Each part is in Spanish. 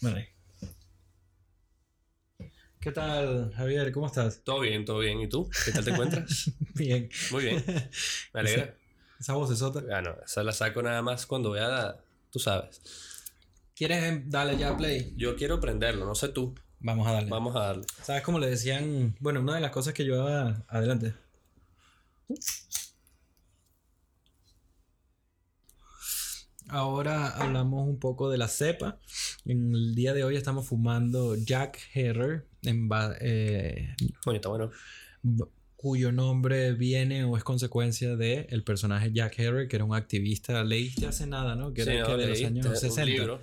Vale. ¿Qué tal, Javier? ¿Cómo estás? Todo bien, todo bien. ¿Y tú? ¿Qué tal te encuentras? Bien. Muy bien. Me alegra. Esa voz es otra. Ah, no, esa la saco nada más cuando vea la... Tú sabes. ¿Quieres em, darle ya play? Yo quiero prenderlo, no sé tú. Vamos a darle. Vamos a darle. ¿Sabes cómo le decían? Bueno, una de las cosas que yo... Adelante. Ahora hablamos un poco de la cepa. En el día de hoy estamos fumando Jack Herrer, en eh, Coño, está bueno. cuyo nombre viene o es consecuencia de el personaje Jack Herrer, que era un activista. Leíste hace nada, ¿no? Que Sí, no, de los años un 60. libro.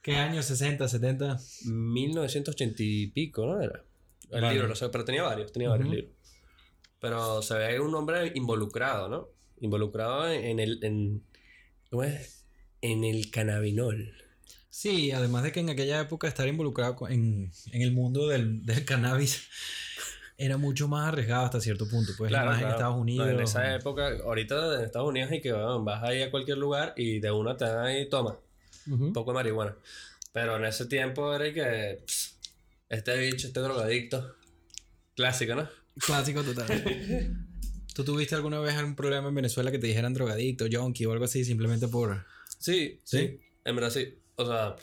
¿Qué años? ¿60, 70? 1980 y pico, ¿no? Era. El Vale. libro, lo sé, pero tenía varios, tenía varios libros. Pero se ve un hombre involucrado, ¿no? Involucrado en, en el... En, ¿Cómo es? En el cannabinol. Sí, además de que en aquella época estar involucrado en, en el mundo del, del cannabis era mucho más arriesgado hasta cierto punto. Pues más en claro. Estados No, Unidos. en esa época, ahorita en Estados Unidos y que bueno, vas ahí a cualquier lugar y de una te dan ahí, toma, Ujú. un poco de marihuana. Pero en ese tiempo era que pss, este bicho, este drogadicto, clásico, ¿no? Clásico total. ¿Tú tuviste alguna vez algún problema en Venezuela que te dijeran drogadicto, junkie o algo así simplemente por... Sí, ¿Sí? sí, en verdad sí. O sea,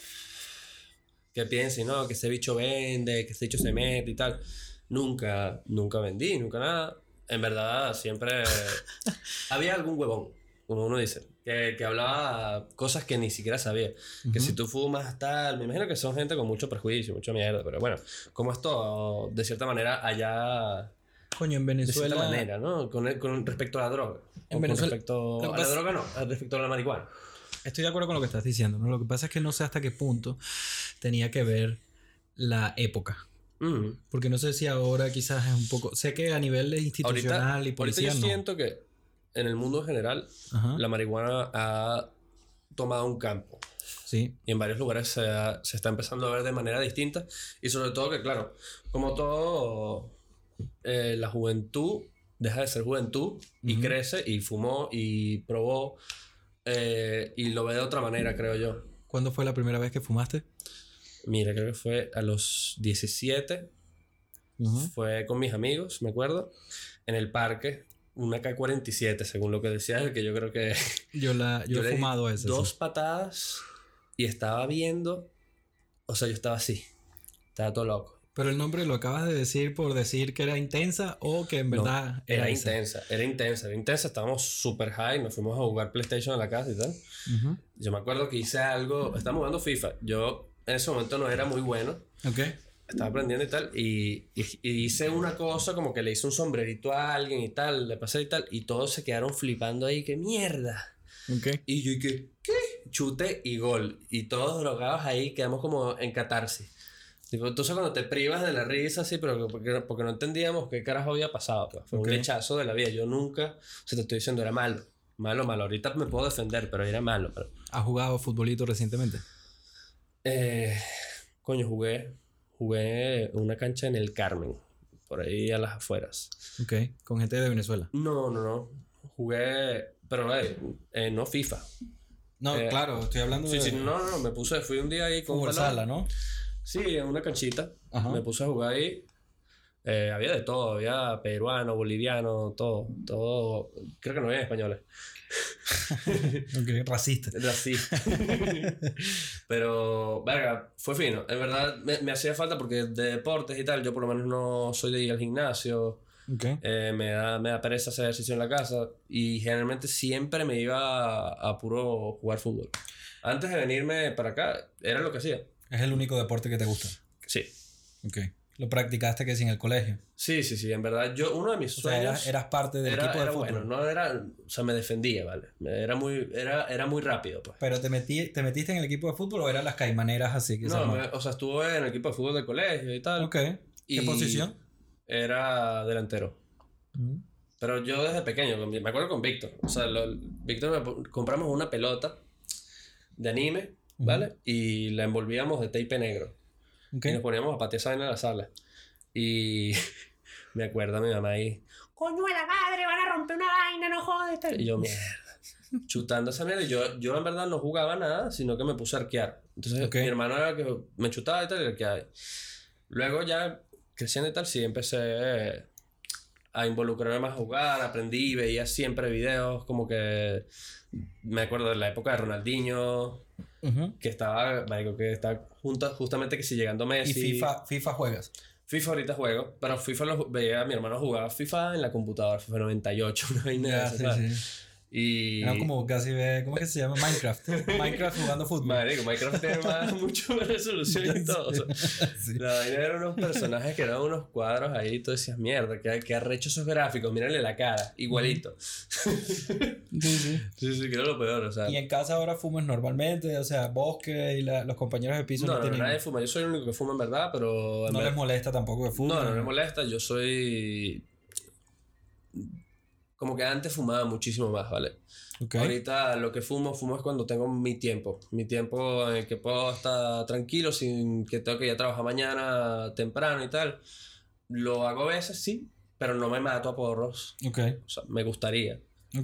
que piensen, ¿no? Que ese bicho vende, que ese bicho se mete y tal. Nunca, nunca vendí, nunca nada. En verdad, siempre había algún huevón, como uno dice, que, que hablaba cosas que ni siquiera sabía. Que si tú fumas tal, me imagino que son gente con mucho prejuicio, mucha mierda, pero bueno, como esto, de cierta manera, allá, Coño, en de Venezuela... cierta manera, ¿no? Con, con respecto a la droga. En Venezuela- con respecto lo a la pasa- droga, no, respecto a la marihuana. Estoy de acuerdo con lo que estás diciendo, ¿no? Lo que pasa es que no sé hasta qué punto tenía que ver la época. Mm. Porque no sé si ahora quizás es un poco... Sé que a nivel institucional ahorita, y ahorita policial yo no. siento que en el mundo en general Ajá. la marihuana ha tomado un campo Sí. y en varios lugares se, ha- se está empezando a ver de manera distinta y sobre todo que claro como todo eh, la juventud deja de ser juventud y crece y fumó y probó eh, y lo ve de otra manera creo yo ¿Cuándo fue la primera vez que fumaste? mira creo que fue a los 17 Fue con mis amigos, me acuerdo, en el parque, una K-47, según lo que decía él, que yo creo que Yo, la, yo, he fumado ese. dos sí. patadas y estaba viendo, o sea, yo estaba así, estaba todo loco. Pero el nombre lo acabas de decir por decir que era intensa o que en No, verdad Era, era, esa? intensa, era intensa, era intensa, estábamos súper high, nos fuimos a jugar PlayStation en la casa y tal. Yo me acuerdo que hice algo, estábamos jugando FIFA, yo en ese momento no era muy bueno, Ok. estaba aprendiendo y tal, y, y- y hice una cosa como que le hice un sombrerito a alguien y tal, le pasé y tal, y todos se quedaron flipando ahí, que mierda. Ok. Y yo, y que, ¿qué? Chute y gol. Y todos drogados ahí, quedamos como en catarsis. Tipo, entonces cuando te privas de la risa, sí, pero porque, porque no entendíamos qué carajo había pasado. pues. Fue un lechazo de la vida. Yo nunca, o sea, te estoy diciendo, era malo. Malo, malo. Ahorita me puedo defender, pero era malo. Pero, ¿Has jugado futbolito recientemente? eh, coño, jugué, jugué una cancha en el Carmen, por ahí a las afueras. Ok. Con gente de Venezuela. No, no, no. Jugué, pero eh, eh, no FIFA. No, Eh, claro, estoy hablando Sí, de sí, no, no, me puse, fui un día ahí con fútbol sala, ¿no? Sí, en una canchita. Ajá. Me puse a jugar ahí. Eh, había de todo, había peruano, boliviano, todo, todo. Creo que no había españoles. Racista. Así. Pero, verga, fue fino. En verdad me, me hacía falta porque de deportes y tal, yo por lo menos no soy de ir al gimnasio. Ok. eh, me, da, me da pereza hacer ejercicio en la casa. Y generalmente siempre me iba a, a puro jugar fútbol. Antes de venirme para acá, era lo que hacía. Es el único deporte que te gusta. Sí. Ok. Lo practicaste que sí en el colegio. Sí, sí, sí. En verdad, yo, uno de mis O sea, sueños. eras, eras parte del era, equipo de era fútbol. bueno, no era, o sea, me defendía, ¿vale? Era muy, era, era muy rápido, pues. Pero te, metí, te metiste en el equipo de fútbol o eran las caimaneras así que No, me- o sea, estuve en el equipo de fútbol del colegio y tal. Ok. ¿Qué Y posición? Era delantero. Mm. Pero yo desde pequeño, me acuerdo con Víctor. O sea, lo- Víctor me compramos una pelota de anime, ¿vale? Y la envolvíamos de tape negro. Ok. Y nos poníamos a patear esa vaina en la sala. Y me acuerdo a mi mamá ahí, coño de la madre, van a romper una vaina, no jodes. tal". Y yo, mierda. chutando esa mierda. Y yo, yo en verdad no jugaba nada, sino que me puse a arquear. Entonces Ok. mi hermano era el que me chutaba y tal y arqueaba. Luego ya creciendo y tal, sí empecé a involucrarme más a jugar, aprendí, veía siempre videos, como que me acuerdo de la época de Ronaldinho, Que estaba, marico, que está junta, justamente que si llegando Messi. Y FIFA, FIFA juegas. FIFA ahorita juego, pero FIFA lo veía, mi hermano jugaba FIFA en la computadora, FIFA 98, una vaina de. Y... Era como casi ve, ¿cómo es que se llama? Minecraft. Minecraft jugando fútbol. Marico, Minecraft más, mucho más resolución y todo. o sea, Sí. La vaina eran unos personajes que eran unos cuadros ahí y tú decías, mierda, qué, qué arrecho esos gráficos, mírale la cara, igualito. Sí, sí. Sí, sí, que era lo peor, o sea. Y en casa ahora fumas normalmente, o sea, Bosque y la- los compañeros de piso No, no, no, tienen- nadie fuma, yo soy el único que fuma en verdad, pero... en no les molesta tampoco que fumen. No, no me molesta, yo soy... Como que antes fumaba muchísimo más, ¿vale? Ok. Ahorita lo que fumo, fumo es cuando tengo mi tiempo. Mi tiempo en el que puedo estar tranquilo sin que tengo que ir a trabajar mañana temprano y tal. Lo hago a veces, sí, pero no me mato a porros. Ok. O sea, me gustaría.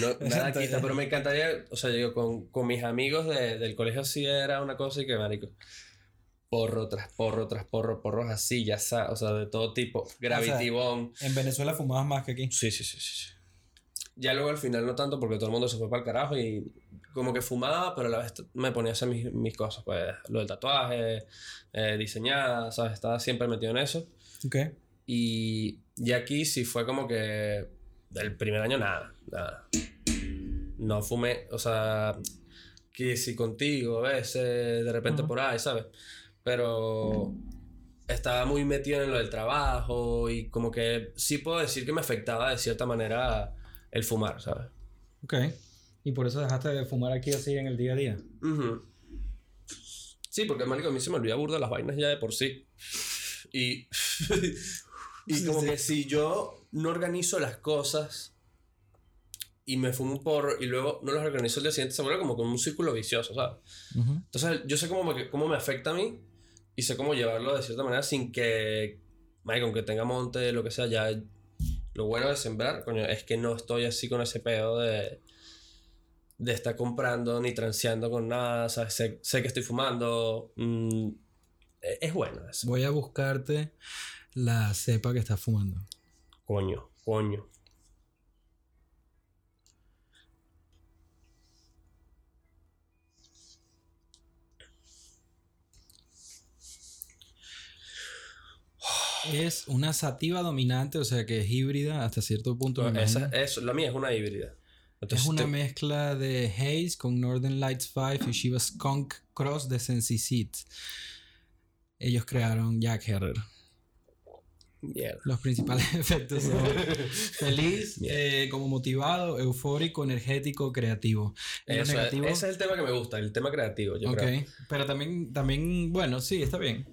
No, nada quita, pero me encantaría. O sea, yo con, con mis amigos de- del colegio sí era una cosa y que, marico. Porro tras porro tras porro, porros así, ya sabes, o sea, de todo tipo. Gravity Bomb. En Venezuela fumabas más que aquí. Sí, sí, sí, sí. Ya luego al final no tanto porque todo el mundo se fue para el carajo y como que fumaba, pero a la vez me ponía a hacer mis, mis cosas, pues lo del tatuaje, eh, diseñar, ¿sabes? Estaba siempre metido en eso. Ok. Y, y aquí sí fue como que el primer año nada, nada. No fumé, o sea, que si contigo a veces, de repente Ujú. por ahí, ¿sabes? Pero estaba muy metido en lo del trabajo y como que sí puedo decir que me afectaba de cierta manera el fumar, ¿sabes? Ok. Y por eso dejaste de fumar aquí así en el día a día. Ujú. Sí, porque marico, a mí se me olvida burda las vainas ya de por sí. Y, y Sí, como sí. que si yo no organizo las cosas y me fumo un porro y luego no las organizo el día siguiente, se vuelve como como un círculo vicioso, ¿sabes? Ujú. Entonces yo sé cómo me, cómo me afecta a mí y sé cómo llevarlo de cierta manera sin que, marico, aunque tenga monte, lo que sea, ya... Lo bueno de sembrar, coño, es que no estoy así con ese pedo de de estar comprando ni transeando con nada. Sé, sé que estoy fumando. mm, e- es bueno eso. Voy a buscarte la cepa que estás fumando. Coño, coño. Es una sativa dominante, o sea que es híbrida hasta cierto punto. Esa, eso, la mía es una híbrida. Entonces, es una te- mezcla de Haze con Northern Lights 5 y Shiva Skunk Cross de Sensi Seeds. Ellos crearon Jack Herrer. Mierda. Los principales efectos son feliz, eh, como motivado, eufórico, energético, creativo. Eso es- ese es el tema que me gusta, el tema creativo, yo creo. pero también, también, bueno, sí, está bien.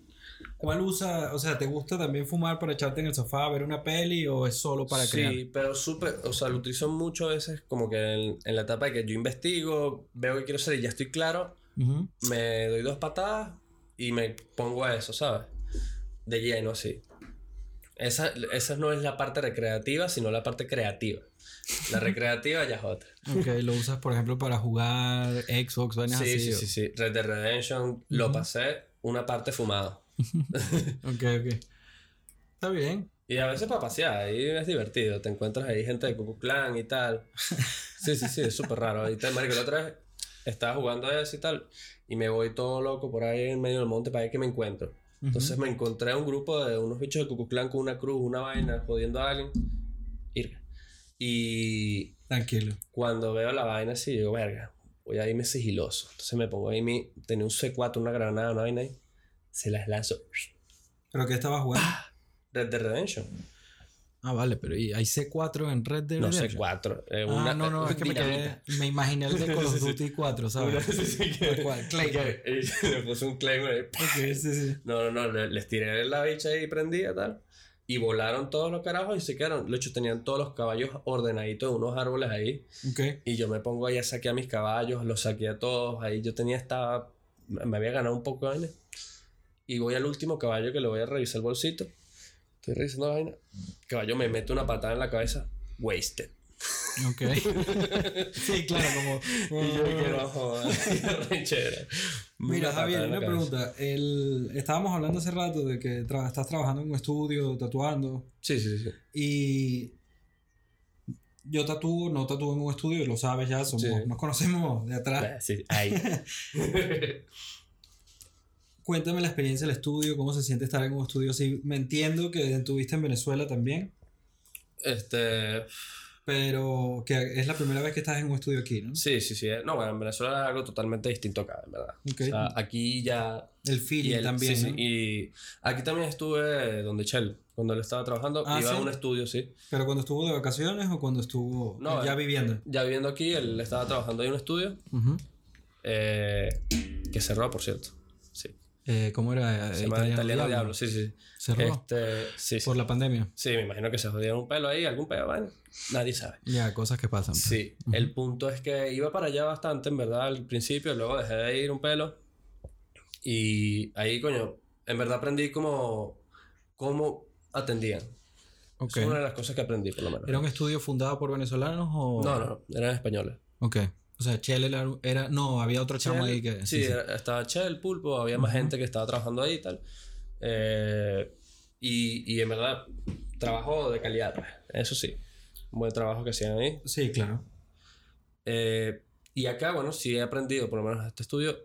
¿Cuál usa, o sea, te gusta también fumar para echarte en el sofá a ver una peli o es solo para sí, crear? pero súper, o sea, lo utilizo mucho a veces como que en, en la etapa de que yo investigo, veo que quiero hacer y ya estoy claro, Ujú. me doy dos patadas y me pongo a eso, ¿sabes? De lleno, así. Esa, esa no es la parte recreativa, sino la parte creativa. La recreativa ya es otra. Ok, lo usas, por ejemplo, para jugar Xbox, vainas Sí, así. sí, sí, sí. Red Dead Redemption lo Ujú. pasé una parte fumado. Ok, ok. Está bien. Y a veces para pasear, ahí es divertido. Te encuentras ahí gente de Ku Klux Klan y tal. Sí, sí, sí, es súper raro. Ahorita, marico, la otra vez estaba jugando eso y tal. Y me voy todo loco por ahí en medio del monte para ver qué me encuentro. Entonces me encontré a un grupo de unos bichos de Ku Klux Klan con una cruz, una vaina, jodiendo a alguien. Irga. Y Tranquilo. cuando veo la vaina así, digo, verga, voy a irme sigiloso. Entonces me pongo ahí mi... Tenía un C4, una granada, una vaina ahí. Se las lanzo. ¿Pero qué estabas jugando? Red Dead Redemption. Ah, vale, pero ¿y hay C4 en Red Dead No, Redemption? C4. eh, Ah, no, no, es que me quedé, me imaginé el de Call of Sí, sí. Duty 4, ¿sabes? Sí, sí, cual, Claymore. Le puse un Claymore ahí. Sí, sí. No, no, no. le- Les tiré la bicha ahí prendida tal. Y volaron todos los carajos y se quedaron. De hecho, tenían todos los caballos ordenaditos en unos árboles ahí. Ok. Y yo me pongo ahí a saquear a mis caballos, los saqué a todos. Ahí yo tenía esta. Me había ganado un poco de. Y voy al último caballo que le voy a revisar el bolsito. Estoy revisando la vaina. Caballo me mete una patada en la cabeza. Wasted. Ok. sí, claro, como. Y yo no jodas, rechera. Mira, Javier, una pregunta. El, estábamos hablando hace rato de que tra- estás trabajando en un estudio, tatuando. Sí, sí, sí. Y yo tatúo, no tatúo en un estudio, lo sabes ya, somos, Sí. nos conocemos de atrás. Ah, sí, ahí. Cuéntame la experiencia del estudio, cómo se siente estar en un estudio así. Me entiendo que estuviste en Venezuela también, este. pero que es la primera vez que estás en un estudio aquí, ¿no? Sí, sí, sí. No, bueno, en Venezuela es algo totalmente distinto acá, en verdad. Ok. O sea, aquí ya. El feeling él- también, sí, sí, ¿no? Y aquí también estuve donde Chell, cuando él estaba trabajando, Ah, iba ¿sí? a un estudio, sí. Pero cuando estuvo de vacaciones o cuando estuvo No, ya eh. viviendo. Ya viviendo aquí, él estaba trabajando en un estudio, Ujú. eh, que cerró, por cierto. Eh, ¿Cómo era? Se llama Italiano Diablo, sí, sí. Cerró Este, sí, sí. por la pandemia. Sí, me imagino que se jodieron un pelo ahí, algún pelo, bueno, nadie sabe. Ya, cosas que pasan. pues. Sí, el punto es que iba para allá bastante, en verdad, al principio, luego dejé de ir un pelo. Y ahí, coño, en verdad aprendí cómo, cómo atendían. Ok. Es una de las cosas que aprendí, por lo menos. ¿Era un estudio fundado por venezolanos o...? No, no, no, eran españoles. Ok. O sea, Chele era, era- No, había otro chamo Chel- ahí que... Sí, era- estaba Chel, Pulpo, había más gente que estaba trabajando ahí y tal. Eh, y, y en verdad, trabajo de calidad, pues, eso sí. Un buen trabajo que hacían ahí. Sí, claro. Eh, y acá, bueno, sí he aprendido, por lo menos este estudio,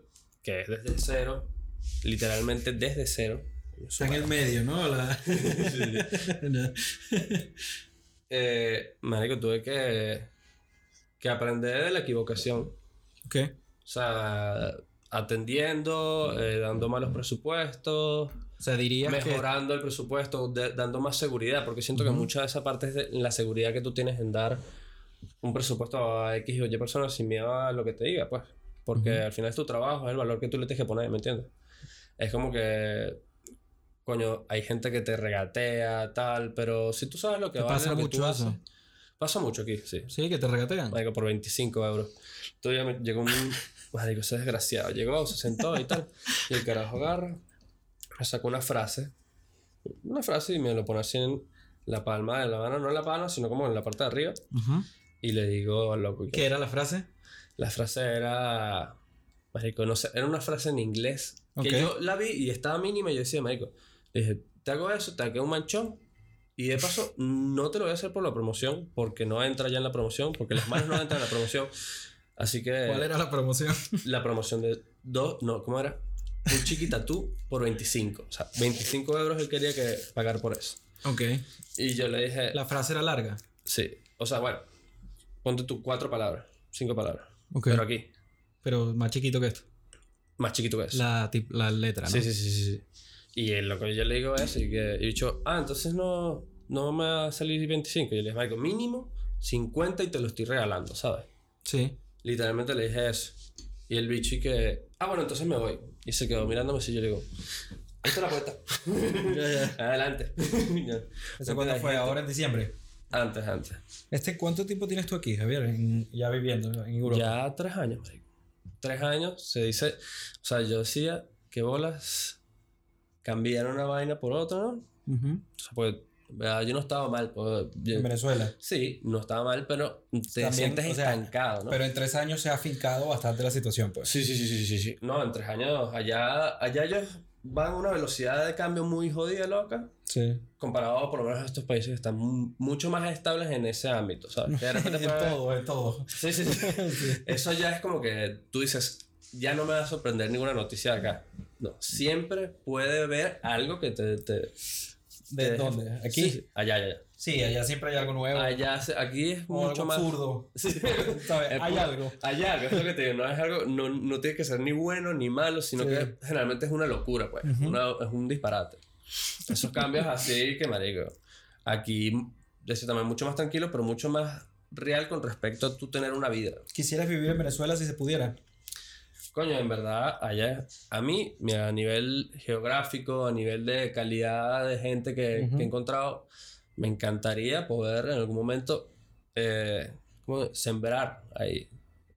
que es desde cero, literalmente desde cero. Está en el medio, ¿no? La... No. Eh, marico, tuve que, que aprender de la equivocación. ok. O sea, atendiendo, eh, dando malos presupuestos, O sea, que... mejorando el presupuesto, de- dando más seguridad, porque siento que mucha de esa parte es de la seguridad que tú tienes en dar un presupuesto a X o Y personas sin miedo a lo que te diga, pues. Porque al final es tu trabajo, es el valor que tú le tienes que poner, ¿me entiendes? Es como que, coño, hay gente que te regatea, tal, pero si tú sabes lo que ¿Te vale pasa lo que mucho tú eso? Pasa mucho aquí, sí. Sí, que te regatean. Marico, por 25 euros. Todavía me llegó un. Marico, ese desgraciado. Llegó, se sentó y tal. Y el carajo agarra, me sacó una frase. Una frase y me lo pone así en la palma de la mano. No en la palma, sino como en la parte de arriba. Ujú. Y le digo al loco. que- ¿Qué era la frase? La frase era. Marico, no sé. Era una frase en inglés. Que Ok. yo la vi y estaba mínima. Y yo decía, Marico, le dije, te hago eso, te hago un manchón. Y de paso, no te lo voy a hacer por la promoción, porque no entra ya en la promoción, porque las manos no entran en la promoción. Así que ¿Cuál era la promoción? la promoción de dos, no, ¿cómo era? Un chiquitatú por 25. O sea, 25 euros él quería que pagar por eso. ok. Y yo le dije, La frase era larga. sí. O sea, bueno, ponte tú cuatro palabras, cinco palabras. Ok. Pero aquí, Pero más chiquito que esto. más chiquito que eso. La, la letra, ¿no? Sí, sí, sí, sí, sí. Y el loco yo le digo eso y que y dicho, ah, entonces no, no me va a salir 25. Y yo le dije, mínimo 50 y te lo estoy regalando, ¿sabes? Sí. Literalmente le dije eso. Y el bicho y que, ah, bueno, entonces me voy. Y se quedó mirándome así yo le digo, ahí está la puerta. Adelante. ¿Eso cuándo fue? ¿Ahora en diciembre? Antes, antes. Este, ¿Cuánto tiempo tienes tú aquí, Javier? En- ya viviendo en Europa. Ya tres años, marico. Tres años, se dice. O sea, yo decía que bolas cambiar una vaina por otra, ¿no? Ujú. O sea, pues, yo no estaba mal. pues, yo- En Venezuela. sí, no estaba mal, pero te También, sientes o sea, estancado, ¿no? Pero en tres años se ha afincado bastante la situación, pues. Sí, sí, sí, sí, sí, sí. No, en tres años, allá, allá ellos van a una velocidad de cambio muy jodida, loca. Sí. Comparado por lo menos a estos países que están mu- mucho más estables en ese ámbito, ¿sabes? Que de repente en todo, en todo. Sí, sí, sí. Sí. Eso ya es como que tú dices, ya no me va a sorprender ninguna noticia de acá. No, siempre puede haber algo que te... te ¿De te- dónde? ¿Aquí? Sí. Allá, allá, allá. Sí, allá siempre hay algo nuevo. Allá, aquí es o mucho algo más... absurdo. Sí. ¿Sabes? Es Hay algo. Hay algo, es lo que te digo, no es algo, no, no tiene que ser ni bueno ni malo, sino Sí. que generalmente es una locura, pues, Ujú. una- es un disparate. Esos cambios así que, marico, aquí, decir también mucho más tranquilo, pero mucho más real con respecto a tú tener una vida. ¿Quisieras vivir en Venezuela si se pudiera? Coño, en verdad, allá, a mí, mira, a nivel geográfico, a nivel de calidad de gente que, Ujú. que he encontrado, me encantaría poder en algún momento eh, ¿cómo? sembrar ahí,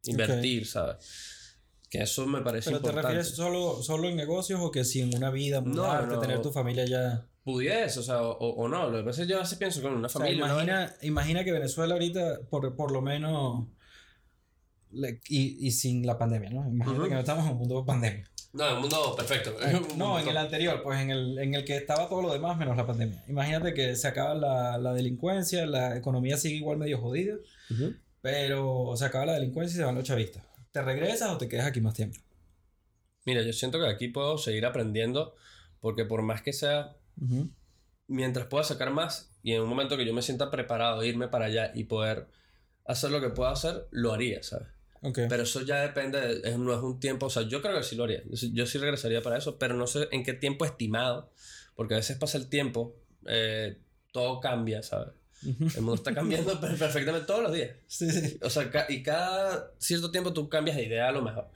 invertir, ¿sabes? Que eso me parece ¿Pero te importante. refieres solo, solo en negocios o que si en una vida, mudarte, no. tener tu familia ya? pudiese, o sea, o, o no. Lo que pasa es que yo a veces pienso con una O sea, familia. una vaina- imagina, imagina que Venezuela ahorita, por, por lo menos, le- y, y sin la pandemia, ¿no? Imagínate que no estamos en un mundo de pandemia. No, el mundo perfecto. Un No, en el anterior, pues en el, en el que estaba todo lo demás menos la pandemia. Imagínate que se acaba la, la delincuencia, la economía sigue igual medio jodida, pero se acaba la delincuencia y se van los chavistas. ¿Te regresas o te quedas aquí más tiempo? Mira, yo siento que aquí puedo seguir aprendiendo porque por más que sea, mientras pueda sacar más y en un momento que yo me sienta preparado irme para allá y poder hacer lo que pueda hacer, lo haría, ¿sabes? Ok. Pero eso ya depende, de- no es un tiempo, o sea, yo creo que sí lo haría, yo sí, regresaría para eso, pero no sé en qué tiempo estimado, porque a veces pasa el tiempo, eh, todo cambia, ¿sabes? El mundo está cambiando per- perfectamente todos los días. Sí, sí. O sea, y cada cierto tiempo tú cambias de idea a lo mejor.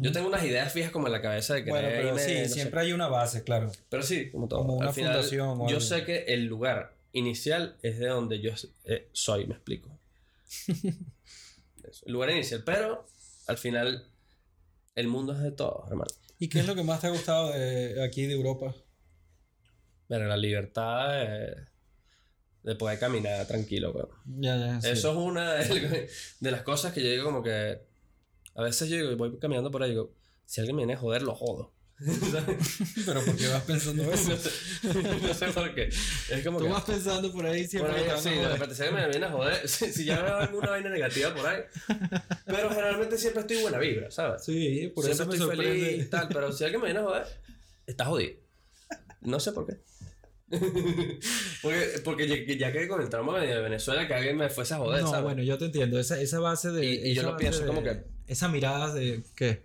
Yo tengo unas ideas fijas como en la cabeza de que Bueno, pero sí, no sé. siempre hay una base, claro. Pero sí, como todo. Como una Al final, fundación Yo algo. sé que el lugar inicial es de donde yo eh, soy, me explico. Lugar inicial, pero al final el mundo es de todos, hermano. ¿Y qué es lo que más te ha gustado de aquí de Europa? Pero la libertad de, de poder caminar tranquilo, weón. Ya, ya, sí. Eso es una de, de las cosas que yo digo como que... A veces yo digo, voy caminando por ahí y digo, si alguien me viene a joder, lo jodo. Pero ¿por qué vas pensando eso? no, sé, no sé por qué. Es como Tú que... vas pensando por ahí Por siempre. ahí, que te van a sí, de repente si alguien me viene a joder, si, si ya veo alguna vaina negativa por ahí. Pero generalmente siempre estoy buena vibra, ¿sabes? Sí, por siempre eso me estoy feliz y sorprende. tal, pero si alguien me viene a joder, está jodido. No sé por qué. porque, porque ya, que comentamos de Venezuela que alguien me fuese a joder, no, ¿sabes? bueno, yo te entiendo. Esa, esa base de. Y- y yo esa lo base pienso de- como que- Esa mirada de. ¿Qué?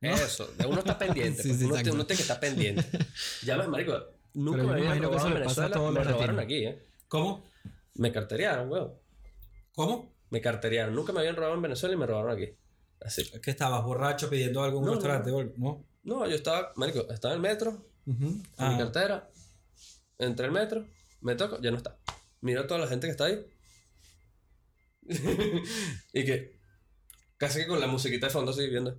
Eso, de uno está pendiente. Sí, pues, sí, uno, uno tiene que estar pendiente. Ya ves, marico, nunca Pero me imagino que robado eso en le pasa a Venezuela, todos me los robaron aquí, ¿eh? ¿Cómo? Me carterearon, weón. ¿Cómo? Me carterearon. Nunca me habían robado en Venezuela y me robaron aquí. Así. Es que estabas borracho pidiendo algo en un No, restaurante ¿no? No, yo estaba, marico, estaba en el metro, con mi Ah, cartera, entré al metro, me toco, ya no está. Miro a toda la gente que está ahí. y que casi que con la musiquita de fondo así viendo.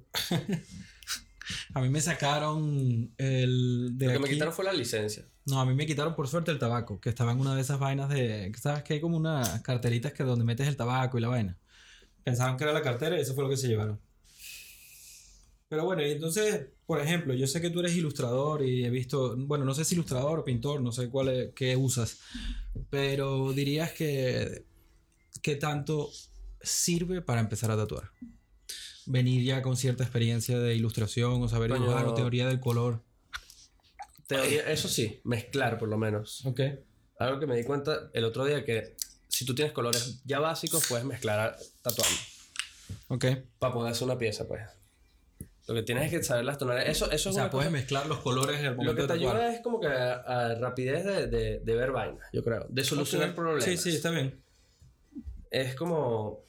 A mí me sacaron el. De Lo que me aquí- quitaron fue la licencia. No, a mí me quitaron por suerte el tabaco, que estaba en una de esas vainas de. ¿Sabes que hay como unas carteritas que donde metes el tabaco y la vaina? Pensaban que era la cartera y eso fue lo que se llevaron. Pero bueno, y entonces, por ejemplo, yo sé que tú eres ilustrador y he visto, bueno, no sé si ilustrador o pintor, no sé cuál es, qué usas, pero dirías que qué tanto sirve para empezar a tatuar. Venir ya con cierta experiencia de ilustración o saber Coño. dibujar o teoría del color. Teoría, eso sí, mezclar por lo menos. Ok. Algo que me di cuenta el otro día que si tú tienes colores ya básicos, puedes mezclar tatuando. Ok. Para poder hacer una pieza, pues. Lo que tienes es que saber las tonalidades. Eso, eso O es sea, puedes cosa- mezclar los colores en el Lo momento que te de ayuda es como que a, a rapidez de, de, de ver vainas, yo creo. De solucionar Ok. problemas. Sí, sí, está bien. Es como.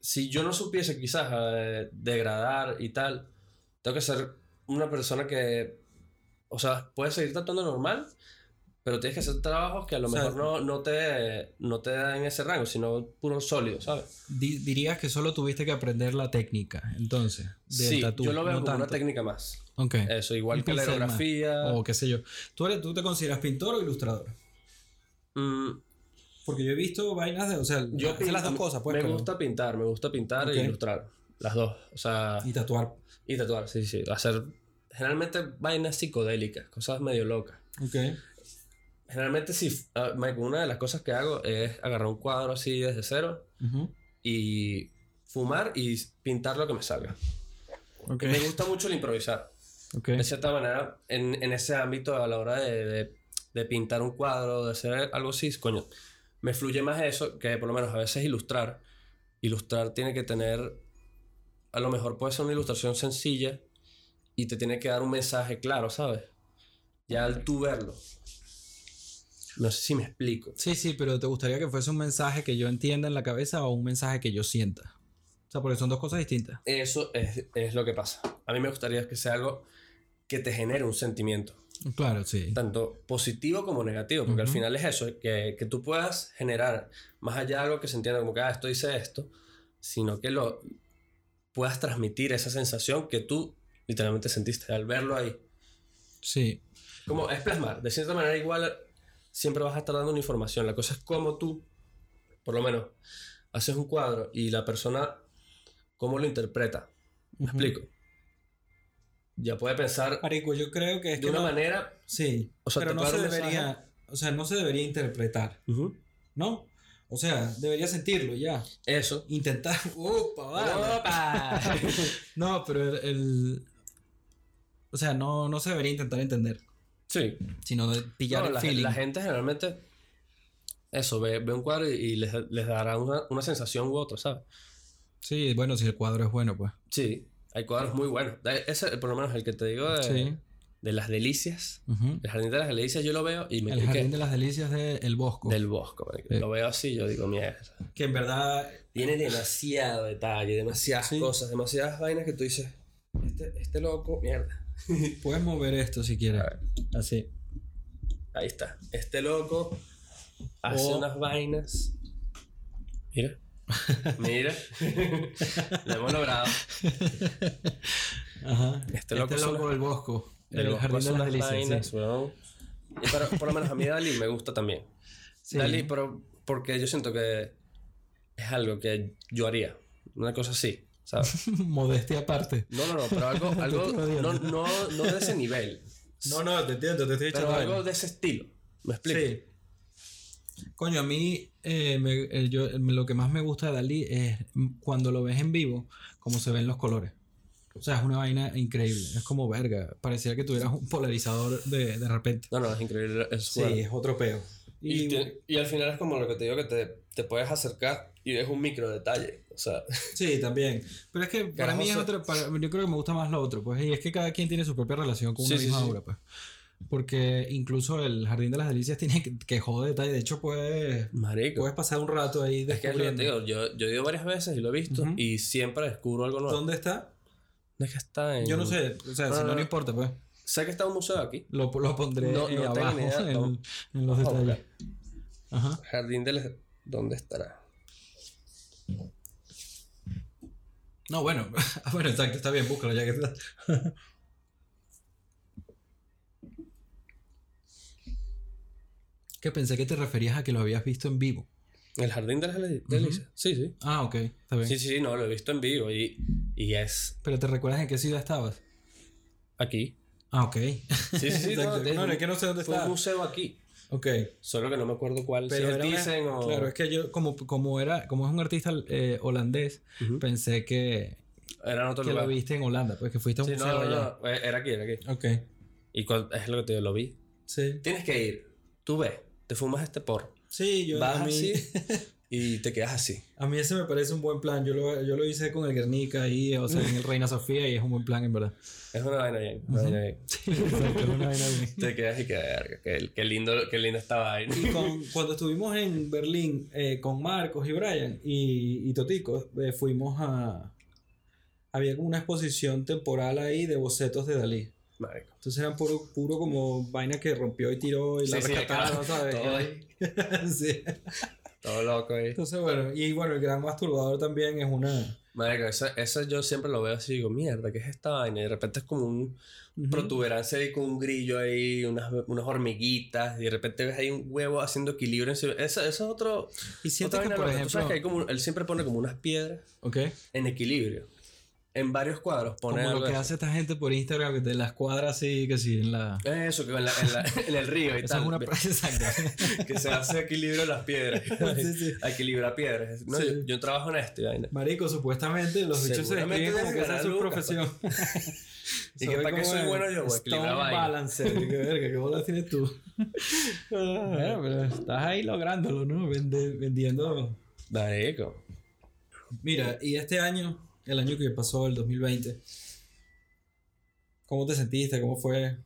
Si yo no supiese quizás eh, degradar y tal, tengo que ser una persona que. O sea, puedes seguir tratando normal, pero tienes que hacer trabajos que a lo O sea, mejor no, no, te, no te dan ese rango, sino puro sólido, ¿sabes? Di- dirías que solo tuviste que aprender la técnica, entonces, del sí, tatú, yo lo veo no como una técnica más. Ok. Eso, igual que la aerografía. O qué sé yo. ¿Tú, eres, ¿Tú te consideras pintor o ilustrador? mm, Porque yo he visto vainas de... O sea, yo haces las dos pinto- cosas, pues. Me pero- gusta pintar, me gusta pintar Ok. e ilustrar. Las dos. O sea, Y tatuar. y tatuar, sí, sí. Hacer generalmente vainas psicodélicas, cosas medio locas. Ok. Generalmente sí, una de las cosas que hago es agarrar un cuadro así desde cero Ujú. y fumar y pintar lo que me salga. Ok. Me gusta mucho el improvisar. Ok. De cierta manera, en, en ese ámbito a la hora de, de- de pintar un cuadro, de hacer algo así, coño, me fluye más eso que por lo menos a veces ilustrar. Ilustrar tiene que tener, a lo mejor puede ser una ilustración sencilla y te tiene que dar un mensaje claro, ¿sabes? Ya al tú verlo. No sé si me explico. Sí, sí, pero ¿te gustaría que fuese un mensaje que yo entienda en la cabeza o un mensaje que yo sienta? O sea, porque son dos cosas distintas. Eso es, es lo que pasa. A mí me gustaría que sea algo que te genere un sentimiento. Claro, sí. tanto positivo como negativo, porque al Ujú. final es eso, que, que tú puedas generar más allá de algo que se entienda como que, ah, esto dice esto, sino que lo puedas transmitir esa sensación que tú literalmente sentiste al verlo ahí. Sí. Como es plasmar, de cierta manera igual siempre vas a estar dando una información. La cosa es cómo tú, por lo menos, haces un cuadro y la persona, cómo lo interpreta. ¿Me explico? Ya puede pensar Marico, yo creo que es de que una no- manera. Sí, O sea, pero no se debería, o sea, no se debería interpretar, ¿no? O sea, debería sentirlo ya. Eso. Intentar. ¡Upa! vale. ¡Opa! No, pero el, el- O sea, no, no se debería intentar entender, Sí. sino de pillar No, el la, feeling. la gente generalmente. Eso, ve, ve un cuadro y, y les, les dará una, una sensación u otra, ¿sabes? Sí, bueno, si el cuadro es bueno, pues. Sí. Hay cuadros muy buenos. Ese, por lo menos el que te digo de, Sí. de las delicias. El jardín de las delicias yo lo veo y me El jardín de las delicias de El Bosco. del bosco. Sí. Lo veo así, yo digo, mierda. Que en verdad. Tiene demasiado detalle, demasiadas Sí. cosas, demasiadas vainas que tú dices, este, este loco, mierda. Puedes mover esto si quieres. Así. Ahí está. Este loco hace unas vainas. Mira. Mira. Lo hemos logrado. Ajá. Este Este loco loco, es una- del Bosco. De el los jardín de las delicias. sí. Y pero, por lo menos a mí Dalí me gusta también. Sí. Dalí, pero porque yo siento que es algo que yo haría. Una cosa así, ¿sabes? Modestia aparte. No, no, no, pero algo, algo no, no, no de ese nivel. No, no, te entiendo, te estoy Pero algo de ese estilo. ¿Me explico? Sí. Coño, a mí eh, me- eh, yo, lo que más me gusta de Dalí es cuando lo ves en vivo, cómo se ven los colores. O sea, es una vaina increíble. Es como verga. Parecía que tuvieras un polarizador de, de repente. No, no, es increíble. Es Sí, bueno. es otro peo. Y, Y, te- y al final es como lo que te digo que te, te puedes acercar y ves un micro detalle. O sea, sí, también. Pero es que para mí es otro. para- yo creo que me gusta más lo otro. Pues, y es que cada quien tiene su propia relación con una Sí, sí, misma sí. obra. Pues. Porque incluso el Jardín de las Delicias tiene que, que joder detalle. De hecho, puedes, marico. puedes pasar un rato ahí es que es lo que descubriendo. yo, yo he ido varias veces y lo he visto Ujú. y siempre descubro algo nuevo. ¿Dónde está? ¿Dónde es que está en...? Yo no sé. O sea, No, si no, no, no no. importa, pues. Sé que está un museo aquí. Lo, lo pondré No- eh, no abajo idea. en, en los detalles. Ajá. Jardín del... ¿Dónde estará? No, bueno. bueno, exacto, está bien, búscalo ya que está. que pensé que te referías a que lo habías visto en vivo. ¿El Jardín de las Deli- Delicias? Sí, sí. Ah, ok, está bien. Sí, sí, no, lo he visto en vivo y, y es Pero ¿te recuerdas en qué ciudad estabas? aquí. Ah, ok. Sí, sí, sí. No, un- es que no sé dónde Fue está. un museo aquí. Ok. Solo que no me acuerdo cuál. Pero si una- Thyssen o... Claro, es que yo, como, como, era, como es un artista eh, holandés, pensé que, Era en otro que lugar. lo viste en Holanda, pues que fuiste a un Sí, no, museo no, allá. no, era aquí, era aquí. Ok. Y cuando, es lo que te digo, lo vi. Sí. Tienes que ir. Tú ves, te fumas este porro. Sí, yo Vas a mí, así y te quedas así. a mí ese me parece un buen plan. Yo lo, yo lo hice con el Guernica ahí, o sea, en el Reina Sofía y es un buen plan en verdad. Es una vaina bien. Una vaina bien. Sí, exacto, es una vaina bien. Te quedas y que verga. Qué, qué lindo, qué lindo esta vaina. Y con, cuando estuvimos en Berlín eh, con Marcos y Brian y, y Totico, eh, fuimos a... Había como una exposición temporal ahí de bocetos de Dalí. Marico. Entonces eran puro, puro como vaina que rompió y tiró y la Sí, sí, rescataron. ¿sabes? Todo ahí. sí. Todo loco ahí. Entonces, bueno, y bueno, el gran masturbador también es una... Marico, eso, eso yo siempre lo veo así. Digo, mierda, ¿qué es esta vaina? Y de repente es como un Ujú. protuberancia ahí con un grillo ahí, unas, unas hormiguitas. Y de repente ves ahí un huevo haciendo equilibrio. Eso, eso es otro. Y siento otra que, por loca. Tú sabes ejemplo... que hay como, él siempre pone como unas piedras Ok. en equilibrio. En varios cuadros pone Como lo que hace esta gente por Instagram, que te las cuadras así, que sí, en la... Eso, que en, la- en, la- en el río y Esa tal. es una... Exacto. que se hace equilibrio las piedras. Sí, sí. A equilibrar piedras. No, Sí. yo, yo trabajo en esto, vaina. Marico, supuestamente los bichos se describen como que esa es su profesión. ¿Y que para qué soy bueno yo? Equilibrar Stone vaina. Balancer. Qué verga, qué bola tienes tú. bueno, pero estás ahí lográndolo, ¿no? Vende- vendiendo. Marico. Mira, y este año, el año que pasó, el 2020, ¿cómo te sentiste? ¿Cómo fue?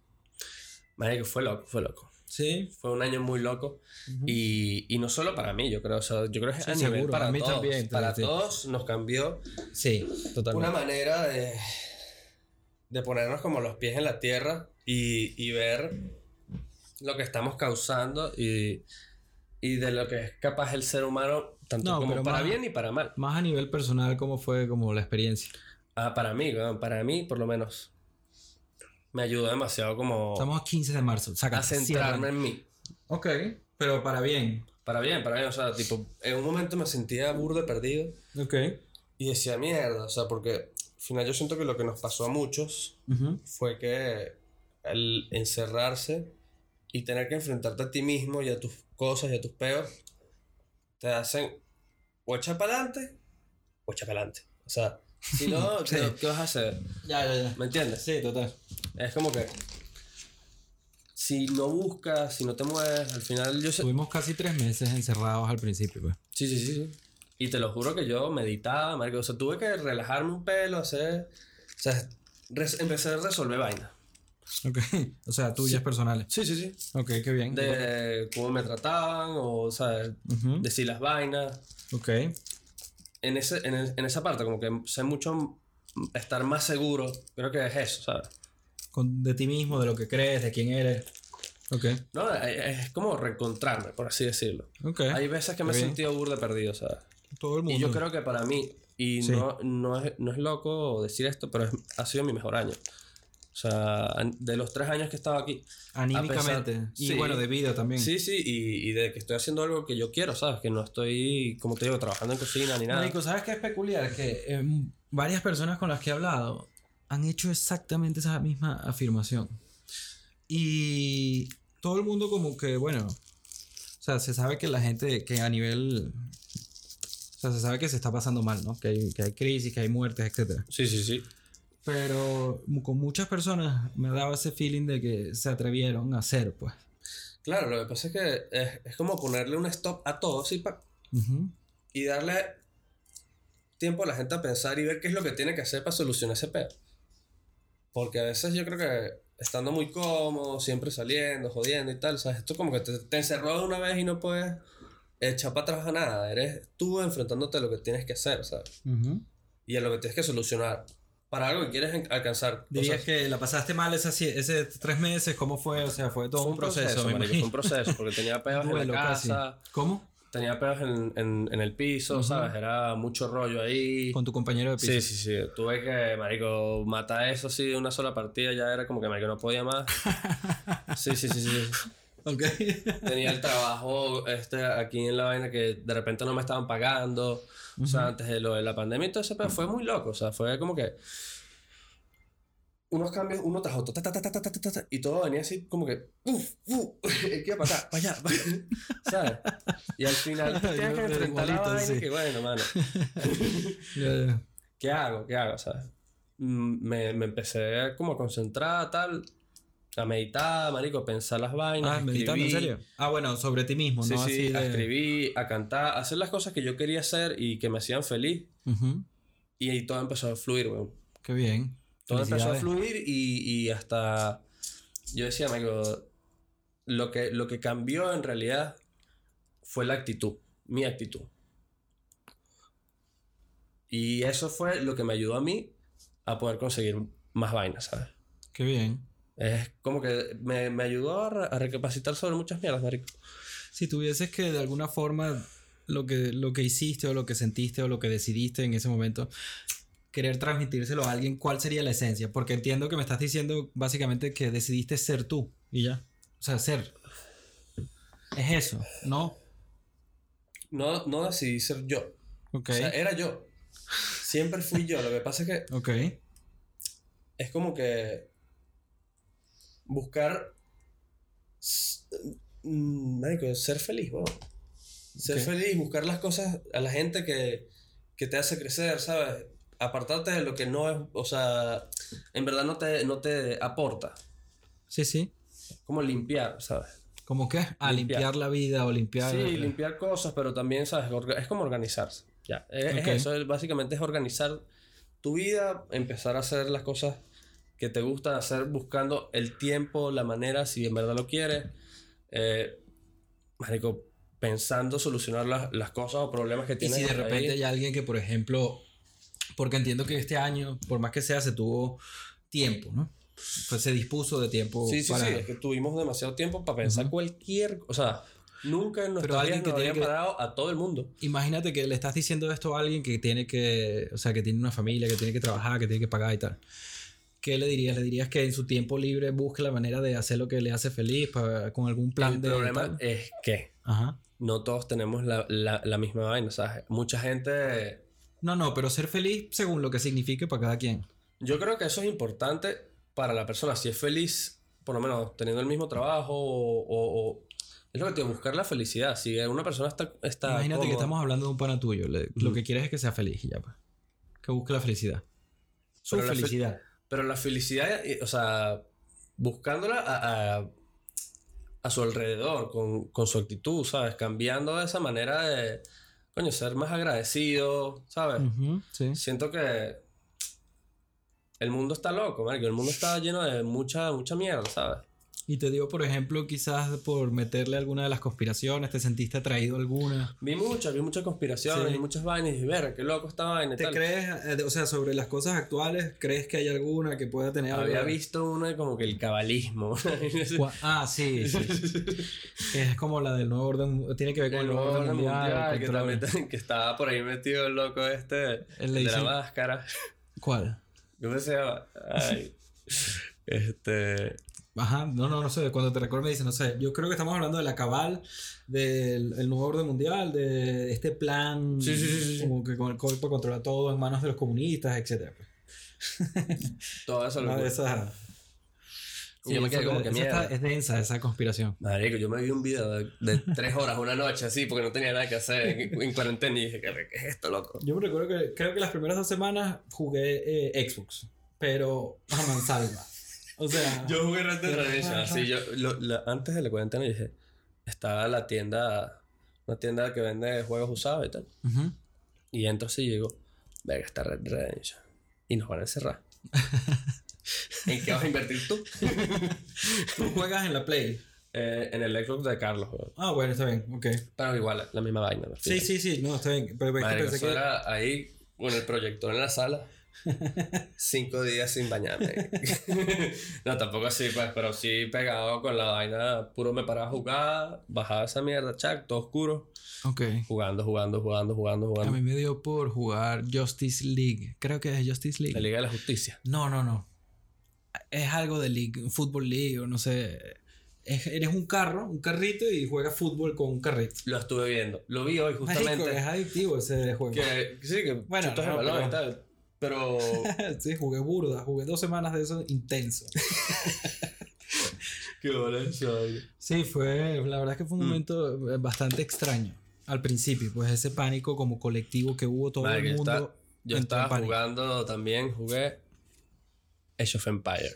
Marico, fue loco, fue loco. ¿Sí? Fue un año muy loco. y, y no solo para mí, yo creo. O sea, yo creo que Sí, a nivel seguro, para a mí todos. también, para sí. todos nos cambió Sí, una totalmente. manera de, de ponernos como los pies en la tierra y, y ver lo que estamos causando y, y de lo que es capaz el ser humano, tanto No, como para más- bien y para mal. Más a nivel personal, ¿cómo fue como la experiencia? Ah, para mí, para mí por lo menos me ayudó demasiado como Estamos a 15 de marzo. Saca, a centrarme en mí. Ok, pero para bien. Para bien, para bien. O sea, tipo, en un momento me sentía burde perdido Ok. y decía mierda. O sea, porque al final yo siento que lo que nos pasó a muchos Ujú. fue que el encerrarse y tener que enfrentarte a ti mismo y a tus cosas y a tus peos te hacen o echar para adelante o echar para adelante. O sea, si no, Sí. ¿qué, qué vas a hacer? Ya, ya, ya. ¿Me entiendes? Sí, total. Es como que si no buscas, si no te mueves, al final yo sé... Tuvimos casi tres meses encerrados al principio, pues. Sí, sí, sí, sí. Y te lo juro que yo meditaba, marico. O sea, tuve que relajarme un pelo, hacer... O sea, empecé a resolver vainas. Ok. O sea, tuyas personales. Sí, sí, sí. Ok, qué bien. De cómo me trataban, o, ¿sabes? Ujú. Decir las vainas. Ok. En, ese, en, el- en esa parte, como que sé mucho estar más seguro. Creo que es eso, ¿sabes? Con, de ti mismo, de lo que crees, de quién eres. Ok. No, es, es como reencontrarme, por así decirlo. Ok. Hay veces que me he sentido burda perdido, ¿sabes? Todo el mundo. Y yo creo que para mí, y Sí. no, no, es, no es loco decir esto, pero es- ha sido mi mejor año. O sea, de los tres años que he estado aquí. Anímicamente. pesar- y sí. bueno, de vida también. Sí, sí, y, y de que estoy haciendo algo que yo quiero, ¿sabes? Que no estoy, como te digo, trabajando en cocina ni nada. Marico, ¿sabes qué es peculiar? Que em, varias personas con las que he hablado han hecho exactamente esa misma afirmación. Y todo el mundo como que, bueno, o sea, se sabe que la gente, que a nivel, o sea, se sabe que se está pasando mal, ¿no? Que hay, que hay crisis, que hay muertes, etc. Sí, sí, sí. Pero con muchas personas me daba ese feeling de que se atrevieron a hacer, pues. Claro, lo que pasa es que es, es como ponerle un stop a todo, ¿sí? pa- Ujú. y darle tiempo a la gente a pensar y ver qué es lo que tiene que hacer para solucionar ese pedo. Porque a veces yo creo que estando muy cómodo, siempre saliendo, jodiendo y tal, ¿sabes? Esto como que te, te encerró de una vez y no puedes echar para atrás a nada. Eres tú enfrentándote a lo que tienes que hacer, ¿sabes? Ujú. Y a lo que tienes que solucionar para algo que quieres alcanzar. Dirías Cosas- que la pasaste mal ese, ese tres meses, ¿cómo fue? O sea, fue todo fue un proceso, imagino. fue un proceso, porque tenía peos en la casi. casa, ¿Cómo? tenía peos en, en, en el piso, Ujú. ¿sabes? Era mucho rollo ahí. Con tu compañero de piso. Sí, sí, sí. Tuve que, marico, matar eso así de una sola partida. Ya era como que, marico, no podía más. Sí, sí, sí, sí. Ok. Tenía el trabajo este, aquí en la vaina que de repente no me estaban pagando. O sea, antes de lo de la pandemia y todo ese, pero fue muy loco. O sea, fue como que unos cambios uno tras otro, ta, ta, ta, y todo venía así como que, uff, uff, ¿qué iba a pasar? Para allá, para allá, ¿sabes? Y al final te tienes que enfrentar la vaina sí. que bueno, mano. ¿Qué hago? ¿Qué hago? ¿Sabes? Mm, me, me empecé como a concentrar, tal, a meditar, marico, a pensar las vainas, Ah, a meditando, ¿en serio? Ah, bueno, sobre ti mismo, Sí, ¿no? sí, Así a de... escribir, a cantar, a hacer las cosas que yo quería hacer y que me hacían feliz. Y todo empezó a fluir, weón. Qué bien. Todo empezó a fluir y, y hasta... Yo decía, marico, lo que, lo que cambió en realidad fue la actitud, mi actitud. Y eso fue lo que me ayudó a mí a poder conseguir más vainas, ¿sabes? Qué bien. Es como que me, me ayudó a, re- a recapacitar sobre muchas mierdas, marico. Si tuvieses que de alguna forma lo que, lo que hiciste o lo que sentiste o lo que decidiste en ese momento querer transmitírselo a alguien, ¿cuál sería la esencia? Porque entiendo que me estás diciendo básicamente que decidiste ser tú y ya. O sea, ser. Es eso, ¿no? No, no decidí ser yo. Ok. O sea, era yo. Siempre fui yo. Lo que pasa es que ok. es como que buscar mm, marico, ser feliz. Ser feliz, buscar las cosas a la gente que, que te hace crecer, ¿sabes? Apartarte de lo que no es, o sea, en verdad no te, no te aporta. Sí, sí. Como limpiar, ¿sabes? ¿Cómo qué? A Limpiar. limpiar la vida o limpiar. Sí, limpiar cosas, pero también, ¿sabes? Es como organizarse. Ya, es, es Ok. eso, es- básicamente es organizar tu vida, empezar a hacer las cosas que te gustan hacer buscando el tiempo, la manera, si en verdad lo quieres. Eh, marico, pensando solucionar las, las cosas o problemas que Y tienes. si de ahí. repente hay alguien que, por ejemplo, porque entiendo que este año, por más que sea, se tuvo tiempo, ¿no? Pues se dispuso de tiempo Sí, sí, para... sí, es que tuvimos demasiado tiempo para pensar Ujú. cualquier... O sea, nunca en nuestra vida nos habían que- parado a todo el mundo. Imagínate que le estás diciendo esto a alguien que tiene que, o sea, que tiene una familia, que tiene que trabajar, que tiene que pagar y tal. ¿Qué le dirías? ¿Le dirías que en su tiempo libre busque la manera de hacer lo que le hace feliz para- con algún plan El de... problema tal? es que Ajá. no todos tenemos la, la, la misma vaina, ¿sabes? Mucha gente... No, no, pero ser feliz según lo que signifique para cada quien. Yo creo que eso es importante para la persona. Si es feliz, por lo menos teniendo el mismo trabajo o... o- o- es lo que digo, buscar la felicidad. Si una persona está... está Imagínate que estamos hablando de un pana tuyo. le- Lo que quieres es que sea feliz y ya, pues. Que busque la felicidad. Su Pero la fe- felicidad. Pero la felicidad, eh, o sea, buscándola a, a, a su alrededor, con, con su actitud, ¿sabes? Cambiando esa manera de, coño, ser más agradecido, ¿sabes? Sí. Siento que el mundo está loco, marico. El mundo está lleno de mucha, mucha mierda, ¿sabes? Y te digo, por ejemplo, quizás por meterle alguna de las conspiraciones, ¿te sentiste atraído a alguna? Vi muchas, vi muchas conspiraciones Sí. y muchas vainas y verga, qué loco esta vaina ¿Te tal. crees, eh, o sea, sobre las cosas actuales, crees que hay alguna que pueda tener algo? Había visto una de como que el cabalismo. Ah, sí, sí. es como la del nuevo orden, tiene que ver con el, El nuevo orden mundial. el que, también- que estaba por ahí metido el loco este, El de la máscara. ¿Cuál? ¿Cómo se llama? Ay. Este. Ajá, no, no, no sé, cuando te recuerdo me dice, no sé, yo creo que estamos hablando de la cabal, del el nuevo orden mundial, de este plan, Sí, sí, sí, sí. como que con el cuerpo controla todo en manos de los comunistas, etc. Todo eso Una lo de esas... Y yo me quedé como que esa mierda. es densa esa conspiración. Marico, yo me vi un video de, de tres horas una noche así porque no tenía nada que hacer en, en cuarentena y dije, ¿qué, qué es esto, loco? Yo me recuerdo que creo que las primeras dos semanas jugué eh, Xbox, pero a mansalva. O sea, Yo jugué Red Dead Redemption, así yo, lo- la- antes de la cuarentena dije, estaba la tienda, una tienda que vende juegos usados y tal. Ujú. Y entro así y digo, venga, está Red Dead Redemption. Y nos van a encerrar. ¿En qué vas a invertir tú? tú juegas en la Play. Eh, en el Xbox de Carlos. Ah, bueno, está bien, ok. Pero igual, la misma vaina. Sí, sí, sí, no, está bien. Pero que Marico, pensé que... era ahí, con el proyector en la sala. Cinco días sin bañarme. no, tampoco así, pues, pero sí pegado con la vaina. Puro me paraba a jugar, bajaba esa mierda, chac, todo oscuro. Ok. Jugando, jugando, jugando, jugando, A jugando. mí me dio por jugar Justice League. Creo que es Justice League. La Liga de la Justicia. No, no, no. Es algo de League, Football League o no sé. Es- eres un carro, un carrito y juegas fútbol con un carrito. Lo estuve viendo. Lo vi hoy Marico, justamente. es adictivo ese juego. Que, sí, que Bueno, no, balón pero- y tal. Pero. sí, jugué burda, jugué dos semanas de eso intenso. Qué eso. Sí, fue, la verdad es que fue un Mm. momento eh, bastante extraño al principio, pues ese pánico como colectivo que hubo todo el mundo. Yo estaba pánico. jugando también, jugué Age of Empire.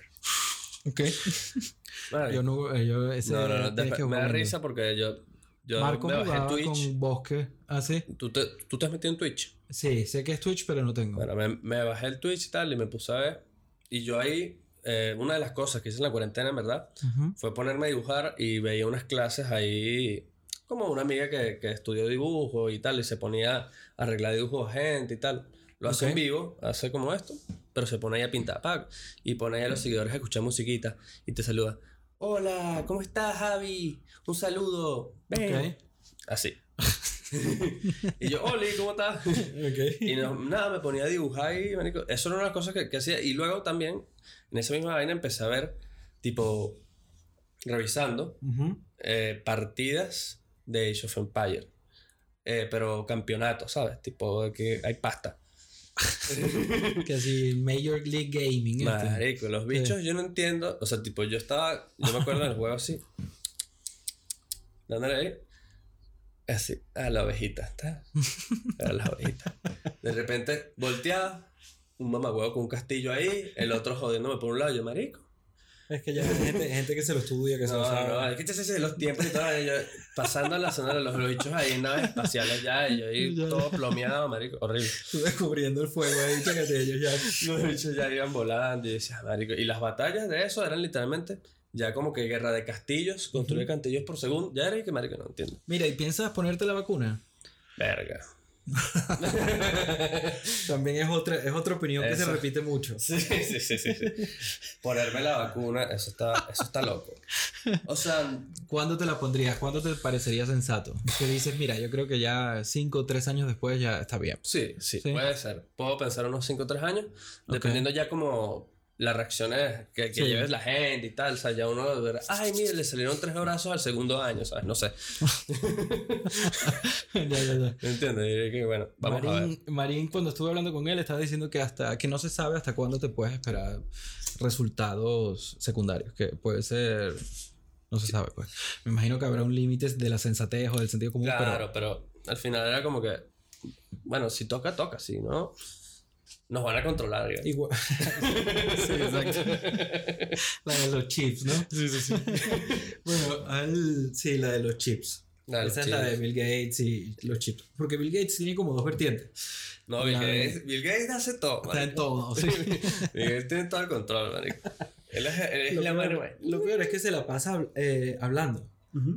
Ok. Yo no, yo ese no, no, no, después- que me da risa porque yo, yo Marco me bajé Twitch. con Bosque. ¿Ah, sí? ¿Tú, te, ¿Tú te has metido en Twitch? Sí, sé que es Twitch, pero no tengo. Bueno, me, me bajé el Twitch y tal y me puse a ver. Y yo ahí, eh, una de las cosas que hice en la cuarentena, en verdad, fue ponerme a dibujar y veía unas clases ahí, como una amiga que, que estudió dibujo y tal, y se ponía a arreglar dibujos de gente y tal. Lo hace en vivo, hace como esto, pero se pone ahí a pintar pack y pone ahí a los seguidores a escuchar musiquita y te saluda. Hola, ¿cómo estás, Javi? Un saludo. Ven. Así. y yo, Oli, ¿cómo estás? Ok. Y no- nada, me ponía a dibujar y, marico, eso era una de las cosas que, que hacía. Y luego también, en esa misma vaina, empecé a ver, tipo, revisando Ujú. eh, partidas de Age of Empire. Eh, pero campeonatos, ¿sabes? Tipo, que hay pasta. Que Major League Gaming. este. Marico, los bichos yo no entiendo. O sea, tipo, yo estaba. Yo me acuerdo del juego así. Dándole ahí. Así, a la ovejita. ¿está? A la ovejita. De repente, volteaba. Un mamagüevo con un castillo ahí. El otro jodiéndome por un lado. Yo, marico. Es que ya hay gente, gente que se lo estudia, que se No, lo sabe. no, es que te hace los tiempos y todo. y yo pasando la zona de los, bichos ahí en naves espaciales ya. Y yo ahí Ya. todo plomeado, marico. Horrible. Tú descubriendo el fuego ahí, chécate ellos ya. Los bichos ya iban volando y decía, marico. Y las batallas de eso eran literalmente ya como que guerra de castillos, construir Ujú. castillos por segundo. Ya era y que, marico, no entiendo. Mira, ¿y piensas ponerte la vacuna? Verga. También es otra, es otra opinión que se repite mucho. Sí, sí, sí, sí, sí. Ponerme la vacuna, eso está, eso está loco. O sea, ¿Cuándo te la pondrías? ¿Cuándo te parecería sensato? Que dices, mira, yo creo que ya cinco o tres años después ya está bien. sí, sí, Sí. puede ser. Puedo pensar unos 5 o 3 años, dependiendo ya como la reacción es que, que Sí. lleves la gente y tal. O sea, ya uno verá, ay, mire, le salieron tres brazos al segundo año, ¿sabes? No sé. ya, ya, ya. ¿Entiendes? Que bueno, vamos a ver. Marín, Marín, cuando estuve hablando con él, estaba diciendo que hasta que no se sabe hasta cuándo te puedes esperar resultados secundarios, que puede ser, no se sabe, pues. Me imagino que habrá un límite de la sensatez o del sentido común, Claro, pero al final era como que, bueno, si toca, toca, si no, nos van a controlar. ¿ya? igual. sí, exacto. la de los chips, ¿no? Sí, sí, sí. Bueno, al- sí, la de los chips. La Esa es la de. Bill Gates y los chips. Porque Bill Gates tiene como dos vertientes. No, Bill Gates, Bill Gates hace todo. Está en todo, sí. Bill Gates tiene todo el control, marico. Él es, él es Lo la peor, mano, güey. lo peor es que se la pasa eh, hablando.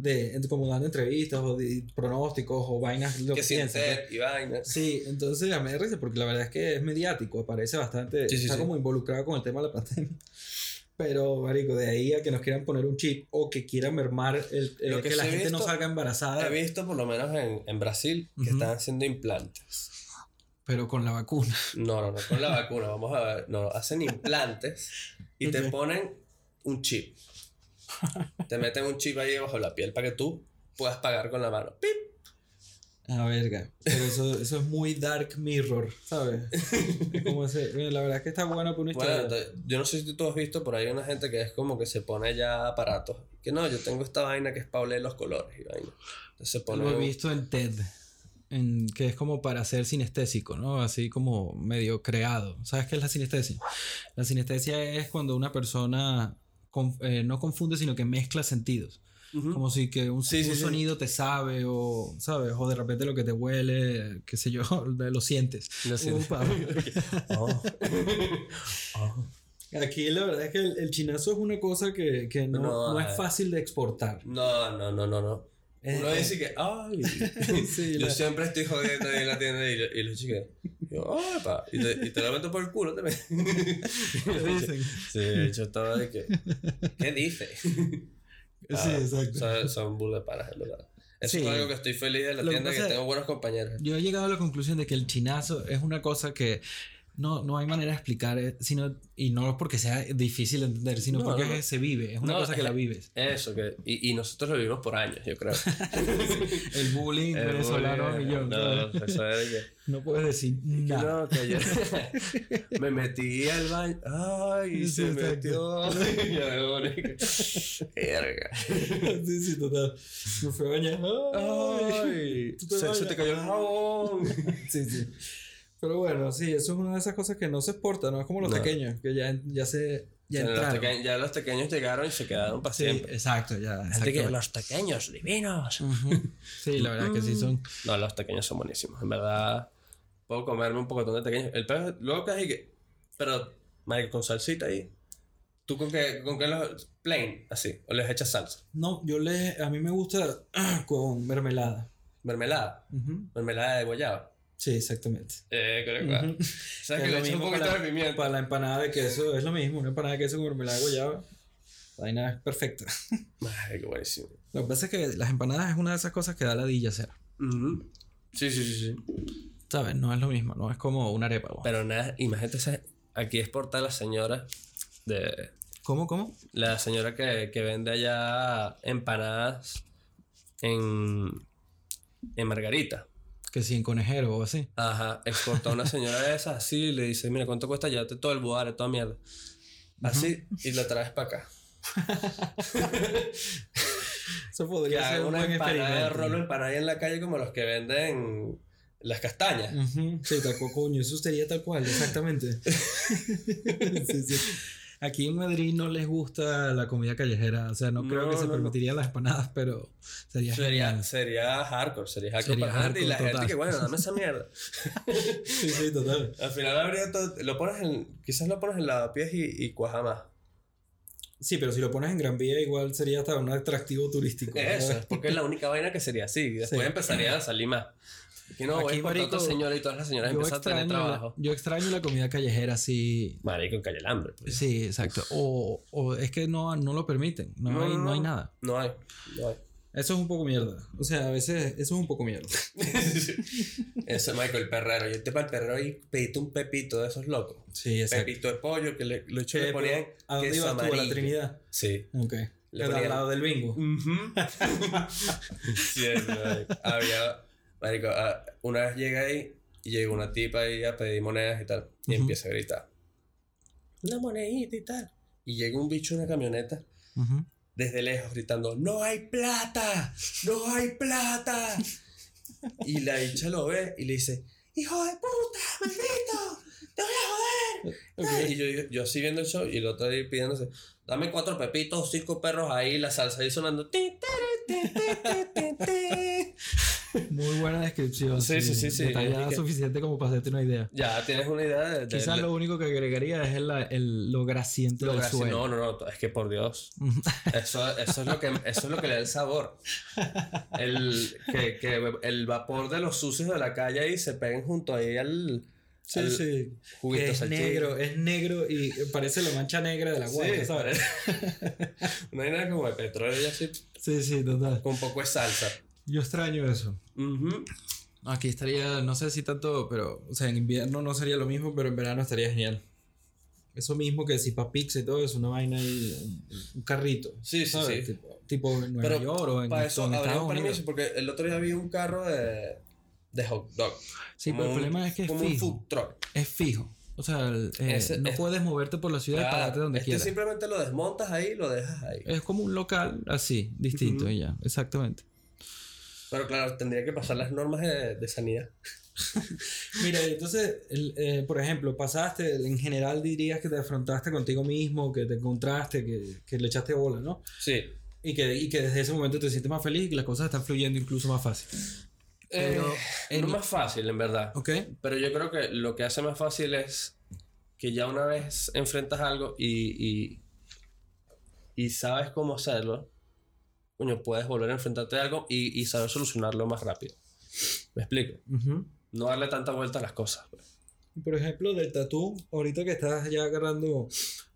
De, como dando entrevistas o de pronósticos o vainas lo Que que piensa, pues. y vaina. Sí, entonces a mí me risa porque la verdad es que es mediático, aparece bastante, Sí, sí, está sí. como involucrado con el tema de la pandemia. Pero, marico, de ahí a que nos quieran poner un chip o que quieran mermar el, el Lo que, que la gente no visto- salga embarazada, He visto por lo menos en, en Brasil que Ujú. están haciendo implantes. pero con la vacuna. No, no, no, con la vacuna, vamos a ver. No, hacen implantes y te Ok. ponen un chip. Te meten un chip ahí debajo de la piel para que tú puedas pagar con la mano. ¡Pip! Ah, verga. Pero eso, eso es muy Dark Mirror, ¿sabes? Es como ese, bueno, la verdad es que está bueno por una Bueno, historia. entonces, yo no sé si tú has visto por ahí una gente que es como que se pone ya aparatos. Que no, yo tengo esta vaina que es para oler los colores y vaina. Entonces se pone. Lo he visto en TED, en, que es como para ser sinestésico, ¿no? Así como medio creado. ¿Sabes qué es la sinestesia? La sinestesia es cuando una persona con- eh, no confunde, sino que mezcla sentidos. Ujú. Como si que un, Sí, sí, un sí. sonido te sabe o, ¿sabes? O de repente lo que te huele, qué sé yo, lo sientes. Lo siento. Upa. Oh. Oh. Aquí la verdad es que el, el chinazo es una cosa que, que no, No, no eh. es fácil de exportar. No, no, no, no, no. Uno Eh, dice que, ay, Sí, yo la- siempre estoy jodiendo ahí en la tienda y, y los chicos, yo, ay, pa, y te, y te lo meto por el culo también. ¿qué dicen? Sí, yo estaba de que, ¿qué dice? Ah, Sí, exacto. Son, son panas, en verdad. Eso Sí. es algo que estoy feliz de la Lo que tienda, que, es- tengo buenos compañeros. Yo he llegado a la conclusión de que el chinazo es una cosa que no, no hay manera de explicar, eh, sino, y no porque sea difícil de entender, sino No, porque no, se vive, es una No, cosa que la vives. Eso, que, y, y nosotros lo vivimos por años, yo creo. El bullying El venezolano a bullying, millón. No. No puedes decir nada. no, que ayer me metí al baño. Ay, Sí, se metió. Y yo, Verga. sí, sí, total. Me fui a bañar. Ay, te se, te cayó el jabón. Sí, sí. Pero bueno, sí, eso es una de esas cosas que no se exporta, no es como los No. pequeños, que ya, ya se. Ya Ya los, entraron. teque- ya los pequeños llegaron y se quedaron para Sí, siempre. exacto, ya. Que los pequeños divinos. Sí, la verdad que sí son. No, los pequeños son buenísimos. En verdad, puedo comerme un poco de pequeños. El pez, luego que hay que. Pero, Mike, con salsita ahí. ¿Tú con qué, con qué los. plain, así? ¿O les echas salsa? No, yo le. A mí me gusta con mermelada. Mermelada. Ujú. Mermelada de guayaba. Sí, exactamente. Eh, creo que. ¿Sabes Es que le echas un poquito para de la- pimienta? Para la empanada de queso es lo mismo, una empanada de queso con mermelada de guayaba. La vaina es perfecta. Madre, qué buenísimo. Lo que pasa es que las empanadas es una de esas cosas que da ladilla hacer. Ujú. Sí, sí, sí, sí. ¿Sabes? No es lo mismo, no es como una arepa. ¿no? Pero nada, imagínate, esa- aquí es por la señora de. ¿Cómo, cómo? La señora que, que vende allá empanadas en. en Margarita. Que si en conejero o así. Ajá, exportó a una señora de esas así y le dice: Mira, ¿cuánto cuesta llevarte todo el budare, toda mierda? Así, y la traes para acá. Eso Que podría ser un una buen empanada de rolo empanada en la calle como los que venden las castañas. Sí, tal cual, coño, eso sería tal cual, exactamente. Sí, sí. Aquí en Madrid no les gusta la comida callejera, o sea, no, creo No, que se no. permitirían las empanadas, pero sería, Sería, sería hardcore, sería hardcore Sería para gente y la hardcore gente que bueno, dame esa mierda. Sí, sí, total. Al final habría todo, lo pones en, quizás lo pones en lavapiés y, y cuaja más. Sí, pero si lo pones en Gran Vía igual sería hasta un atractivo turístico. Eso, porque es la única vaina que sería así. Después Sí. empezarían a salir más. Y no, Aquí, marico, señora y todas las señoras Yo empiezan a tener extraño, la, trabajo. yo extraño la comida callejera, sí. Marico, en calle el hambre. pues. Sí, exacto. O, o es que no, no lo permiten, no, hay, no hay nada. No hay, no hay. Eso es un poco mierda. O sea, a veces eso es un poco mierda. Eso es Michael Perrero. Yo te para el Perrero y pediste un pepito de esos locos. Sí, Pepito de pollo que le, lo le ponían ¿A dónde ibas tú? ¿A la. Trinidad? Sí. Ok. Le al lado del bingo. Marico. Había, marico, ah, una vez llega ahí y llega una tipa ahí a pedir monedas y tal. Y Ujú. empieza a gritar. Una monedita y tal. Y llega un bicho en una camioneta Ujú. desde lejos gritando, ¡No hay plata! ¡No hay plata! Y la bicha lo ve y le dice, ¡Hijo de puta, maldito! ¡Te voy a joder! Y yo, yo así viendo el show y el otro ahí pidiéndose, dame cuatro pepitos, cinco perros ahí, la salsa ahí sonando. Muy buena descripción. Sí, sí, sí, sí. Detallada que- suficiente como para hacerte una idea. Ya tienes una idea de... de- Quizás de- lo único que agregaría es el, el- lo grasiento lo del graci- suelo. No, no, no, es que por Dios. Eso, eso, es lo que, eso es lo que le da el sabor. El, que, que el vapor de los sucios de la calle ahí se peguen junto ahí al, Sí, al sí. juguito es negro, es negro y parece la mancha negra de la Sí, guarda, ¿sabes? no hay nada como de petróleo y así Sí, sí, total. con poco de salsa. Yo extraño eso. Ujú. Aquí estaría, no sé si tanto, pero, o sea, en invierno no sería lo mismo, pero en verano estaría genial. Eso mismo que si para pizza y todo es una vaina ahí, un- carrito. Sí, sí, ¿sabes? sí. Tipo, tipo en Nueva Pero York o en, Para eso en Estados un Unidos. permiso porque el otro día vi un carro de, de hot dog. Sí, Como pero el un- problema es que es como un fijo. food truck. Es fijo. O sea, el- eh, Ese- no es- puedes moverte por la ciudad y Claro, pararte donde este quieras. simplemente lo desmontas ahí y lo dejas ahí. Es como un local así, distinto y ya, exactamente. Pero claro, tendría que pasar las normas de, de sanidad. Mira, entonces, el, eh, por ejemplo, pasaste, en general dirías que te afrontaste contigo mismo, que te encontraste, que, que le echaste bola, ¿no? Sí. Y que, y que desde ese momento te sientes más feliz y que las cosas están fluyendo incluso más fácil. Pero Eh, no es más fácil, en verdad. ¿Ok? Pero yo creo que lo que hace más fácil es que ya una vez enfrentas algo y, y, y sabes cómo hacerlo, coño, puedes volver a enfrentarte a algo y, y saber solucionarlo más rápido. ¿Me explico? No darle tanta vuelta a las cosas. pues. Por ejemplo, del tatú, ahorita que estás ya agarrando,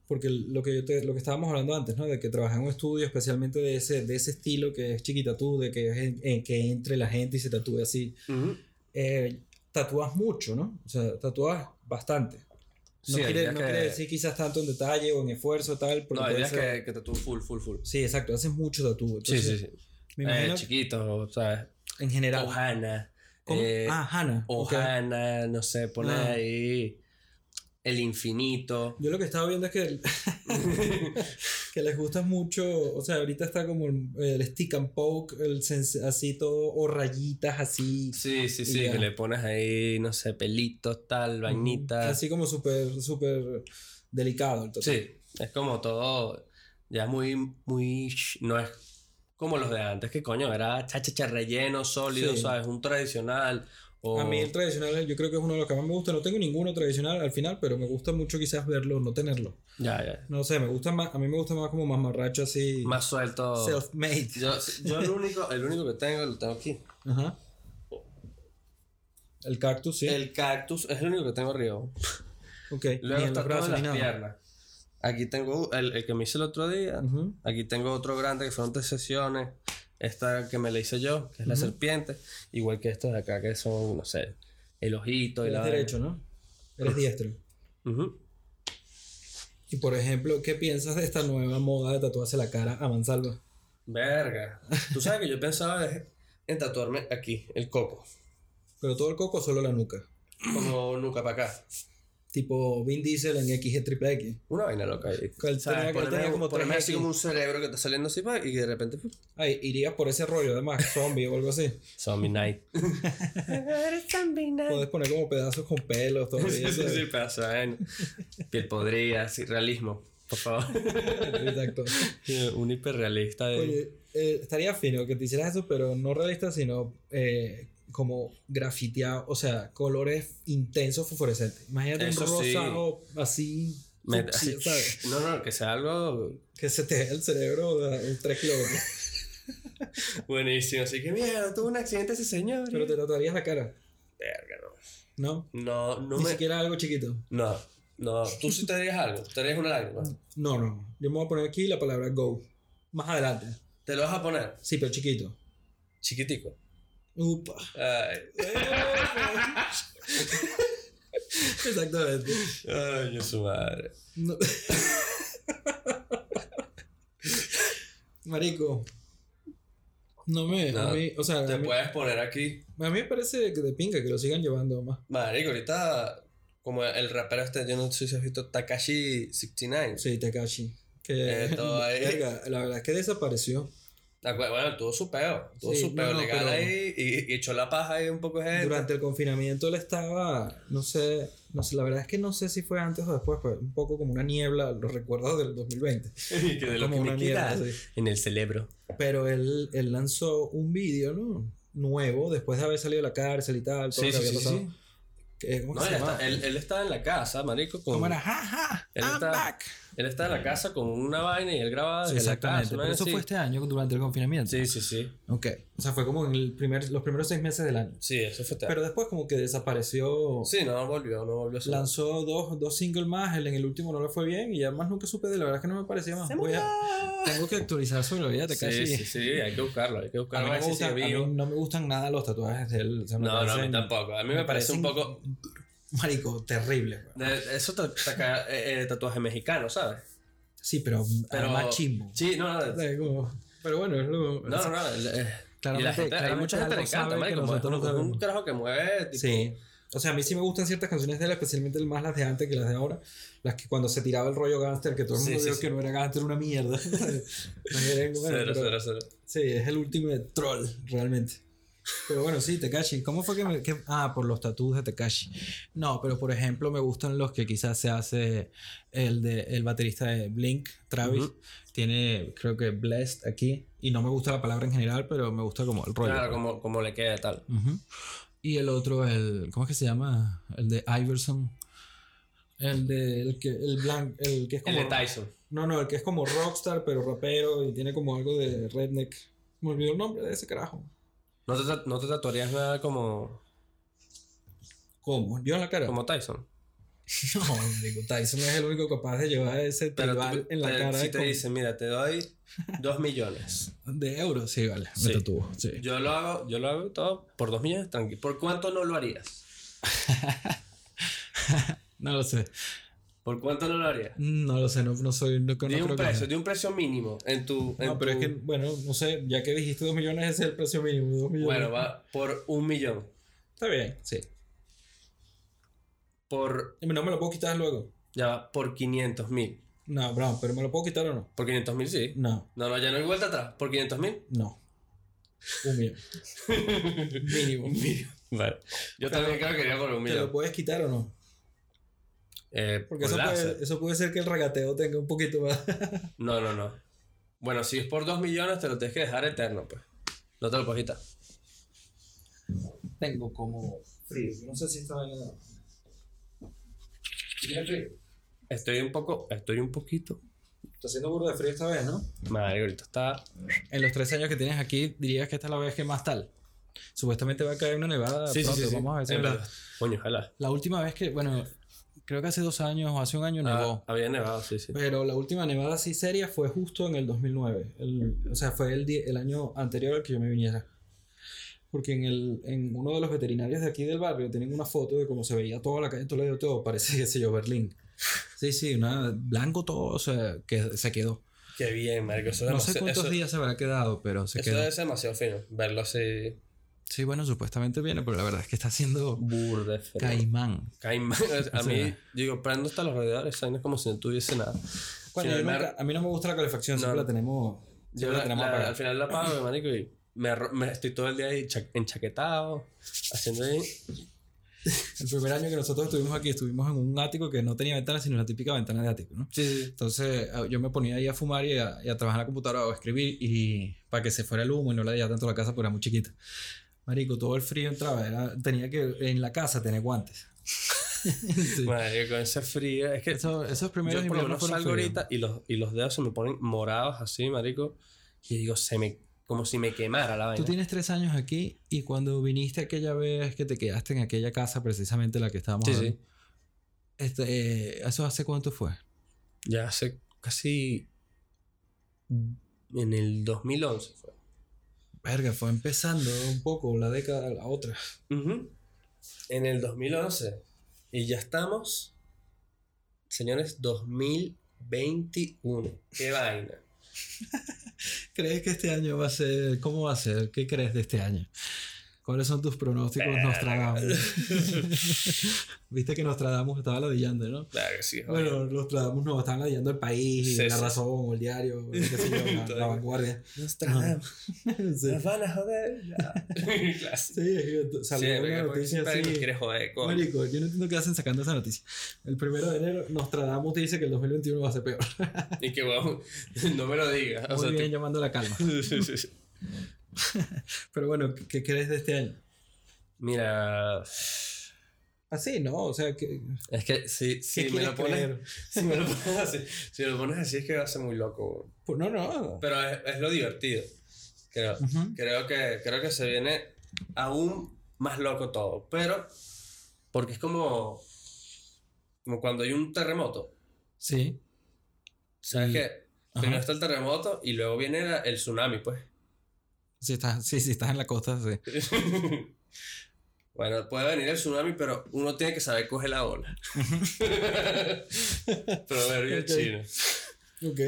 porque lo que, yo te, lo que estábamos hablando antes, ¿no? De que trabajas en un estudio especialmente de ese, de ese estilo que es chiquitatú, de que, es en- que entre la gente y se tatúe así. Eh, tatúas mucho, ¿no? O sea, tatúas bastante. No, Sí, quiere, no que- quiere decir quizás tanto en detalle o en esfuerzo tal, porque No, días ser- que, que te tú full, full, full. Sí, exacto, haces mucho tatú. Sí, sí, sí. Me Eh, imagino chiquito, ¿sabes? en general. Ohana. ¿Cómo? eh, ah, Hannah. ok. Ohana, no sé, pone Ah. ahí el infinito. Yo lo que estaba viendo es que, que les gusta mucho, o sea, ahorita está como el, el stick and poke, el así todo, o rayitas así. Sí, sí, sí, ya. que le pones ahí, no sé, pelitos, tal, vainitas. Así como súper, súper delicado el. Sí, es como todo, ya muy, muy, no es como los de antes, que coño, era chachacha relleno, sólido, Sí. ¿sabes? Un tradicional. O... A mí el tradicional yo creo que es uno de los que más me gusta. No tengo ninguno tradicional al final, pero me gusta mucho quizás verlo, no tenerlo. Ya, ya. No sé, me gusta más, a mí me gusta más como mamarracho así. Más suelto. Self-made. Yo, yo el único, el único que tengo, lo tengo aquí. Ajá. El cactus, sí. El cactus es el único que tengo arriba. ok. Luego está las nada. piernas. Aquí tengo el, el que me hice el otro día. Aquí tengo otro grande que fueron tres sesiones. Esta que me la hice yo, que es la serpiente. Igual que estos de acá, que son, no sé, el ojito y Eres la. derecho, ¿no? Eres diestro. Y por ejemplo, ¿qué piensas de esta nueva moda de tatuarse la cara a mansalva? Verga. Tú sabes que yo pensaba en- tatuarme aquí, el coco. Pero todo el coco o solo la nuca. Como nunca para acá. Tipo Vin Diesel en XG triple X. Una vaina loca ahí. ¿Cuál tenía- como ponerme 3X? así como un cerebro que está saliendo así pa, y de repente. Ay, irías por ese rollo, además, zombie o algo así. Zombie Night. Eres zombie night. Puedes poner como pedazos con pelos todavía. Sí, sí, ¿sabes? sí, pedazo de vaina. Piel podrida, sí, realismo, por favor. Exacto. un hiperrealista de. Oye, eh, estaría fino que te hicieras eso, pero no realista, sino eh, como grafiteado, o sea, colores intensos fosforescentes. Imagínate Eso un sí. rosado así, Me- fucsia, ¿sabes? No, no, que sea algo Que se te vea el cerebro de 3 kilómetros. buenísimo. Así que, mierda, tuvo un accidente ese señor. Pero te tatuarías la cara, Verga, ¿no? no. No, no Ni me. siquiera algo chiquito. No, no. Tú sí te harías algo. Te harías una lágrima. No, no. Yo me voy a poner aquí la palabra go. Más adelante. ¿Te lo vas a poner? Sí, pero chiquito. Chiquitico. Upa. Ay. Exactamente. Ay, su madre. No. Marico. No me. No, a mí, o sea, Te a mí, puedes poner aquí. a mí me parece que de pinga que lo sigan llevando más. Marico, ahorita, como el rapero este, yo no sé si has visto Takashi 69. Sí, Takashi. Que, Eh, todo ahí. verga, la verdad es que desapareció. Bueno, tuvo su peo. Tuvo Sí, su peo no, legal pero- ahí y, y echó la paja ahí un poco de gente. Durante el confinamiento él estaba, no sé, no sé, la verdad es que no sé si fue antes o después, fue un poco como una niebla, los recuerdos del 2020. que de lo como que una me niebla, queda sí. en el cerebro. Pero él, él lanzó un vídeo, ¿no? Nuevo, después de haber salido de la cárcel y tal, todo Sí, lo que sí, había sí, pasado. ¿Cómo No, se ya llama? está, él, él estaba en la casa, marico, con... ¿Cómo era? ¡Ja, ja! Él I'm está- back. Él estaba en la casa con una vaina y él grababa Sí, la exactamente. casa. Pero eso así. fue este año, durante el confinamiento. Sí, sí, sí. Ok. O sea, fue como en el primer, los primeros seis meses del año. Sí, eso fue este Pero después como que desapareció. Sí, no volvió, no volvió a sonar. Lanzó dos, dos singles más, el en el último no le fue bien y ya más nunca supe de la verdad es que no me parecía más. Voy a- tengo que actualizar sobre la vida de Tekashi. Sí, sí, sí, hay que buscarlo, hay que A buscarlo. mí, a no ver me gustan, a mí no me gustan nada los tatuajes de él. o sea, me No, no, a mí parecen- tampoco. A mí me, parece un parecen, poco... Marico, terrible. de- eso ta- taca- eh, eh, tatuaje mexicano, ¿sabes? Sí, pero, Pero... más chimbo. Sí, no, no, O sea, como- pero bueno, es lo. no, no, no, eh, Claramente- la gente, hay mucha gente que le encanta, marico, que nosotros un- no es un carajo que mueve, tipo... Sí. O sea, a mí sí me gustan ciertas canciones de él, especialmente más las de antes que las de ahora. Las que cuando se tiraba el rollo gangster, que todo el Sí, mundo sí, dijo sí. que no era gangster, una mierda. No era- bueno, Cero, pero- cero, cero. Sí, es el último de troll, realmente. Pero bueno, sí, Tekashi. ¿Cómo fue que me.? que- ah, por los tatuajes de Tekashi. No, pero por ejemplo, me gustan los que quizás se hace el, de, el baterista de Blink, Travis. Tiene, creo que Blessed aquí. Y no me gusta la palabra en general, pero me gusta como el rollo. Claro, como, como le queda tal. Y el otro, el. ¿Cómo es que se llama? El de Iverson. El de. El que, el blanc, el que es El como. de Tyson. No, no, el que es como rockstar, pero rapero y tiene como algo de redneck. Me olvidó el nombre de ese carajo. ¿No te, no te tatuarías nada como, ¿Cómo? ¿Yo en la cara? como Tyson? No, marico, Tyson es el único capaz de llevar ese tribal en la cara si te con- dicen, mira, te doy dos millones. de euros. Sí, vale, Sí. me tatuó. Sí. Yo lo hago, yo lo hago todo por dos millones, tranquilo. ¿Por cuánto no lo harías? No lo sé. ¿Por cuánto no lo harías? No lo sé, no, no soy. No, no Di creo un que- precio, di un precio mínimo en tu. en No, pero es que, bueno, no sé, ya que dijiste 2 millones, ese es el precio mínimo. 2 millones. Bueno, va por un millón. Está bien, sí. Por. No me lo puedo quitar luego. Ya va, por 500 mil. No, bro, pero ¿me lo puedo quitar o no? Por 500 mil, sí. No, No, no, ya no hay vuelta atrás. Por 500 mil. no. Un millón. Mínimo. Vale. Yo Pero- también creo que iría por un ¿Te lo millón. puedes quitar o no? Eh, Porque por eso puede, eso puede ser que el regateo tenga un poquito más. No, no, no. Bueno, si es por 2 millones, te lo tienes que dejar eterno, pues. No te lo puedes quitar. Tengo como frío. No sé si está. ¿Tienes frío? Estoy un poco, estoy un poquito. Está haciendo burro de frío esta vez, ¿no? Madre, ahorita está. En los tres años que tienes aquí, dirías que esta es la vez que más tal. Supuestamente va a caer una nevada Sí, sí, pronto. sí, sí. Vamos a ver si. Coño, ojalá. La última vez que, bueno, creo que hace dos años o hace un año nevó. Ah, había nevado, sí, sí. Pero la última nevada así seria fue justo en el 2009. El- o sea, fue el, el año anterior al que yo me viniera. Porque en, el, en uno de los veterinarios de aquí del barrio tienen una foto de cómo se veía toda la calle Toledo, todo. Parece, qué sé yo, Berlín. Sí, sí, una, blanco todo, o sea, que se quedó. Qué bien, marico. Eso es No sé cuántos eso- días se habrá quedado, pero se Eso quedó. es demasiado fino. Verlo así. Sí, bueno, supuestamente viene, pero la verdad es que está haciendo Burde caimán. Caimán. A O mí, sea- yo digo, prendo hasta los radiadores, ¿sabes? como si no tuviese nada. Bueno, yo final, nunca- a mí no me gusta la calefacción, No. siempre la tenemos. yo Siempre la la- tenemos la- al final la apago, marico, y me, me estoy todo el día ahí cha- enchaquetado, haciendo ahí. El primer año que nosotros estuvimos aquí, estuvimos en un ático que no tenía ventana, sino la típica ventana de ático, ¿no? Sí, sí. Entonces ah, yo me ponía ahí a fumar y a, y a trabajar en la computadora o a escribir y para que se fuera el humo y no le diera tanto la casa porque era muy chiquita. Marico, todo el frío entraba, era- tenía que en la casa tener guantes. Sí. Madre, con ese frío. Es que Eso- esos primeros yo por lo menos salgo ahorita y los, y los dedos se me ponen morados así, marico. Y digo, se me, como si me quemara la vaina. Tú tienes tres años aquí y cuando viniste aquella vez que te quedaste en aquella casa, precisamente la que estábamos Sí, hablando, sí. este, eh, ¿eso hace cuánto fue? Ya hace casi En el 2011 fue. Verga, fue empezando un poco la década la otra. En el 2011. Y ya estamos, señores, 2021. Qué vaina. ¿Crees que este año va a ser? ¿Cómo va a ser? ¿Qué crees de este año? ¿Cuáles son tus pronósticos. Nostradamus? Viste que Nostradamus estaba ladillando, ¿no? Claro que sí. Bueno, Nostradamus no, estaban ladillando el país, y la sí. razón, el diario, qué sé yo, la, la vanguardia. Nostradamus. Sí, Nos van a joder. sí, es que salió una noticia así. nos quiere joder, coño. Marico, yo no entiendo qué hacen sacando esa noticia. El primero de enero, Nostradamus dice que el 2021 va a ser peor. Y que bueno, no me lo digas. O Muy sea, bien, tipo- llamando la calma. Sí, sí, sí. Pero bueno, ¿qué crees de este año? Mira, Así, ¿no? O sea, que, es que si, si ¿qué me lo pones, si me lo pones así, si me lo pones así es que va a ser muy loco. Pues no, no. Pero es, es lo divertido. Creo. Ujú. Creo que, creo que se viene aún más loco todo. Pero, porque es como, como cuando hay un terremoto. Sí. ¿Sabes qué? ajá. Primero está el terremoto y luego viene el tsunami, pues. Sí, estás, sí, sí, estás en la costa, sí. bueno, puede venir el tsunami, pero uno tiene que saber coger la ola. pero ver bien Ok. chino. Ok.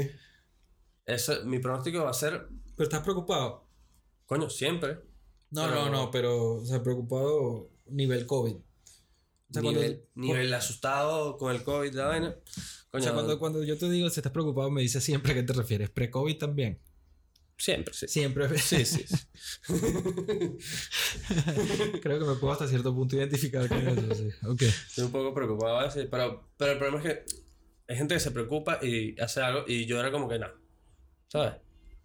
Eso, mi pronóstico va a ser, Pero estás preocupado. coño, siempre. No, Pero- no, no, pero, o sea, preocupado nivel COVID. O sea, cuando- nivel, nivel asustado con el COVID, la vaina. O Coño, sea, cuando, cuando yo te digo si estás preocupado, me dices siempre a qué te refieres. ¿Pre-COVID también? Siempre, sí. Siempre. Sí, sí. sí. Creo que me puedo hasta cierto punto identificar con eso, sí. Estoy un poco preocupado pero, pero el problema es que hay gente que se preocupa y hace algo y yo era como que nada. ¿Sabes?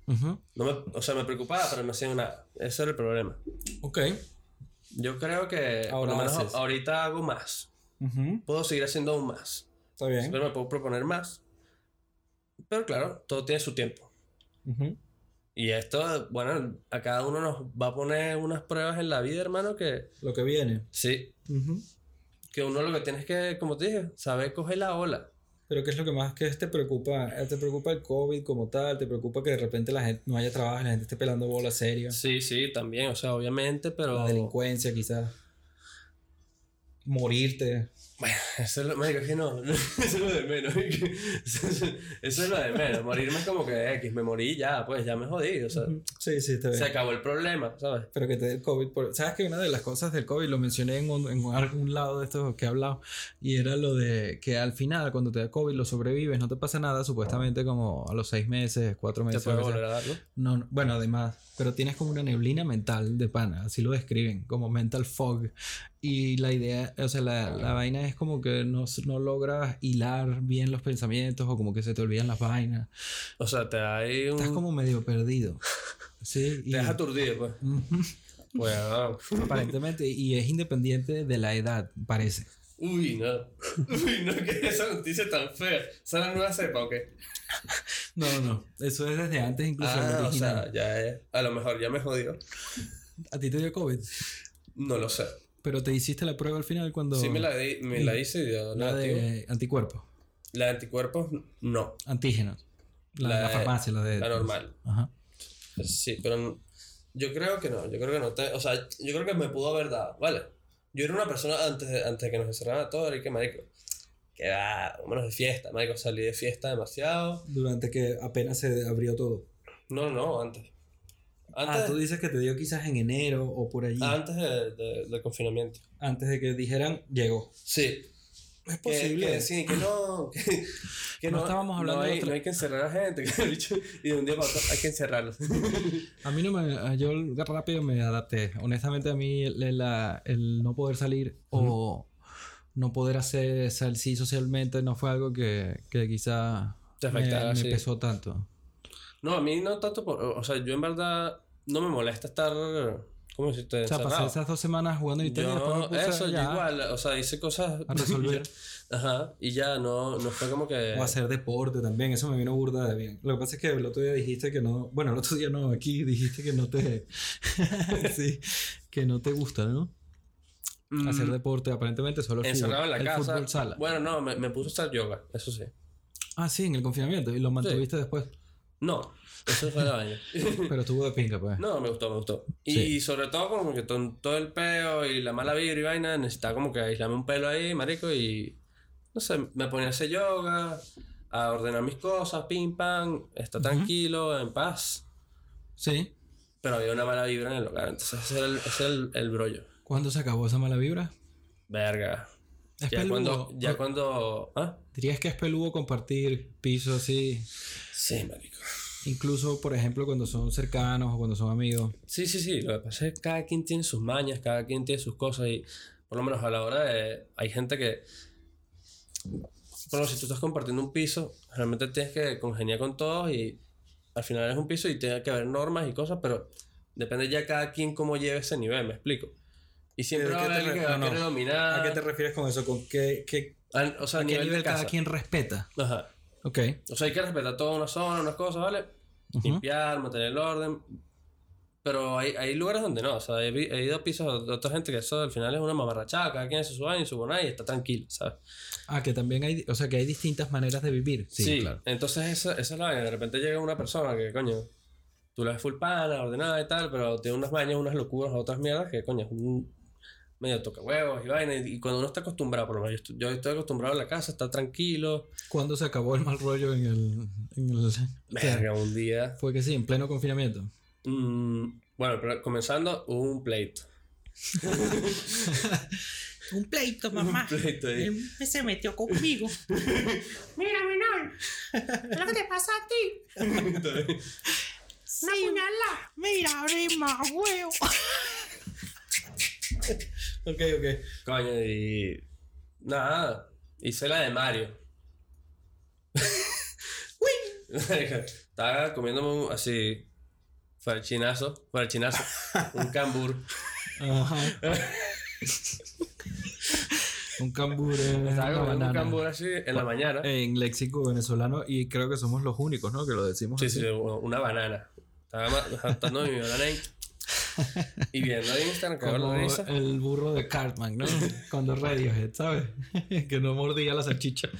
Ujú. No me, o sea, me preocupaba, pero no hacía nada. Ese era el problema. Ok. Yo creo que por Ahora lo menos haces. ahorita hago más. Ujú. Puedo seguir haciendo aún más. Está bien. Siempre me puedo proponer más. Pero claro, todo tiene su tiempo. Ujú. Y esto, bueno, a cada uno nos va a poner unas pruebas en la vida, hermano, que Lo que viene. sí, que uno lo que tienes que, como te dije, saber coger la ola. Pero ¿qué es lo que más que te preocupa? ¿Te preocupa el COVID como tal? ¿Te preocupa que de repente la gente no haya trabajo la gente esté pelando bola seria? Sí, sí, también, o sea, obviamente, pero... La delincuencia quizás. Morirte. Bueno, eso es lo, marico, es que no, eso es lo de menos. Eso es, lo de menos. Morirme es como que X, me morí ya, pues ya me jodí, o sea, Sí, sí, está bien. se acabó el problema, ¿sabes? Pero que te dé el COVID. por- ¿Sabes que una de las cosas del COVID lo mencioné en, un- en algún lado de esto que he hablado? Y era lo de que al final, cuando te da COVID, lo sobrevives, no te pasa nada, supuestamente como a los seis meses, cuatro Te meses. puede que sea. volver a dar, ¿no? No, no, bueno, además, pero tienes como una neblina mental de pana, así lo describen, como mental fog. Y la idea, o sea, la, la vaina es como que no, no logras hilar bien los pensamientos o como que se te olvidan las vainas. O sea, te da ahí un... Estás como medio perdido. Sí, y, Te dejas aturdido, pues. Bueno, aparentemente, y es independiente de la edad, parece. uy, no. Uy, no, que esa noticia tan fea. ¿Esa es la nueva cepa o qué? No, no, eso es desde antes incluso Ah, o sea, ya es... A lo mejor ya me jodió. A ti te dio COVID, No lo sé. pero te hiciste la prueba al final cuando... Sí me la, di- me la hice y dio la negativo. de anticuerpos, La de anticuerpos, no. antígenos. La, La la de- farmacia, la de... La normal. Ajá. Sí, pero yo creo que no, yo creo que no te, o sea, yo creo que me pudo haber dado, ¿vale? Yo era una persona antes de, antes de que nos encerraran a todos, era que marico, que va, vámonos de fiesta, marico, salí de fiesta demasiado. Durante que apenas se abrió todo. No, no, antes. ah, Antes, tú dices que te dio quizás en enero o por allí. antes de, de- del confinamiento. Antes de que dijeran, llegó. Sí. Es Que, posible. que sí, que no, que, que No estábamos hablando no de hay, otra- no hay que encerrar a gente, que el y de un día para otro hay que encerrarlos. A mí no me... Yo rápido me adapté. Honestamente a mí el, la- el no poder salir o no poder hacer sí socialmente no fue algo que, que quizá Te me, afectara, me sí. pesó tanto. No, a mí no tanto por, o sea, yo en verdad no me molesta estar, ¿cómo decirte? O sea, pasé esas dos semanas jugando Nintendo y después me Yo, eso, yo ya igual, o sea, hice cosas a resolver. Ajá, y ya no, no fue como que. O hacer deporte también, eso me vino burda de bien. Lo que pasa es que el otro día dijiste que no, bueno, el otro día no, aquí dijiste que no te, sí, que no te gusta, ¿no? Mm, Hacer deporte, aparentemente solo encerrado fútbol, en la el casa. fútbol sala. Bueno, no, me, me puse a hacer yoga, eso sí. Ah, sí, en el confinamiento y lo mantuviste después. No, eso fue la vaina. Pero estuvo de pinga, pues. No, me gustó, me gustó. Y Sí. sobre todo como que con todo el peo y la mala vibra y vaina, necesitaba como que aislarme un pelo ahí, marico, y no sé, me ponía a hacer yoga, a ordenar mis cosas, pim, pam, estar tranquilo, en paz. Sí. Pero había una mala vibra en el lugar, entonces ese era el, ese era el, el brollo. ¿Cuándo se acabó esa mala vibra? Verga. Es Ya peludo. cuando, ya cuando... ¿Ah? ¿Dirías que es peludo compartir pisos así? Sí, marico. Incluso, por ejemplo, cuando son cercanos o cuando son amigos. Sí, sí, sí. Lo que pasa es que cada quien tiene sus mañas, cada quien tiene sus cosas y por lo menos a la hora de... Hay gente que... Bueno, si tú estás compartiendo un piso, realmente tienes que congeniar con todos y al final es un piso y tiene que haber normas y cosas, pero depende ya cada quien cómo lleve ese nivel, me explico. Y siempre ¿De va a haber que va a no, querer dominar. ¿A qué te refieres con eso? ¿Con qué, qué, a- o sea, a a qué nivel, nivel de cada quien respeta? Ajá. Ok. O sea, hay que respetar toda una zona, unas cosas, ¿vale? Ujú. Limpiar, mantener el orden. Pero hay, hay lugares donde no. O sea, he, he ido a pisos de otra gente que eso al final es una mamarrachada. Cada quien hace su baño, su bonai y está tranquilo, ¿sabes? Ah, que también hay, o sea, que hay distintas maneras de vivir. Sí, claro. Entonces, esa, esa es la vaina. De repente llega una persona que, coño, tú la ves full pana, ordenada y tal, pero tiene unas mañas, unas locuras, otras mierdas que, coño, es un medio toca huevos y vaina. Y, y cuando uno está acostumbrado, por lo menos yo estoy, yo estoy acostumbrado a la casa, está tranquilo. ¿Cuándo se acabó el mal rollo en el... En el Verga, un día. Fue que sí, en pleno confinamiento. Mm, bueno, pero comenzando, hubo un pleito. Un pleito, mamá. Un pleito ahí. Él se metió conmigo. Mira, menor. ¿Qué es lo que te pasa a ti? Una puñalada. Mira, prima, huevo. Ok, ok. Coño, y. Nada, hice la de Mario. Estaba comiéndome un- así. Farchinazo, farchinazo, un cambur. Ajá. un cambur es Estaba comiendo un cambur así en la mañana. En léxico venezolano y creo que somos los únicos, ¿no? Que lo decimos Sí, así. sí, una banana. Estaba ma- saltando mi banana ahí. Y viendo en Instagram, Como risa. el burro de Cartman, ¿no? Cuando Radiohead, ¿sabes? que no mordía la salchicha.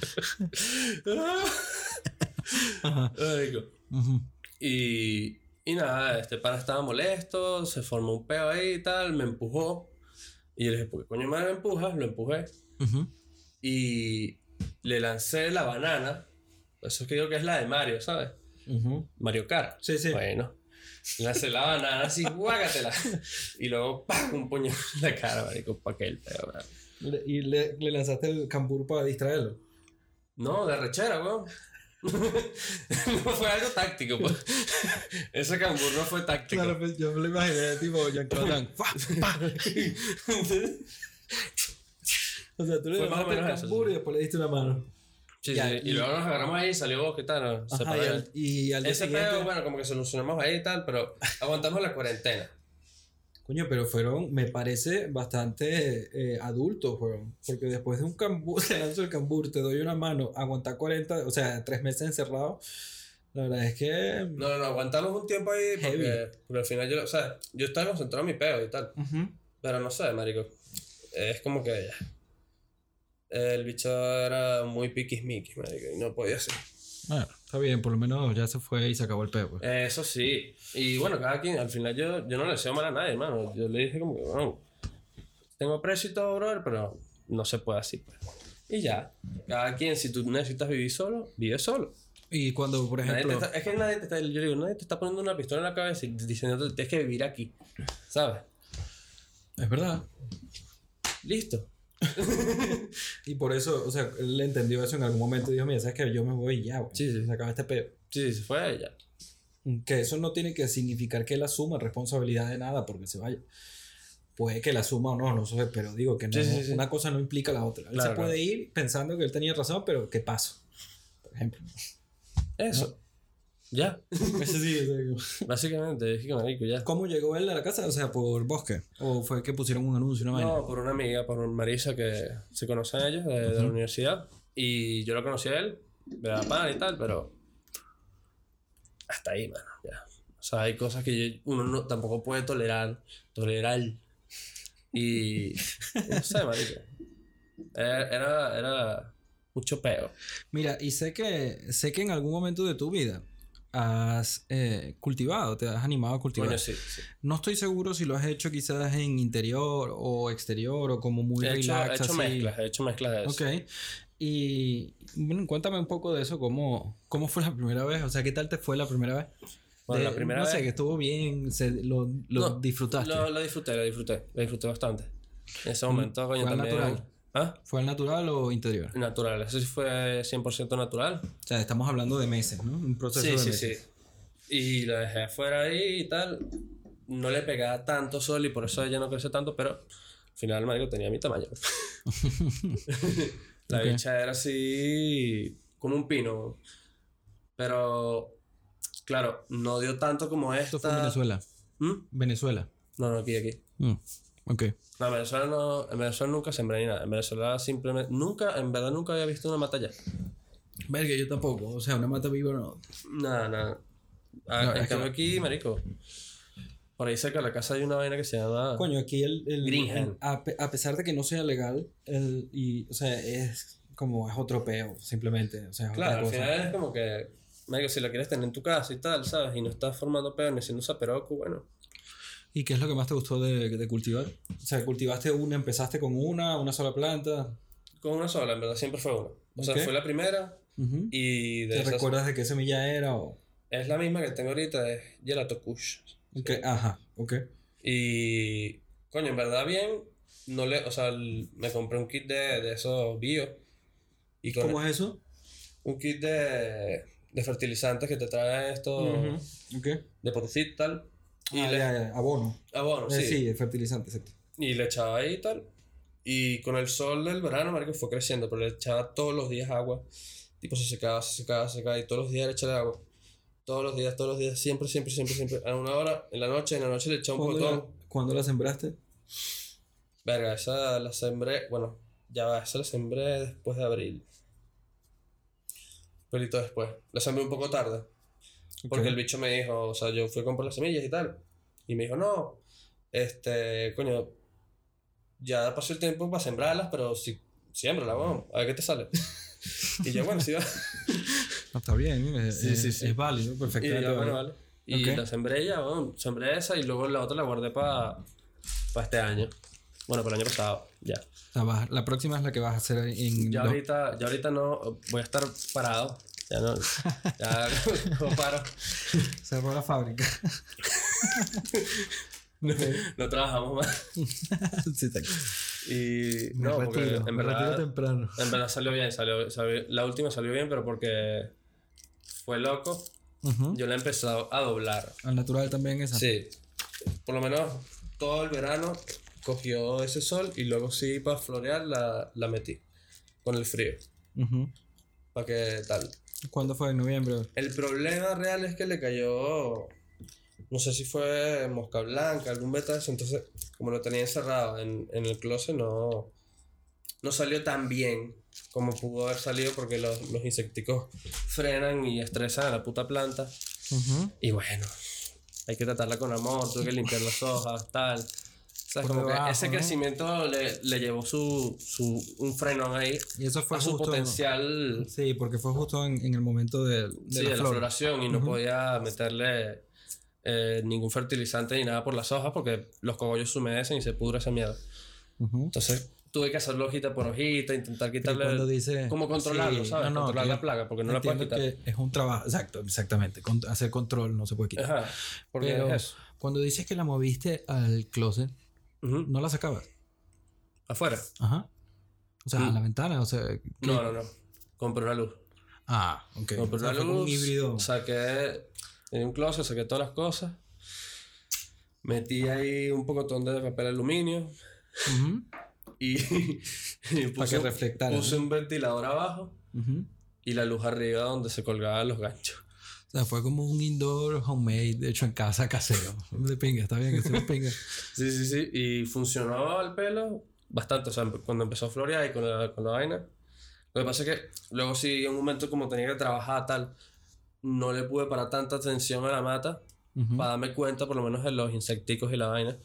Ujú. Y, y nada, este pana estaba molesto, se formó un peo ahí y tal, me empujó. Y yo le dije, ¿por qué coño madre me empujas? Lo empujé. Ujú. Y le lancé la banana. Eso es que digo que es la de Mario, ¿sabes? Ujú. Mario Kart. Sí, sí. Bueno. La banana así, guágatela. Y luego, ¡pam! Un puño en la cara, marico, pa' que el ¿verdad? Le- y le, le lanzaste el cambur para distraerlo. No, de rechera, weón. no fue algo táctico, pues. Ese cambur no fue táctico. Claro, pues yo me lo imaginé tipo Jean-Claude. O sea, tú le lanzaste el eso, cambur sí. y después le diste una mano. Sí, sí, y- y, luego nos agarramos ahí y salió vos, ¿qué tal? Nos Ajá, y al, y al día Ese siguiente... pedo, bueno, como que solucionamos ahí y tal, pero aguantamos la cuarentena. Coño, pero fueron, me parece, bastante eh, adultos, weón. Porque después de un cambur, te lanzo el cambur, te doy una mano, aguantar 40, o sea, tres meses encerrado. La verdad es que. No, no, aguantamos un tiempo ahí porque, porque al final yo, o sea, yo estaba concentrado en mi pedo y tal. Ujú. Pero no sé, marico. Es como que ya. El bicho era muy piquismiquis, marico, y no podía ser. Bueno, está bien, por lo menos ya se fue y se acabó el peo. pues. Eso sí. Y bueno, cada quien, al final yo, yo no le deseo mal a nadie, hermano. Yo le dije como que, bueno, tengo precio y todo, brother, pero no se puede así, pues. Y ya. Cada quien, si tú necesitas vivir solo, vive solo. Y cuando, por ejemplo. está- es que nadie te está, yo digo, nadie te está poniendo una pistola en la cabeza y diciendo tienes que vivir aquí. ¿Sabes? Es verdad. Listo. Y por eso, o sea, él entendió eso en algún momento y dijo: Mira, sabes que yo me voy y ya, weón. Sí, sí. Se acaba este peo. Sí, se fue ya. Que eso no tiene que significar que él asuma responsabilidad de nada porque se vaya. Puede que la asuma o no, no sé, pero digo que no, Sí, sí, sí. una cosa no implica la otra. Él Claro, se puede claro. ir pensando que él tenía razón, pero ¿qué pasó? Por ejemplo. Eso. Ya. Ese sí, ese- Básicamente, dije que marico, ya. ¿Cómo llegó él a la casa? O sea, por bosque. ¿O fue que pusieron un anuncio, una vaina? No, por una amiga, por Marisa, que se conocen ellos de, de la universidad. Y yo lo conocí a él, de la pana y tal, pero. Hasta ahí, mano, ya. O sea, hay cosas que yo- uno no, tampoco puede tolerar. Tolerar. Y. No sé, marico. Era, era, era mucho peo. Mira, y sé que, sé que en algún momento de tu vida has eh, cultivado, te has animado a cultivar. Coño, sí, sí. No estoy seguro si lo has hecho quizás en interior o exterior o como muy He hecho, he relax hecho así. mezclas, he hecho mezclas de eso. Ok. Y bueno, cuéntame un poco de eso, cómo, cómo fue la primera vez, o sea, ¿qué tal te fue la primera vez? Bueno, De- la primera no sé, vez- que estuvo bien, se- lo, lo No, disfrutaste. Lo, lo disfruté, lo disfruté, lo disfruté bastante. En ese momento, coño, ¿Fue al también. natural? ¿Ah? ¿Fue al natural o interior? Natural, eso sí fue 100% natural. O sea, estamos hablando de meses, ¿no? Un proceso Sí, de sí, meses. sí. Y lo dejé afuera ahí y tal. No le pegaba tanto sol y por eso ella no crece tanto, pero al final, marico, tenía mi tamaño. La Ok. bicha era así como un pino. Pero, claro, no dio tanto como esta. Esto fue en Venezuela. ¿Mm? Venezuela. No, no, aquí, aquí. Mm, Ok. No, en Venezuela no, en Venezuela nunca sembré ni nada. En Venezuela simplemente, nunca, en verdad nunca había visto una mata allá. Verga, yo tampoco. O sea, una mata viva no. Nada, nada. Ah, No, en es que- cambio aquí, marico. Por ahí cerca de la casa hay una vaina que se llama... Coño, aquí el. el, a, a pesar de que no sea legal, el, y, o sea, es como es otro peo, simplemente. O sea, es Claro, al otra cosa. final es como que, marico, si la quieres tener en tu casa y tal, ¿sabes? Y no estás formando peor ni siendo zaperoco, bueno. ¿Y qué es lo que más te gustó de, de cultivar? O sea, cultivaste una, empezaste con una, una sola planta. Con una sola, en verdad, siempre fue una. O sea, Ok. fue la primera Ujú. y de ¿Te esas- recuerdas de qué semilla era? O... Es la misma que tengo ahorita, es Gelato Kush. ok, Ajá, ok. Y, coño, en verdad bien, no le, o sea, el- me compré un kit de, de esos bio. Y con ¿Cómo es eso? un kit de, de fertilizantes que te trae esto Ujú, Ok. de potecito y tal. Y Ah, le, ya, ya, abono. abono, Eh, sí. sí, fertilizante, exacto. Y le echaba ahí y tal. Y con el sol del verano, marico, fue creciendo, pero le echaba todos los días agua. Tipo, se secaba, se secaba, se secaba, y todos los días le echaba agua. Todos los días, todos los días, siempre, siempre, siempre, siempre. A una hora, en la noche, en la noche le echaba un ¿Cuándo la, botón. cuándo la sembraste? Verga, esa la sembré, bueno, ya va, esa la sembré después de abril. Pelito después. La sembré un poco tarde. Porque el bicho me dijo, o sea, yo fui a comprar las semillas y tal. Y me dijo, no, este, coño, ya pasó el tiempo para sembrarlas, pero si, siémbrala, vamos, a ver qué te sale. y yo, bueno, sí va. No, está bien, es, Sí, sí, es- sí. es válido, Y perfectamente. yo, bueno, vale. Y la sembré ya, bueno, sembré esa y luego la otra la guardé para este año. Bueno, para el año pasado, ya. Vas- la próxima es la que vas a hacer en. Ya lo- ahorita, ya ahorita no, voy a estar parado. Ya no, ya no paro. Cerró la fábrica. No, no trabajamos más. sí, está. Y Me no, porque en verdad, temprano. en verdad salió bien, salió, salió- la última salió bien, pero porque fue loco. Yo la he empezado a doblar. Al natural también esa. Sí, por lo menos todo el verano cogió ese sol y luego sí para florear la, la metí con el frío. Para que tal. ¿Cuándo fue? En noviembre. El problema real es que le cayó, no sé si fue mosca blanca, algún beta de eso, entonces como lo tenía encerrado en, en el closet no, no salió tan bien como pudo haber salido porque los, los insecticos frenan y estresan a la puta planta. Y bueno, hay que tratarla con amor, tuve que limpiar las hojas, tal. Por Como que debajo, ese ¿no? crecimiento le, le llevó su, su, un frenón ahí Y eso fue a su justo. potencial Sí, porque fue justo en, en el momento de, de sí, la de la flor. floración y no podía meterle eh, ningún fertilizante ni nada por las hojas porque los cogollos se humedecen y se pudre esa mierda. Ujú. Entonces tuve que hacerlo hojita por hojita, intentar quitarle. dice. Cómo controlarlo, Sí, ¿sabes? no, no, Controlar que- la plaga porque no la puedes quitar. que es un trabajo. Exacto, exactamente. Con- hacer control no se puede quitar. Ajá, porque Pero es cuando dices que la moviste al closet, No la sacabas. Afuera. Ajá. O sea, a Mm. la ventana, o sea. ¿qué? No, no, no. Compré una luz. Ah, ok. Compré O sea, una luz. un híbrido. Saqué en un closet, saqué todas las cosas. Metí ahí un pocotón de papel aluminio. Ujú, Y, y puse, que reflectara, puse ¿no? un ventilador abajo ujú. y la luz arriba donde se colgaban los ganchos. O sea, fue como un indoor homemade, de hecho en casa casero. De pinga, está bien, que se pinga. Sí, sí, sí. Y funcionó al pelo bastante. O sea, cuando empezó a florear y con la, con la vaina. Lo que pasa es que luego sí, en un momento como tenía que trabajar tal, no le pude parar tanta atención a la mata Ujú. para darme cuenta por lo menos de los insecticos y la vaina.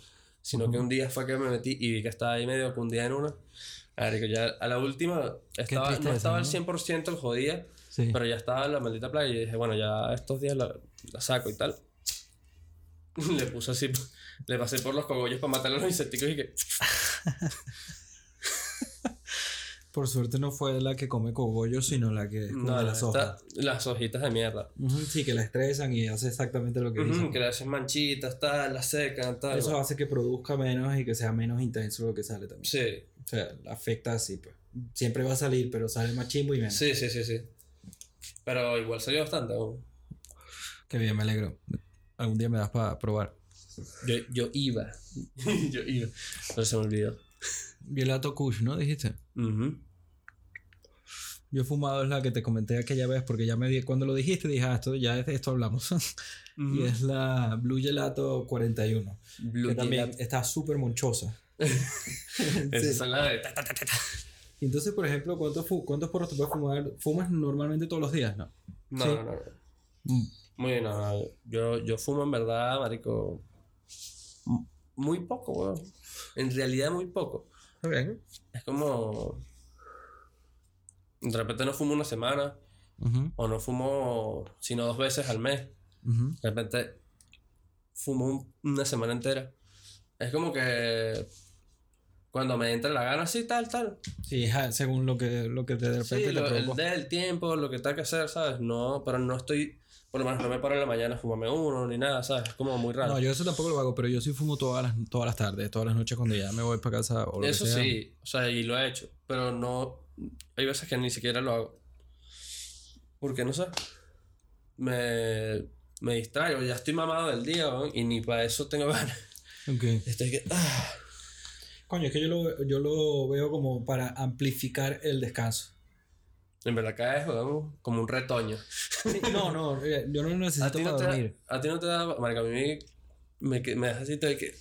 Sino que un día fue que me metí y vi que estaba ahí medio cundida en una. A ver, que ya a la última estaba, no estaba al ¿no? 100% el jodía, Sí. Pero ya estaba en la maldita playa y dije, bueno, ya estos días la, la saco y tal. Le puse así, le pasé por los cogollos para matar a los insecticos y que. Por suerte no fue la que come cogollos, sino la que come No, las hojas. las hojitas de mierda. Sí, que la estresan y hace exactamente lo que Ujú, dicen. que le hacen manchitas, tal, la secan, tal. Eso hace que produzca menos y que sea menos intenso lo que sale también. Sí, O sea, afecta así, pues. Siempre va a salir, pero sale más chimbo y menos. sí, sí, sí, sí. Pero igual salió bastante. aún. Qué bien, me alegro. Algún día me das para probar. Yo, yo iba. yo iba. Pero se me olvidó. Violato Kush, ¿no? Dijiste. Ujú. Yo he fumado es la que te comenté aquella vez porque ya me di, cuando lo dijiste dije, ah, esto ya de esto hablamos. y es la Blue Gelato 41. Blue que también está súper monchosa. Esas Sí. son las de ta, ta, ta, ta. Entonces, por ejemplo, ¿cuántos, ¿cuántos porros te puedes fumar? ¿Fumas normalmente todos los días? No. No, Sí. no, no, no. Muy bien, no, no. Yo, yo fumo en verdad, marico. Muy poco, weón. En realidad, muy poco. Está bien. Es como. De repente no fumo una semana, o no fumo sino dos veces al mes. De repente fumo un- una semana entera. Es como que. Cuando me entra la gana, así, tal, tal. Sí, según lo que, lo que te, de repente Sí, te lo, el provoca. del tiempo, lo que tenga que hacer, ¿sabes? No, pero no estoy. Por lo menos no me paro en la mañana a fumarme uno ni nada, ¿sabes? Es como muy raro. No, yo eso tampoco lo hago, pero yo sí fumo todas las, todas las tardes, todas las noches cuando ya me voy para casa o lo Eso que sea. sí, o sea, y lo he hecho, pero no. Hay veces que ni siquiera lo hago. Porque no sé. Me, me distraigo, ya estoy mamado del día weón, y ni para eso tengo ganas. Ok. Estoy que. ah. Coño, es que yo lo, yo lo veo como para amplificar el descanso. En verdad caes weón, como un retoño. No, no, eh, yo no A necesito ti, no te da, dormir. a ti no te da. Marica, a mí me, me, deja así todo que.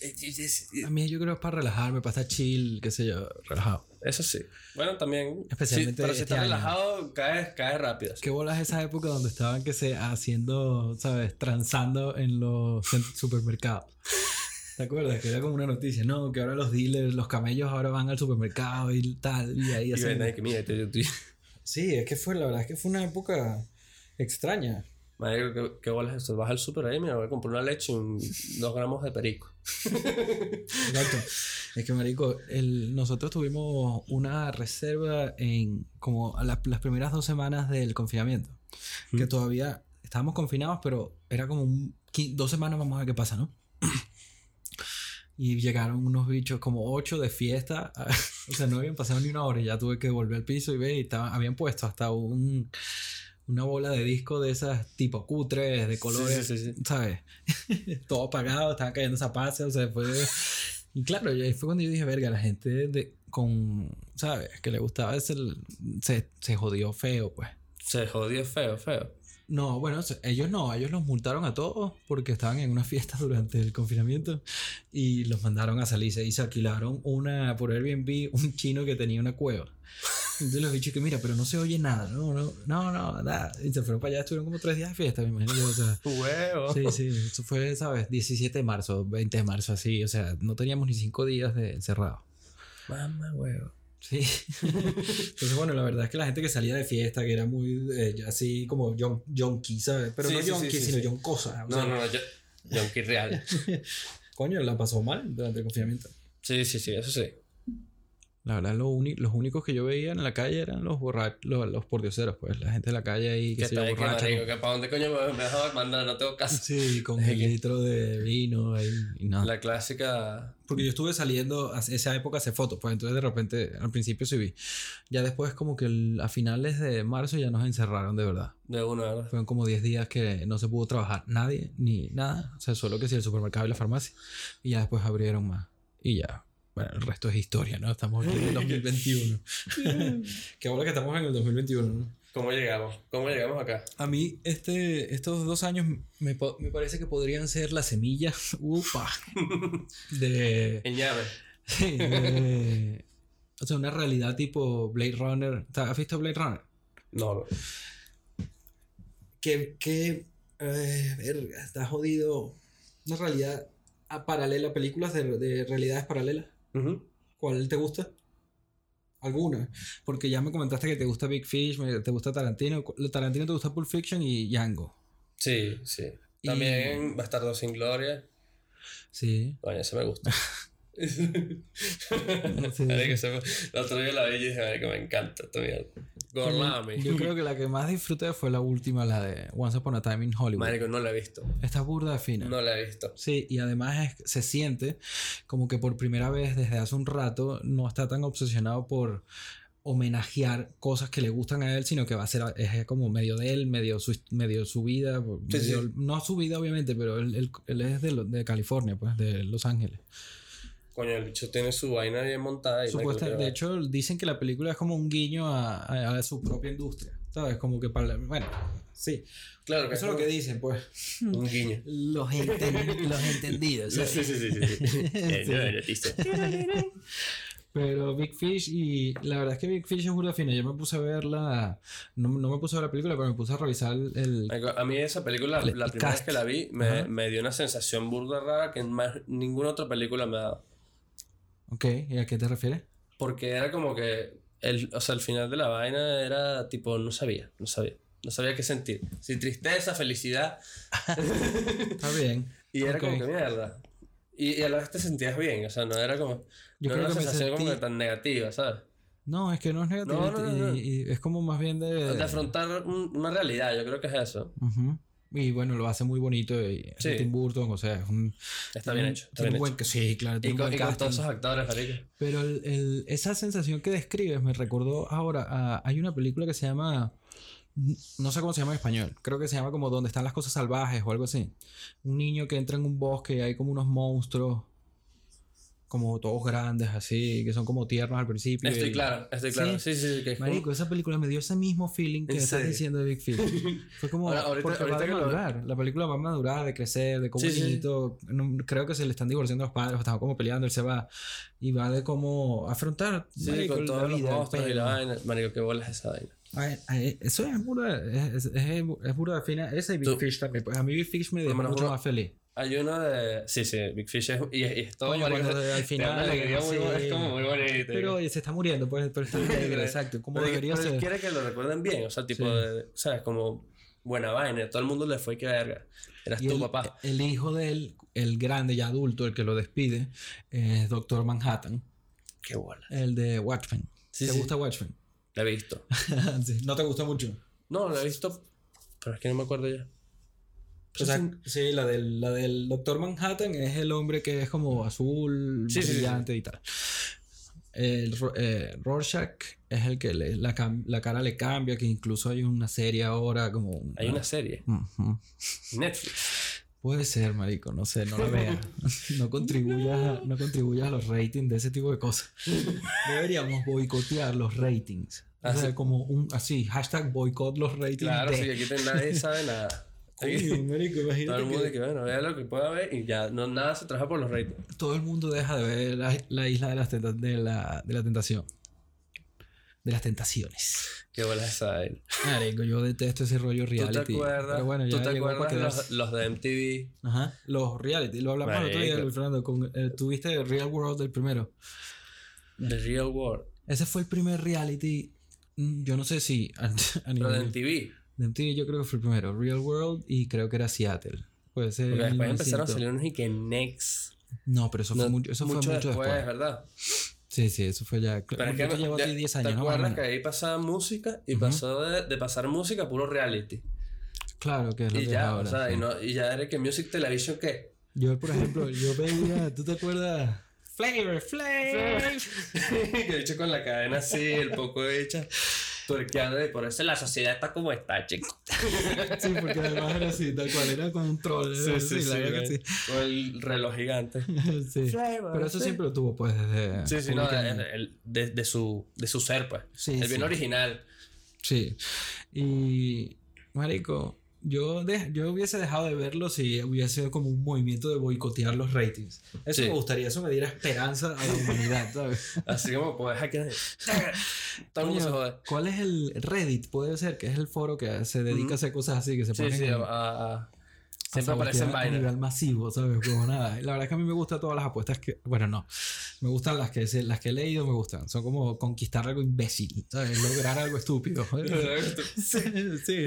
A mí yo creo que es para relajarme, para estar chill, qué sé yo, relajado. Eso sí. Bueno, también. Especialmente sí, pero si este estás año. relajado, caes, caes rápido. ¿Qué bolas esa época donde estaban que se haciendo, sabes, transando en los supermercados? ¿Te acuerdas? Que era como una noticia, no, que ahora los dealers, los camellos ahora van al supermercado y tal, y ahí Y hacen... ahí que mira, yo. Sí, es que fue, la verdad es que fue una época extraña. Marico, ¿qué, qué bolas es eso? Vas al super ahí, mira, voy a comprar una leche y un- dos gramos de perico. Exacto. Es que, marico, el, nosotros tuvimos una reserva en como la- las primeras dos semanas del confinamiento. Que todavía estábamos confinados, pero era como un, dos semanas, vamos a ver qué pasa, ¿no? Y llegaron unos bichos como ocho de fiesta. o sea, no habían pasado ni una hora y ya tuve que volver al piso y ver. Y estaban, habían puesto hasta un, una bola de disco de esas tipo cutres, de colores, sí, sí, sí. ¿sabes? Todo apagado, estaban cayendo zapatos, o sea, fue... Y claro, ahí fue cuando yo dije, verga, la gente de, con, ¿sabes? Que le gustaba ese, se, se jodió feo, pues. Se jodió feo, feo. No, bueno, ellos no, ellos los multaron a todos porque estaban en una fiesta durante el confinamiento y los mandaron a salirse y se alquilaron una por Airbnb un chino que tenía una cueva. Entonces los bichos que mira, pero no se oye nada, no, no, no, no, nada. Y se fueron para allá, estuvieron como tres días de fiesta, me imagino. yo, o sea, Huevo. sí, sí, eso fue, ¿sabes? 17 de marzo, 20 de marzo, así, o sea, no teníamos ni cinco días de encerrado. Mamá, huevo. Sí. Entonces, bueno, la verdad es que la gente que salía de fiesta, que era muy eh, así como yonki, ¿sabes? Pero Sí, no sí, sino sí. yoncosa. o No, sea, no, no. Yonki real. Coño, la pasó mal durante el confinamiento. Sí, sí, sí, eso sí. La verdad, lo los únicos que yo veía en la calle eran los borrachos, los, los pordioseros, pues, la gente de la calle ahí que Que se borracha. que para dónde coño me, me dejaba mandar, no tengo caso. Sí, con el litro de vino ahí y nada. La clásica. Porque yo estuve saliendo a esa época a hacer fotos, pues entonces de repente al principio sí vi. Ya después como que el- a finales de marzo ya nos encerraron de verdad. De una, ¿verdad? Fueron como 10 días que no se pudo trabajar nadie ni nada. O sea, solo que sí el supermercado y la farmacia. Y ya después abrieron más. Y ya. Bueno, el resto es historia, ¿no? Estamos aquí en el 2021. Qué bueno que estamos en el 2021, ¿no? ¿Cómo llegamos? ¿Cómo llegamos acá? A mí este, estos dos años me, me parece que podrían ser la semilla, upa, de, En llave. sí, de- O sea, una realidad tipo Blade Runner. ¿Has visto Blade Runner? No, no. que, que eh, verga, está jodido. Una realidad a paralela, películas de, de realidades paralelas. ¿Cuál te gusta? algunas. Porque ya me comentaste que te gusta Big Fish, te gusta Tarantino. Tarantino te gusta Pulp Fiction y Django. Sí, sí. Y- También Bastardo sin Gloria. Sí. Coño, ese me gusta. sí. Ese me- El otro día la vi y dije, marico, me encanta esta mierda. Gorlami. Yo creo que la que más disfruté fue la última, la de Once Upon a Time in Hollywood. Marico, no la he visto. Está burda de fina. No la he visto. Sí, y además es- se siente como que por primera vez desde hace un rato no está tan obsesionado por homenajear cosas que le gustan a él, sino que va a ser es como medio de él, medio su, medio su vida, Sí, medio- sí. no su vida obviamente, pero él, él- él es de, de California, pues, de Los Ángeles. Coño, el bicho tiene su vaina bien montada. Y Supuesta- de hecho, dicen que la película es como un guiño a, a- a su propia industria, ¿sabes? Como que para... Bueno, sí. Claro, que Eso es lo que dicen, pues. Un guiño. Los, los entendidos, Sí, sí, sí, sí. sí. Eh. Pero Big Fish y la verdad es que Big Fish es burda fina. Yo me puse a verla, no, no me puse a ver la película, pero me puse a revisar el... A mí esa película, El- la el primera vez que la vi, me, me dio una sensación burda rara que en más ninguna otra película me ha dado. Ok, ¿y a qué te refieres? Porque era como que, el, o sea, el final de la vaina era tipo, no sabía, no sabía. No sabía qué sentir. Si tristeza, felicidad. Está bien. Y era como Ok. que mierda. Y, y a la vez te sentías bien, o sea, no era como. Yo no creo era una que sensación como sentí- que tan negativa, ¿sabes? No, es que no es negativo. No, no, no, y, y es como más bien de... De afrontar un- una realidad, yo creo que es eso. Ujú. Y bueno, lo hace muy bonito. Y Sí. Tim Burton, o sea, es un... Está bien un- hecho. Está tiene bien un buen, hecho. Sí, claro, Y con, y con casting. todos esos actores, marico. Pero el, el- esa sensación que describes me recordó ahora a, hay una película que se llama no sé cómo se llama en español creo que se llama como donde están las cosas salvajes o algo así un niño que entra en un bosque y hay como unos monstruos como todos grandes así que son como tiernos al principio Estoy y- claro, estoy claro. Sí, sí, sí. Que es como- Marico, esa película me dio ese mismo feeling que ¿En estás diciendo de Big Fish. Fue como Ahora, ahorita- porque va ahorita a que lo- madurar. La película va a madurar, de crecer, de cómo Sí, el sí. niñito, no- creo que se le están divorciando los padres, o están como peleando, él se va y va de cómo afrontar Sí, marico, con la todos los vida, el monstruos y la vaina. Marico, qué bolas esa vaina. Ay, ay, eso es burda, es, es, es, es burda fina. Ese y Big Tú- Fish también. A mí Big Fish me dejó mucho uno- más feliz. Hay uno de. Sí, sí, Big Fish es. Y, y es todo. Al final, alegría muy sí. buena, Es como muy bonito. Pero oye, se está muriendo, pues, pero está alegre, exacto. Como Pero- debería pero ser. quiere que lo recuerden bien. O sea, tipo, Sí. de, ¿sabes? Como buena vaina. Todo el mundo le fue que verga. Eras Y tu el, papá. el hijo de él, el grande ya adulto, el que lo despide, es Doctor Manhattan, Qué bola. el de Watchmen. Sí, ¿Te sí. gusta Watchmen? La he visto. No te gusta mucho. No, la he visto. Pero es que no me acuerdo ya. O sea, sí, la del, la del Doctor Manhattan es el hombre que es como azul, Sí, sí, sí, brillante y tal. El eh, Rorschach es el que le- la, la cara le cambia, que incluso hay una serie ahora como... Hay una serie. Netflix. Puede ser, marico, no sé, no la veas. No contribuyas, a, no contribuyas a los ratings de ese tipo de cosas. Deberíamos boicotear los ratings. O Ah, sea, como un así, hashtag boicot los ratings Claro, de... sí, aquí nadie sabe nada. Marico, imagínate Todo el mundo que- de que, bueno, vea lo que pueda ver y ya no, nada se trabaja por los ratings. todo el mundo deja de ver la, la isla de, las tenta- de, la, de la tentación. De las tentaciones. Qué bola esa vaina. Marico, yo detesto ese rollo ¿Tú reality. te acuerdas? Pero bueno, ¿Tú ya te acuerdas quedarse. los, los de MTV? Ajá. Los reality. Lo hablamos el otro día. Luis Fernando. Con, eh, Tuviste Real World del primero. The Real World. Ese fue el primer reality. mm, Yo no sé si a, a Pero de MTV. De MTV yo creo que fue el primero. Real World y creo que era Seattle. Puede ser. Porque después 1900. empezaron a salir unos y que Next. No, pero eso fue No, mucho, eso fue mucho después. ¿verdad? Sí, sí, eso fue ya. Pero es que te llevo ya- ti 10 ¿Te años, ¿no? O acuerdas menos. que ahí pasaba música y pasó de, de pasar música a puro reality? Claro, que es lo Y que es ya, ahora. o sea, sí. y, no, y ya era que Music Television, ¿qué? Yo, por ejemplo, yo veía, ¿tú te acuerdas? Flavor, flavor. que de hecho con la cadena así, el poco hecha, tuerqueando y por eso la sociedad está como está, chico. Sí, porque además era así, tal cual, era con un troll. la verdad que sí. Con el reloj gigante. Sí. Pero eso siempre lo tuvo, pues, desde. Sí, sí, no, de, de su, de su ser, pues. Sí, el bien sí. original. Sí. Y, Marico, yo, de- yo hubiese dejado de verlo si hubiese sido como un movimiento de boicotear los ratings. Eso Sí. me gustaría, eso me diera esperanza a la humanidad, ¿sabes? Así como pues aquí. Todo el mundo se jode. ¿Cuál es el Reddit? Puede ser, que es el foro que se dedica a hacer cosas así, que se Sí, ponen sí, a- Siempre aparecen a nivel masivo, ¿sabes? Como nada. La verdad es que a mí me gustan todas las apuestas que... Bueno, no. Me gustan las que, las que he leído, me gustan. Son como conquistar algo imbécil, ¿sabes? Lograr algo estúpido. sí, sí.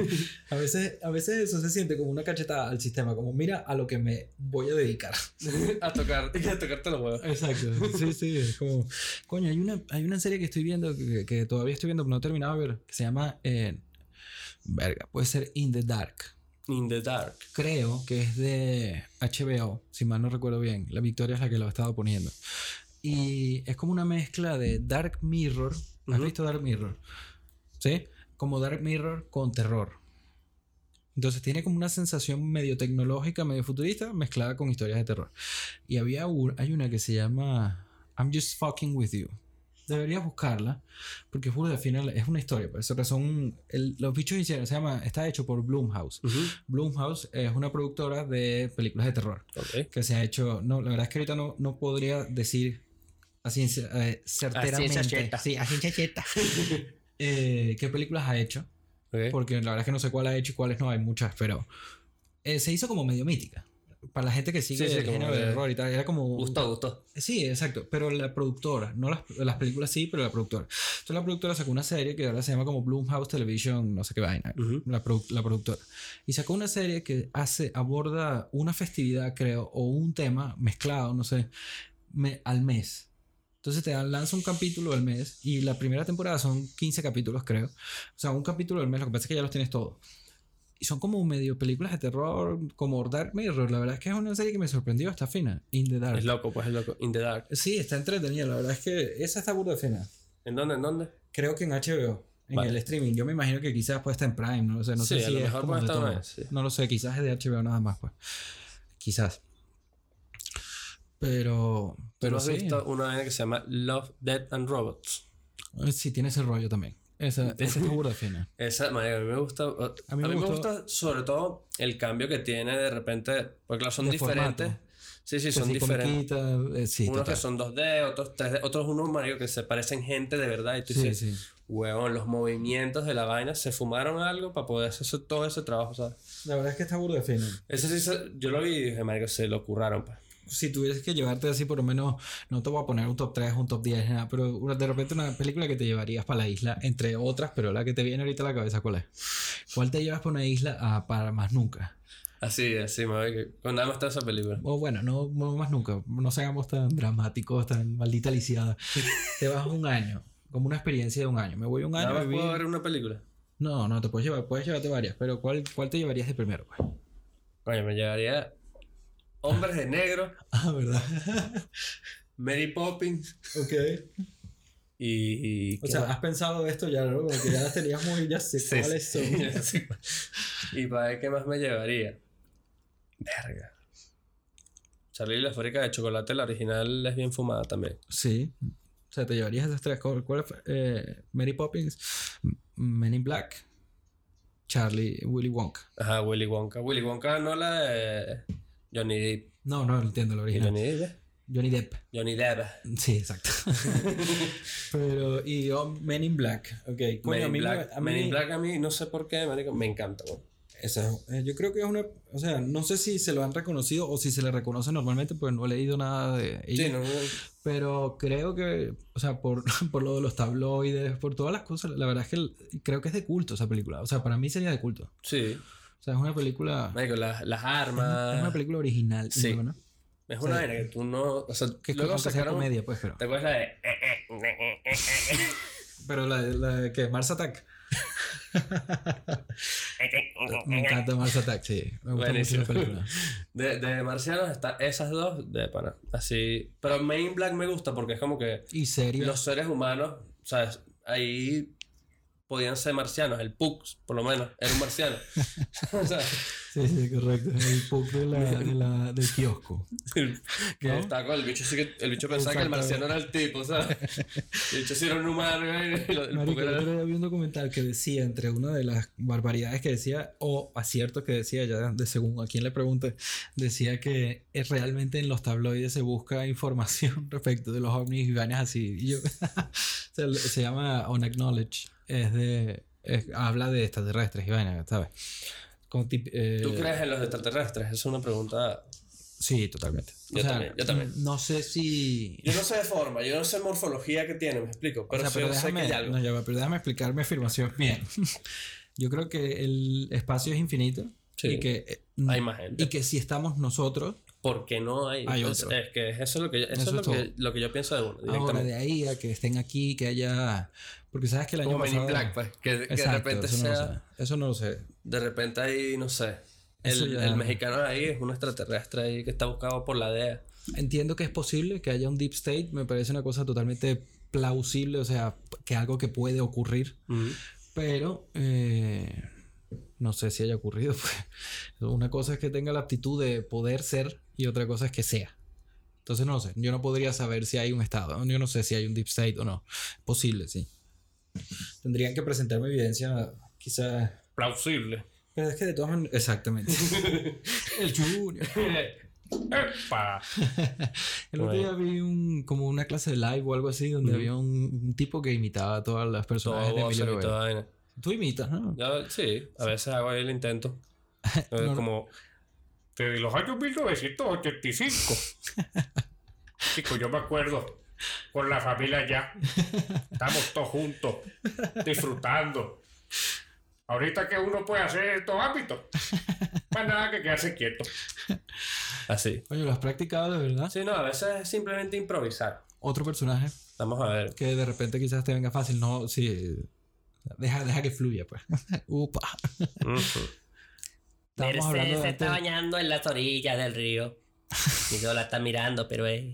A veces, a veces eso se siente como una cachetada al sistema. Como, mira a lo que me voy a dedicar. a tocar, a tocarte los huevos. Exacto. Sí, sí. Es como... Coño, hay una, hay una serie que estoy viendo, que, que todavía estoy viendo, pero no he terminado de ver, que se llama... eh, verga, puede ser In the Dark. In the dark. creo que es de HBO, si mal no recuerdo bien. La Victoria es la que lo ha estado poniendo. Y es como una mezcla de Dark Mirror. ¿Has Ujú. visto Dark Mirror? ¿Sí? Como Dark Mirror con terror. Entonces tiene como una sensación medio tecnológica, medio futurista, mezclada con historias de terror. Y había hay una que se llama I'm Just Fucking With You. Deberías buscarla, porque juro de final es una historia. Por eso que son el- los bichos hicieron, se llama, está hecho por Blumhouse. Ujú. Blumhouse es una productora de películas de terror que se ha hecho. No, la verdad es que ahorita no, no podría decir a ciencia, eh, certeramente. sí, a ciencia cierta. eh, ¿Qué películas ha hecho? Porque la verdad es que no sé cuál ha hecho y cuáles no, hay muchas, pero eh, se hizo como medio mítica. Para la gente que sigue Sí, sí, el género de y tal, era como. Gustó, gustó. Sí, exacto. Pero la productora, no las, las películas sí, pero la productora. Entonces la productora sacó una serie que ahora se llama como Blumhouse Television, no sé qué vaina. Ujú. la, produ- la productora. Y sacó una serie que hace, aborda una festividad, creo, o un tema mezclado, no sé, me- al mes. Entonces te dan- lanza un capítulo al mes y la primera temporada son 15 capítulos, creo. O sea, un capítulo al mes, lo que pasa es que ya los tienes todos. Y son como medio películas de terror, como Dark Mirror. La verdad es que es una serie que me sorprendió, está fina. In the Dark. Es loco, pues es loco. In the dark. Sí, está entretenida. La verdad es que esa está burda de fina. ¿En dónde? ¿En dónde? Creo que en HBO, en Vale. el streaming. Yo me imagino que quizás puede estar en Prime, no lo sé. No Sí, sé a si lo es mejor puede de estar en- sí. No lo sé, quizás es de HBO nada más, pues. Quizás. Pero. ¿Tú Pero has sí. visto una que se llama Love, Death and Robots? Eh, Sí, tiene ese rollo también. Esa, esa está burda fina. Esa, marico, a mí me gusta. A mí, me, gustó. gusta sobre todo el cambio que tiene de repente. Porque claro, son De diferentes. formato. Sí, sí, Que son sí, diferentes. eh, sí, Unos total. que son 2D, otros 3D, otros unos marico que se parecen gente de verdad. Y tú Sí, dices, sí. huevón, los movimientos de la vaina se fumaron algo para poder hacer eso- todo ese trabajo, ¿sabes? La verdad es que está burda fina. Ese sí, se- yo lo vi y dije, marico, se lo curraron, pues. Si tuvieras que llevarte así, por lo menos, no te voy a poner un top 3, un top 10, nada, pero una- de repente una película que te llevarías para la isla, entre otras, pero la que te viene ahorita a la cabeza, ¿cuál es? ¿Cuál te llevas para una isla a- para más nunca? Así, así, me Con nada más está esa película. O bueno, no, no más nunca, no seamos tan dramáticos, tan maldita lisiada. te vas un año, como una experiencia de un año. Me voy un año Nada a más puedo ver una película. No, no, te puedes llevar, puedes llevarte varias, pero ¿cuál, cuál te llevarías de primero? pues? Coño, me llevaría Hombres de Negro, Ah, ¿verdad? Mary Poppins ok. y... O sea, has pensado esto ya, ¿no? Como que ya las tenías muy, ya sé Sí, cuáles son. y para ver qué más me llevaría. Verga. Charlie y la fábrica de chocolate, la original es bien fumada también. Sí. O sea, te llevarías esas tres. ¿Cuál cuál? Eh, Mary Poppins, Men in Black, Charlie, Willy Wonka. Ajá, Willy Wonka. Willy Wonka no la de Johnny Depp. No, no entiendo la original. Johnny Depp. Johnny Depp. Johnny Depp. Sí, exacto. Pero, y oh, Men in Black. Ok. Men in mí, me- Black. a mí- Men in Black a mí, no sé por qué, marico, me encanta, güey. esa es- eh, yo creo que es una. O sea, no sé si se lo han reconocido o si se le reconoce normalmente, pues no he leído nada de ella. Sí, no, Pero creo que, o sea, por, por lo de los tabloides, por todas las cosas, la verdad es que creo que es de culto esa película. O sea, para mí sería de culto. sí. O sea, es una película. Marico, las, las Es armas. una película original. Sí. ¿no? Es una vaina que tú no. O sea, Que es luego sea sacaron. comedia, pues, pero. ¿Te acuerdas la de.? eh, eh, Pero la, la de que Mars Attack. Me encanta Mars Attack, sí. Me gusta Buenísimo. mucho la película. De, de marcianos está esas dos de pana. Así. Pero Men in Black me gusta porque es como que Y serio. los seres humanos, ¿sabes? Ahí podían ser marcianos. El Pux, por lo menos, era un marciano. o sea, Sí, sí, correcto. El pug de la, de la, del kiosco. el- que ¿No? estaba con el bicho, el pensaba que el marciano era el tipo, ¿sabes? El bicho sí era un humano y lo- el Marico, era- vi un documental que decía, entre una de las barbaridades que decía, o aciertos que decía, ya de según a quien le pregunte, decía que es realmente en los tabloides se busca información respecto de los ovnis y vainas así. Y yo, se, se llama Unacknowledged, es de, es- habla de extraterrestres y vainas, ¿sabes? Tip- eh, ¿Tú crees en los extraterrestres? Es una pregunta. Sí, totalmente. Yo también, yo también. No sé si... Yo no sé de forma, yo no sé morfología que tiene, me explico. Pero, o sea, pero yo sé déjame, que hay algo. no, ya pero déjame explicar mi afirmación bien. Yo creo que el espacio es infinito Sí. y que eh, Hay más gente. y que si estamos nosotros Porque no hay. Hay es, otro. es que eso es lo que yo, eso Eso es lo, es que, lo que yo pienso de uno, ahora de ahí a que estén aquí, que haya porque sabes que el año Como pasado Black, pues. Que, que de Exacto, repente eso no sea. sé. Eso no lo sé. De repente ahí, no sé. El, ya- el mexicano ahí es un extraterrestre ahí que está buscado por la DEA. Entiendo que es posible que haya un deep state, me parece una cosa totalmente plausible, o sea, que algo que puede ocurrir, pero eh, no sé si haya ocurrido. Pues. Una cosa es que tenga la aptitud de poder ser y otra cosa es que sea. Entonces no lo sé, yo no podría saber si hay un estado, yo no sé si hay un deep state o no. Posible, sí. Tendrían que presentarme evidencia, quizás... Plausible. Pero es que de todas maneras... Exactamente. El Junior. ¡Epa! El otro día vi un, como una clase de live o algo así donde había un, un tipo que imitaba a todas las personas de Emilio y toda. Tú imitas, ¿no? Yo, sí, a veces hago ahí el intento. No, no. como. Desde los años 1985. Chico, yo me acuerdo. Con la familia ya. Estamos todos juntos. Disfrutando. Ahorita que uno puede hacer estos ámbitos. Más nada que quedarse quieto. Así. Oye, ¿lo has practicado de verdad? Sí, no, a veces es simplemente improvisar. Otro personaje Vamos a ver. que de repente quizás te venga fácil, no, sí. Deja, deja que fluya, pues. Upa. Estábamos hablando de antes- bañando en las orillas del río. Y yo la está mirando, pero es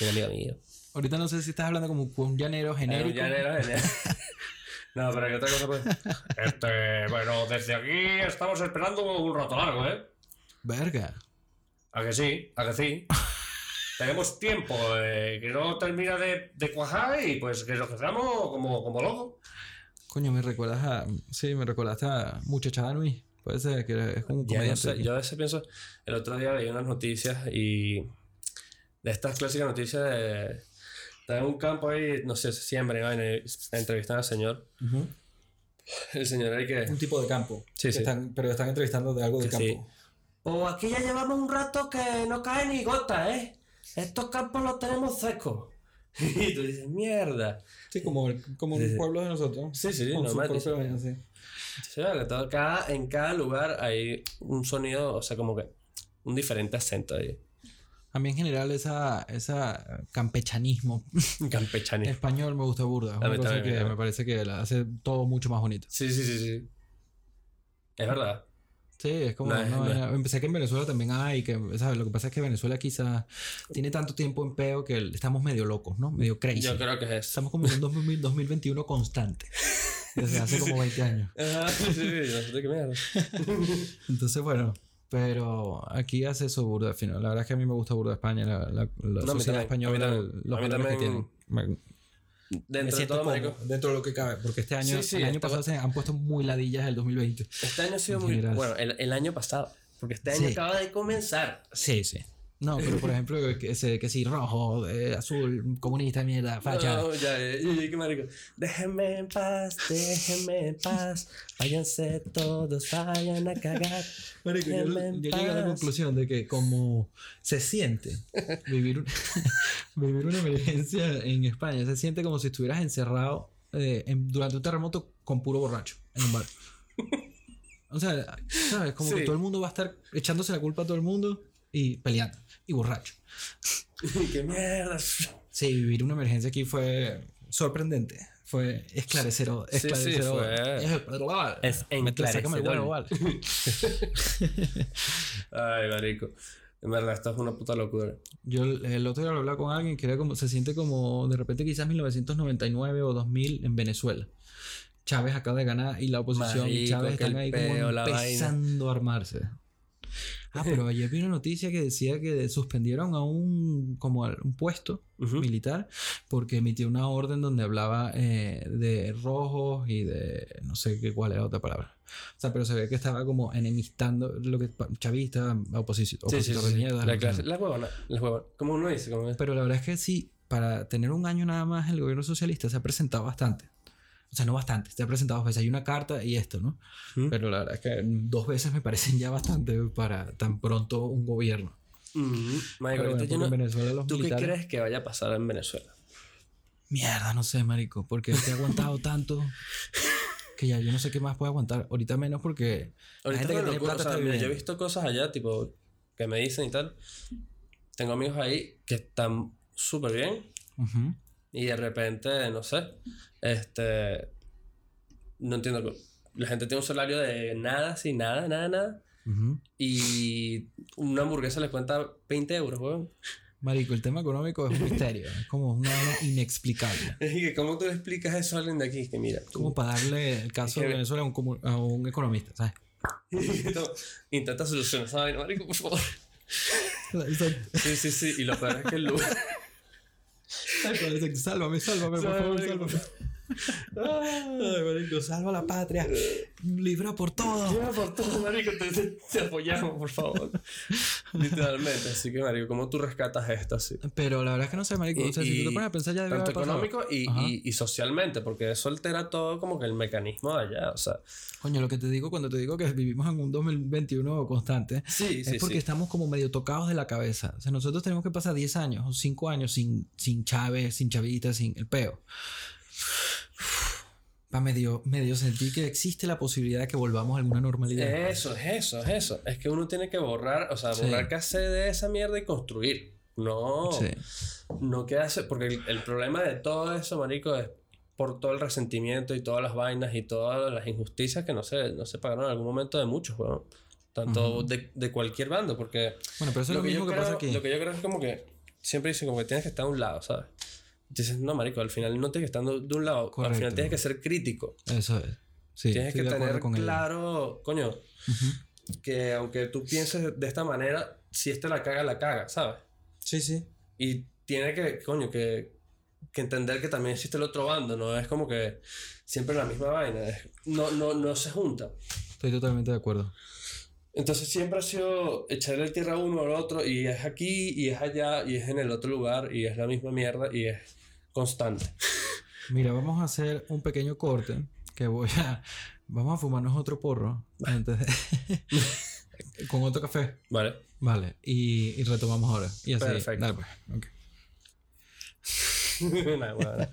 un amigo mío. Ahorita no sé si estás hablando como con un llanero genérico. Llanero, llanero. No, pero hay otra cosa, pues. Este, bueno, desde aquí estamos esperando un rato largo, ¿eh? Verga. A que sí, a que sí. Tenemos tiempo, eh, que no termina de, de cuajar y pues que nos quedamos como, como locos. Coño, me recuerdas a. Sí, me recordaste a Muchachada Nui. Puede ser que es como un Ya, no comediante. sé, yo a veces pienso, el otro día leí unas noticias y de estas clásicas noticias de está en un campo ahí, no sé, se siembra y vaina, y entrevistan al señor. Ujú. El señor ahí que... Un tipo de campo. Sí, sí. están- pero están entrevistando de algo Que campo. sí. O aquí ya llevamos un rato que no cae ni gota, ¿eh? Estos campos los tenemos secos. Y tú dices, mierda. Sí, como, como Sí, un sí. pueblo de nosotros. Sí, sí, Con su normal. propia vaina, sí. Sí, vale, todo- cada, en cada lugar hay un sonido, o sea, como que un diferente acento ahí. A mí en general esa, esa campechanismo Campechani. español me gusta burda. Es una cosa también, que me parece que la hace todo mucho más bonito. Sí, sí, sí, sí. Es verdad. Sí, es como... No, no vaina- Empecé que en Venezuela también hay, que, ¿sabes? Lo que pasa es que Venezuela quizás tiene tanto tiempo en peo que estamos medio locos, ¿no? Medio crazy. Yo creo que es eso. Estamos como en un 2000 2021 constante. Desde hace como 20 años. Ah, sí, sí, sí, no sé de qué mierda. Entonces, bueno, pero aquí hace eso burda al final. La verdad es que a mí me gusta burda España, la, la, la No, a mí sociedad también, a mí española, también. los A mí valores que también- tienen. Me- me Dentro de todo, dentro de lo que cabe, porque este año, Sí, sí, el año este- pasado se han puesto muy ladillas el 2020. Este año ha sido muy... general. Bueno, el, el año pasado. Porque este año Sí. acaba de comenzar. Sí, sí. No, pero por ejemplo, que, ese- que sí, rojo, eh, azul, comunista, mierda, facha. No, ya, ya, ya, qué marico. Déjenme en paz, déjenme en paz. Váyanse todos, vayan a cagar. Marico, yo, yo llegué a la conclusión de que como se siente vivir, un- vivir una emergencia en España, se siente como si estuvieras encerrado eh, en- durante un terremoto con puro borracho en un bar. O sea, ¿sabes? Como que todo el mundo va a estar echándose la culpa a todo el mundo y peleando y borracho. qué mierda. Sí, vivir una emergencia aquí fue sorprendente. Fue esclarecedor. Sí, sí, esclarecedor. fue- Es, Es Métele, sácame el huevo, enclarecedor. vale. Ay, marico. En verdad, esto es una puta locura. Yo el otro día lo hablaba con alguien que era como, se siente como de repente quizás 1999 o 2000 en Venezuela. Chávez acaba de ganar y la oposición y Marico, Chávez que están ahí peo, como empezando a armarse. Ah, pero ayer vi una noticia que decía que suspendieron a un como a un puesto militar porque emitió una orden donde hablaba eh, de rojos y de no sé qué cuál era otra palabra. O sea, pero se ve que estaba como enemistando lo que chavista, oposición, Sí, sí, sí. La clase, sea. la huevona, la huevona. Como uno dice, como es. Pero la verdad es que sí, para tener un año nada más, el gobierno socialista se ha presentado bastante. O sea, no bastante. Te he presentado dos veces. Hay una carta y esto, ¿no? ¿Mm? Pero la verdad es que dos veces me parecen ya bastante para tan pronto un gobierno. Mm, marico, bueno, no- en Venezuela los ¿Tú qué militares... crees que vaya a pasar en Venezuela? Mierda, no sé, marico. Porque te he aguantado tanto que ya yo no sé qué más puedo aguantar. Ahorita menos porque... La Ahorita gente es que tiene plata o sea, mira, yo he visto cosas allá, tipo, que me dicen y tal. Tengo amigos ahí que están súper bien Ujú. Y de repente, no sé, este, no entiendo, la gente tiene un salario de nada, sin nada, nada, nada, Ujú. y una hamburguesa les cuenta 20 euros, weón. Marico, el tema económico es un misterio. Es como una inexplicable. Que, ¿cómo tú le explicas eso a alguien de aquí? Que mira, tú- Como para darle el caso de Venezuela a un, a un economista, ¿sabes? Intenta solucionar vaina, marico, por favor. Sí, sí, sí, y lo peor es que el lugar... Sálvame, sálvame, por favor, Sálvame. Ay, marico, salva la patria. Libra por todo. Ya, por todo, marico, te, te- apoyamos, por favor. Literalmente. Así que, marico, ¿cómo tú rescatas esto así? Pero la verdad es que no sé, marico. o sea, si tú te pones a pensar ya debe tanto económico y, y, y socialmente, porque eso altera todo como que el mecanismo de allá, o sea. Coño, lo que te digo cuando te digo que vivimos en un 2021 constante Sí, es porque estamos como medio tocados de la cabeza. O sea, nosotros tenemos que pasar 10 años o 5 años sin, sin Chávez, sin Chavita, sin el peo. Para medio, medio sentir que existe la posibilidad de que volvamos a alguna normalidad. Eso, es eso, es eso. Es que uno tiene que borrar, o sea, Sí. borrar cassette de esa mierda y construir. No, Sí. no quedarse, porque el, el problema de todo eso, marico, es por todo el resentimiento y todas las vainas y todas las injusticias que no se, no se pagaron en algún momento de muchos, weón. Tanto de, de cualquier bando, porque Bueno, pero eso es lo, mismo yo que creo, pasa aquí. Lo que yo creo es como que siempre dicen como que tienes que estar a un lado, ¿sabes? Dices, no, marico, al final no tienes que estar de un lado, al Correcto. final tienes que ser crítico. Eso es. Sí, tienes que tener con ella. claro, coño, Ujú. que aunque tú pienses de esta manera, si esta la caga, la caga, ¿sabes? Sí, sí. Y tiene que, coño, que, que entender que también existe el otro bando, no es como que siempre la misma vaina, es- no, no, no se junta. Estoy totalmente de acuerdo. Entonces siempre ha sido echarle el tierra a uno al otro y es aquí y es allá y es en el otro lugar y es la misma mierda y es constante. Mira, vamos a hacer un pequeño corte que voy a... Vamos a fumarnos otro porro antes de- con otro café. Vale. Vale, y, y retomamos ahora. Y así. Perfecto. Dale, pues. ok. Nah, bueno.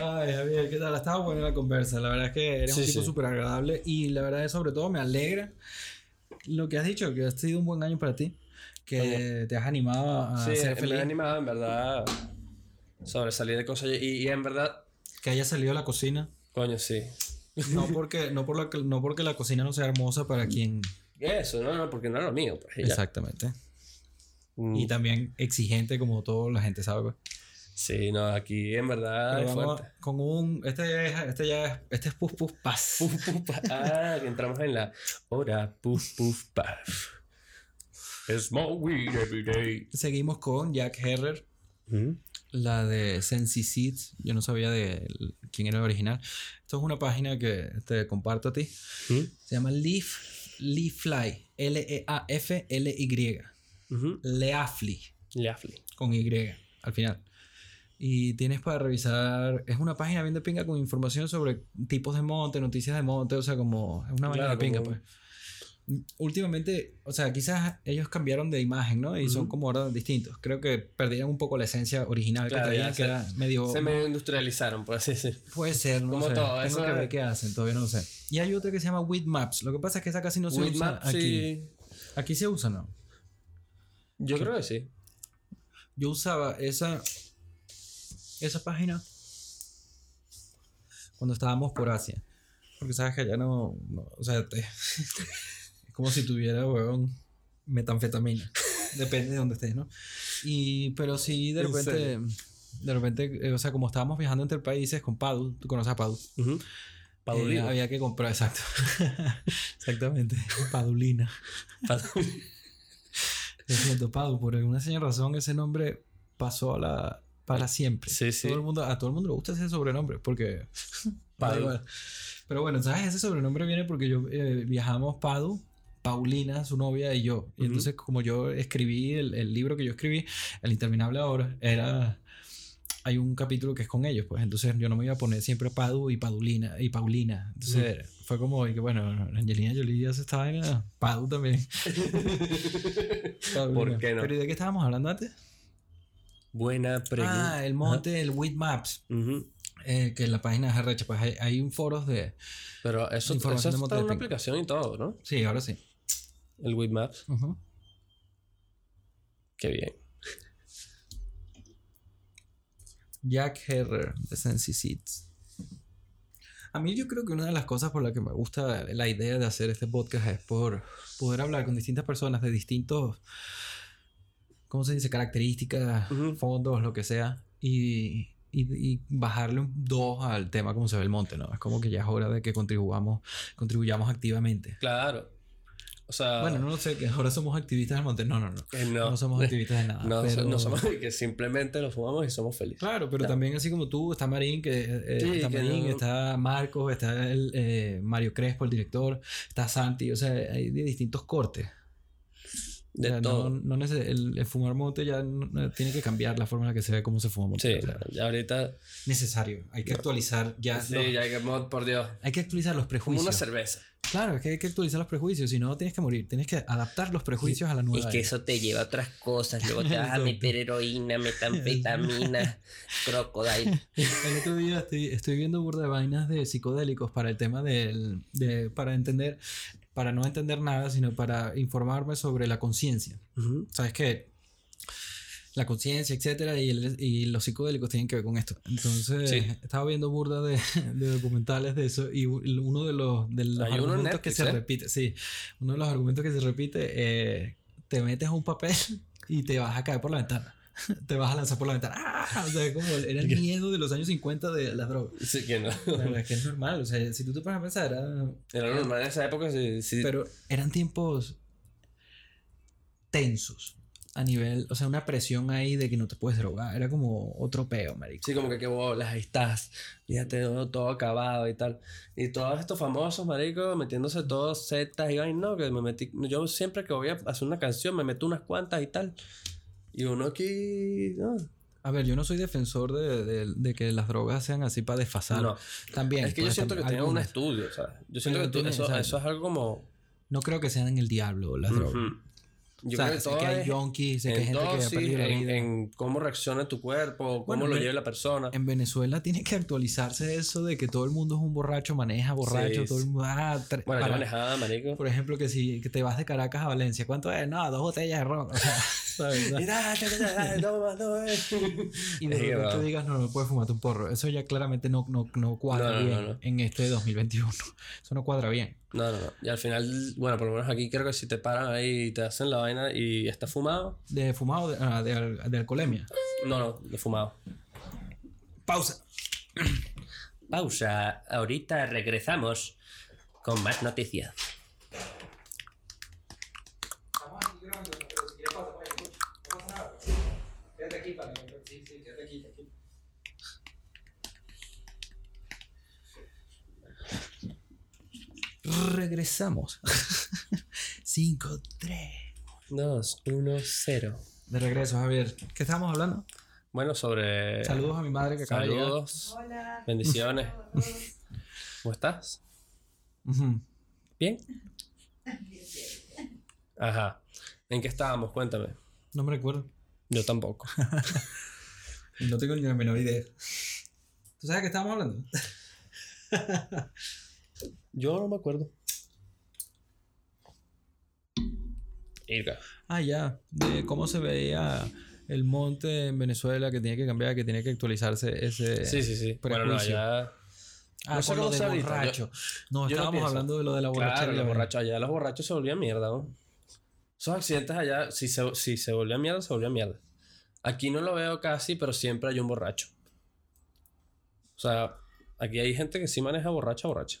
Ay, Javier, ¿qué tal? Estaba buena la conversa. La verdad es que eres un tipo sí. súper agradable y la verdad es sobre todo me alegra lo que has dicho, que ha sido un buen año para ti, que te has animado a Sí, ser me feliz, he animado en verdad sobre salir de cosas y, y en verdad, que haya salido a la cocina. coño, sí. No porque, no, por la, no porque la cocina no sea hermosa para quien... Eso, no, no, porque no es lo mío. Pues. Exactamente. Mm, Y también exigente como toda la gente sabe. pues. Sí, no, aquí en verdad Pero es vamos fuerte. con un... Este ya es, este ya es, este es puf puf paz. Puf, puf, pa- ah, que entramos en la hora puf puf paf. Smoke weed every day. Seguimos con Jack Herrer. Mm. La de Sensi Seeds, yo no sabía de quién era el original. Esto es una página que te comparto a ti. Mm. Se llama Leaf, Leafly, E L-E-A-F-L-Y. Ujú. Leafly, Leafly. con Y al final. Y tienes para revisar, es una página bien de pinga con información sobre tipos de monte, noticias de monte, o sea, como es una vaina Claro, de pinga, pues. Últimamente, o sea, quizás ellos cambiaron de imagen, ¿no? Y son como ahora distintos. Creo que perdieron un poco la esencia original Claro, que traían, que era medio... Se me industrializaron, por así decir. Puede ser, no Como sé. todo, Tengo eso que ver qué hacen, todavía no lo sé. Y hay otra que se llama With Maps. Lo que pasa es que esa casi no se usa aquí. sí. Aquí se usa, ¿no? Yo creo que sí. Yo usaba esa esa página cuando estábamos por Asia. Porque sabes que allá no, no- o sea, te- como si tuviera, weón, metanfetamina. Depende de dónde estés, ¿no? Y, pero sí, de ¿En repente, de repente, eh, o sea, como estábamos viajando entre países con Padu, tú conoces a Padu. Ujú. Eh, Padulino. había que comprar, exacto. Exactamente. Padulina. Padulino. Lo siento, Padu, por alguna señal razón ese nombre pasó a la para siempre. Sí, sí. Todo el mundo, a todo el mundo le gusta ese sobrenombre porque Padu. Pero bueno, ¿sabes? Ese sobrenombre viene porque yo eh, viajamos Padu, Paulina, su novia y yo. Y entonces como yo escribí el, el libro que yo escribí, El interminable ahora, era hay un capítulo que es con ellos, pues entonces yo no me iba a poner siempre Padu y Padulina y Paulina. Entonces fue como que, bueno, Angelina Jolie ya se estaba en Padu también. ¿Por qué no? Pero ¿y de qué estábamos hablando antes? Buena pregunta. Ah, el monte, el With Maps, eh, que en la página es arrecha, pues hay, hay un foros de... Pero eso, eso está en una aplicación y todo, ¿no? Sí, ahora sí. El With Maps. Ujú. Qué bien. Jack Herrer de Sensi Seeds. A mí yo creo que una de las cosas por las que me gusta la idea de hacer este podcast es por poder hablar con distintas personas de distintos, ¿cómo se dice? Características, fondos, lo que sea. Y, y, y bajarle un 2 al tema como se ve el monte, ¿no? Es como que ya es hora de que contribuyamos, contribuyamos activamente. Claro. O sea, Bueno, no lo sé, que ahora somos activistas del monte. No, no, no. que No, no. somos activistas de nada. No, pero- no somos que simplemente lo fumamos y somos felices. Claro, pero también así como tú, está Marín, que eh, Sí, está que Marín, no- está Marcos, está el, eh, Mario Crespo, el director, está Santi, o sea, hay de distintos cortes. O De sea, todo. No, no el, el fumar monte ya tiene que cambiar la forma en la que se ve cómo se fuma monte. Sí, o sea, ya ahorita. necesario. Hay que actualizar ya. Sí, los- ya que mod, por Dios. Hay que actualizar los Como prejuicios. una cerveza. Claro, es que hay que actualizar los prejuicios, si no tienes que morir. Tienes que adaptar los prejuicios a la nueva. Es que era. eso te lleva a otras cosas. Luego te vas a meter heroína, metanfetamina, crocodile. El otro día estoy, estoy viendo burda de vainas de psicodélicos para el tema del, de, para entender, para no entender nada, sino para informarme sobre la conciencia. Sabes que la conciencia, etcétera, y, el- y los psicodélicos tienen que ver con esto. Entonces, Sí. estaba viendo burda de, de documentales de eso y uno de los, de los Hay uno argumentos que Netflix, se ¿eh? repite, sí, uno de los argumentos que se repite, eh, te metes a un papel y te vas a caer por la ventana. Te vas a lanzar por la ventana. ¡Ah! O sea, como era el miedo de los años 50 de las drogas. Sí, que no. La verdad es que es normal. O sea, si tú te pones a pensar, era... Era normal en esa época. Sí, sí. Pero eran tiempos tensos. A nivel, o sea, una presión ahí de que no te puedes drogar. Era como otro peo, marico. Sí, como que qué bolas, ahí estás. Fíjate, todo, todo acabado y tal. Y todos estos famosos, marico, metiéndose todos setas y vaina, no, que me metí. Yo siempre que voy a hacer una canción me meto unas cuantas y tal. Y uno aquí. No. A ver, yo no soy defensor de, de- de que las drogas sean así para desfasar. No. También. Es que yo siento que tienen un estudio, ¿sabes? Yo siento que tú- tiene- eso, eso es algo como. No creo que sean el diablo las drogas. Yo o sea, creo que todo que hay junkies, sé que hay en gente que dosis, perdido la en, vida. en cómo reacciona tu cuerpo, cómo Bueno, lo lleva la persona. En Venezuela tiene que actualizarse eso de que todo el mundo es un borracho, maneja borracho, Sí, todo el mundo... ah, Bueno, yo para- manejaba, marico. Por ejemplo, que si que te vas de Caracas a Valencia, ¿cuánto es? No, dos botellas de ron. O sea. Y de que repente va. digas, no, no puedes fumarte un porro. Eso ya claramente no, no, no cuadra No, no, bien no, no. en este 2021. Eso no cuadra bien. No, no, no. Y al final, bueno, por lo menos aquí creo que si te paran ahí y te hacen la vaina y está fumado. ¿De fumado de, ah, de, al- de alcoholemia? No, no, de fumado. Pausa. Pausa. Ahorita regresamos con más noticias. Regresamos. 5, 3. 2, 1, 0. De regreso, Javier. ¿Qué estábamos hablando? Bueno, sobre. Saludos a mi madre que acaba de. Saludos. Bendiciones. ¿Cómo estás? ¿Bien? Ajá. ¿En qué estábamos? Cuéntame. No me recuerdo. Yo tampoco. No tengo ni la menor idea. ¿Tú sabes de qué estábamos hablando? Yo no me acuerdo. Irga. Ah, ya. De cómo se veía el monte en Venezuela que tiene que cambiar, que tiene que actualizarse ese. Sí, sí, sí. Bueno, no, prejuicio. ya. Ah, No sé lo de borracho. no, yo estábamos hablando de lo de la borrachera. Claro, los borrachos allá, los borrachos se volvían mierda, ¿no? Esos accidentes allá, si se, si se volvían mierda, se volvían mierda. Aquí no lo veo casi, pero siempre hay un borracho. O sea, aquí hay gente que sí maneja borracha, borracha.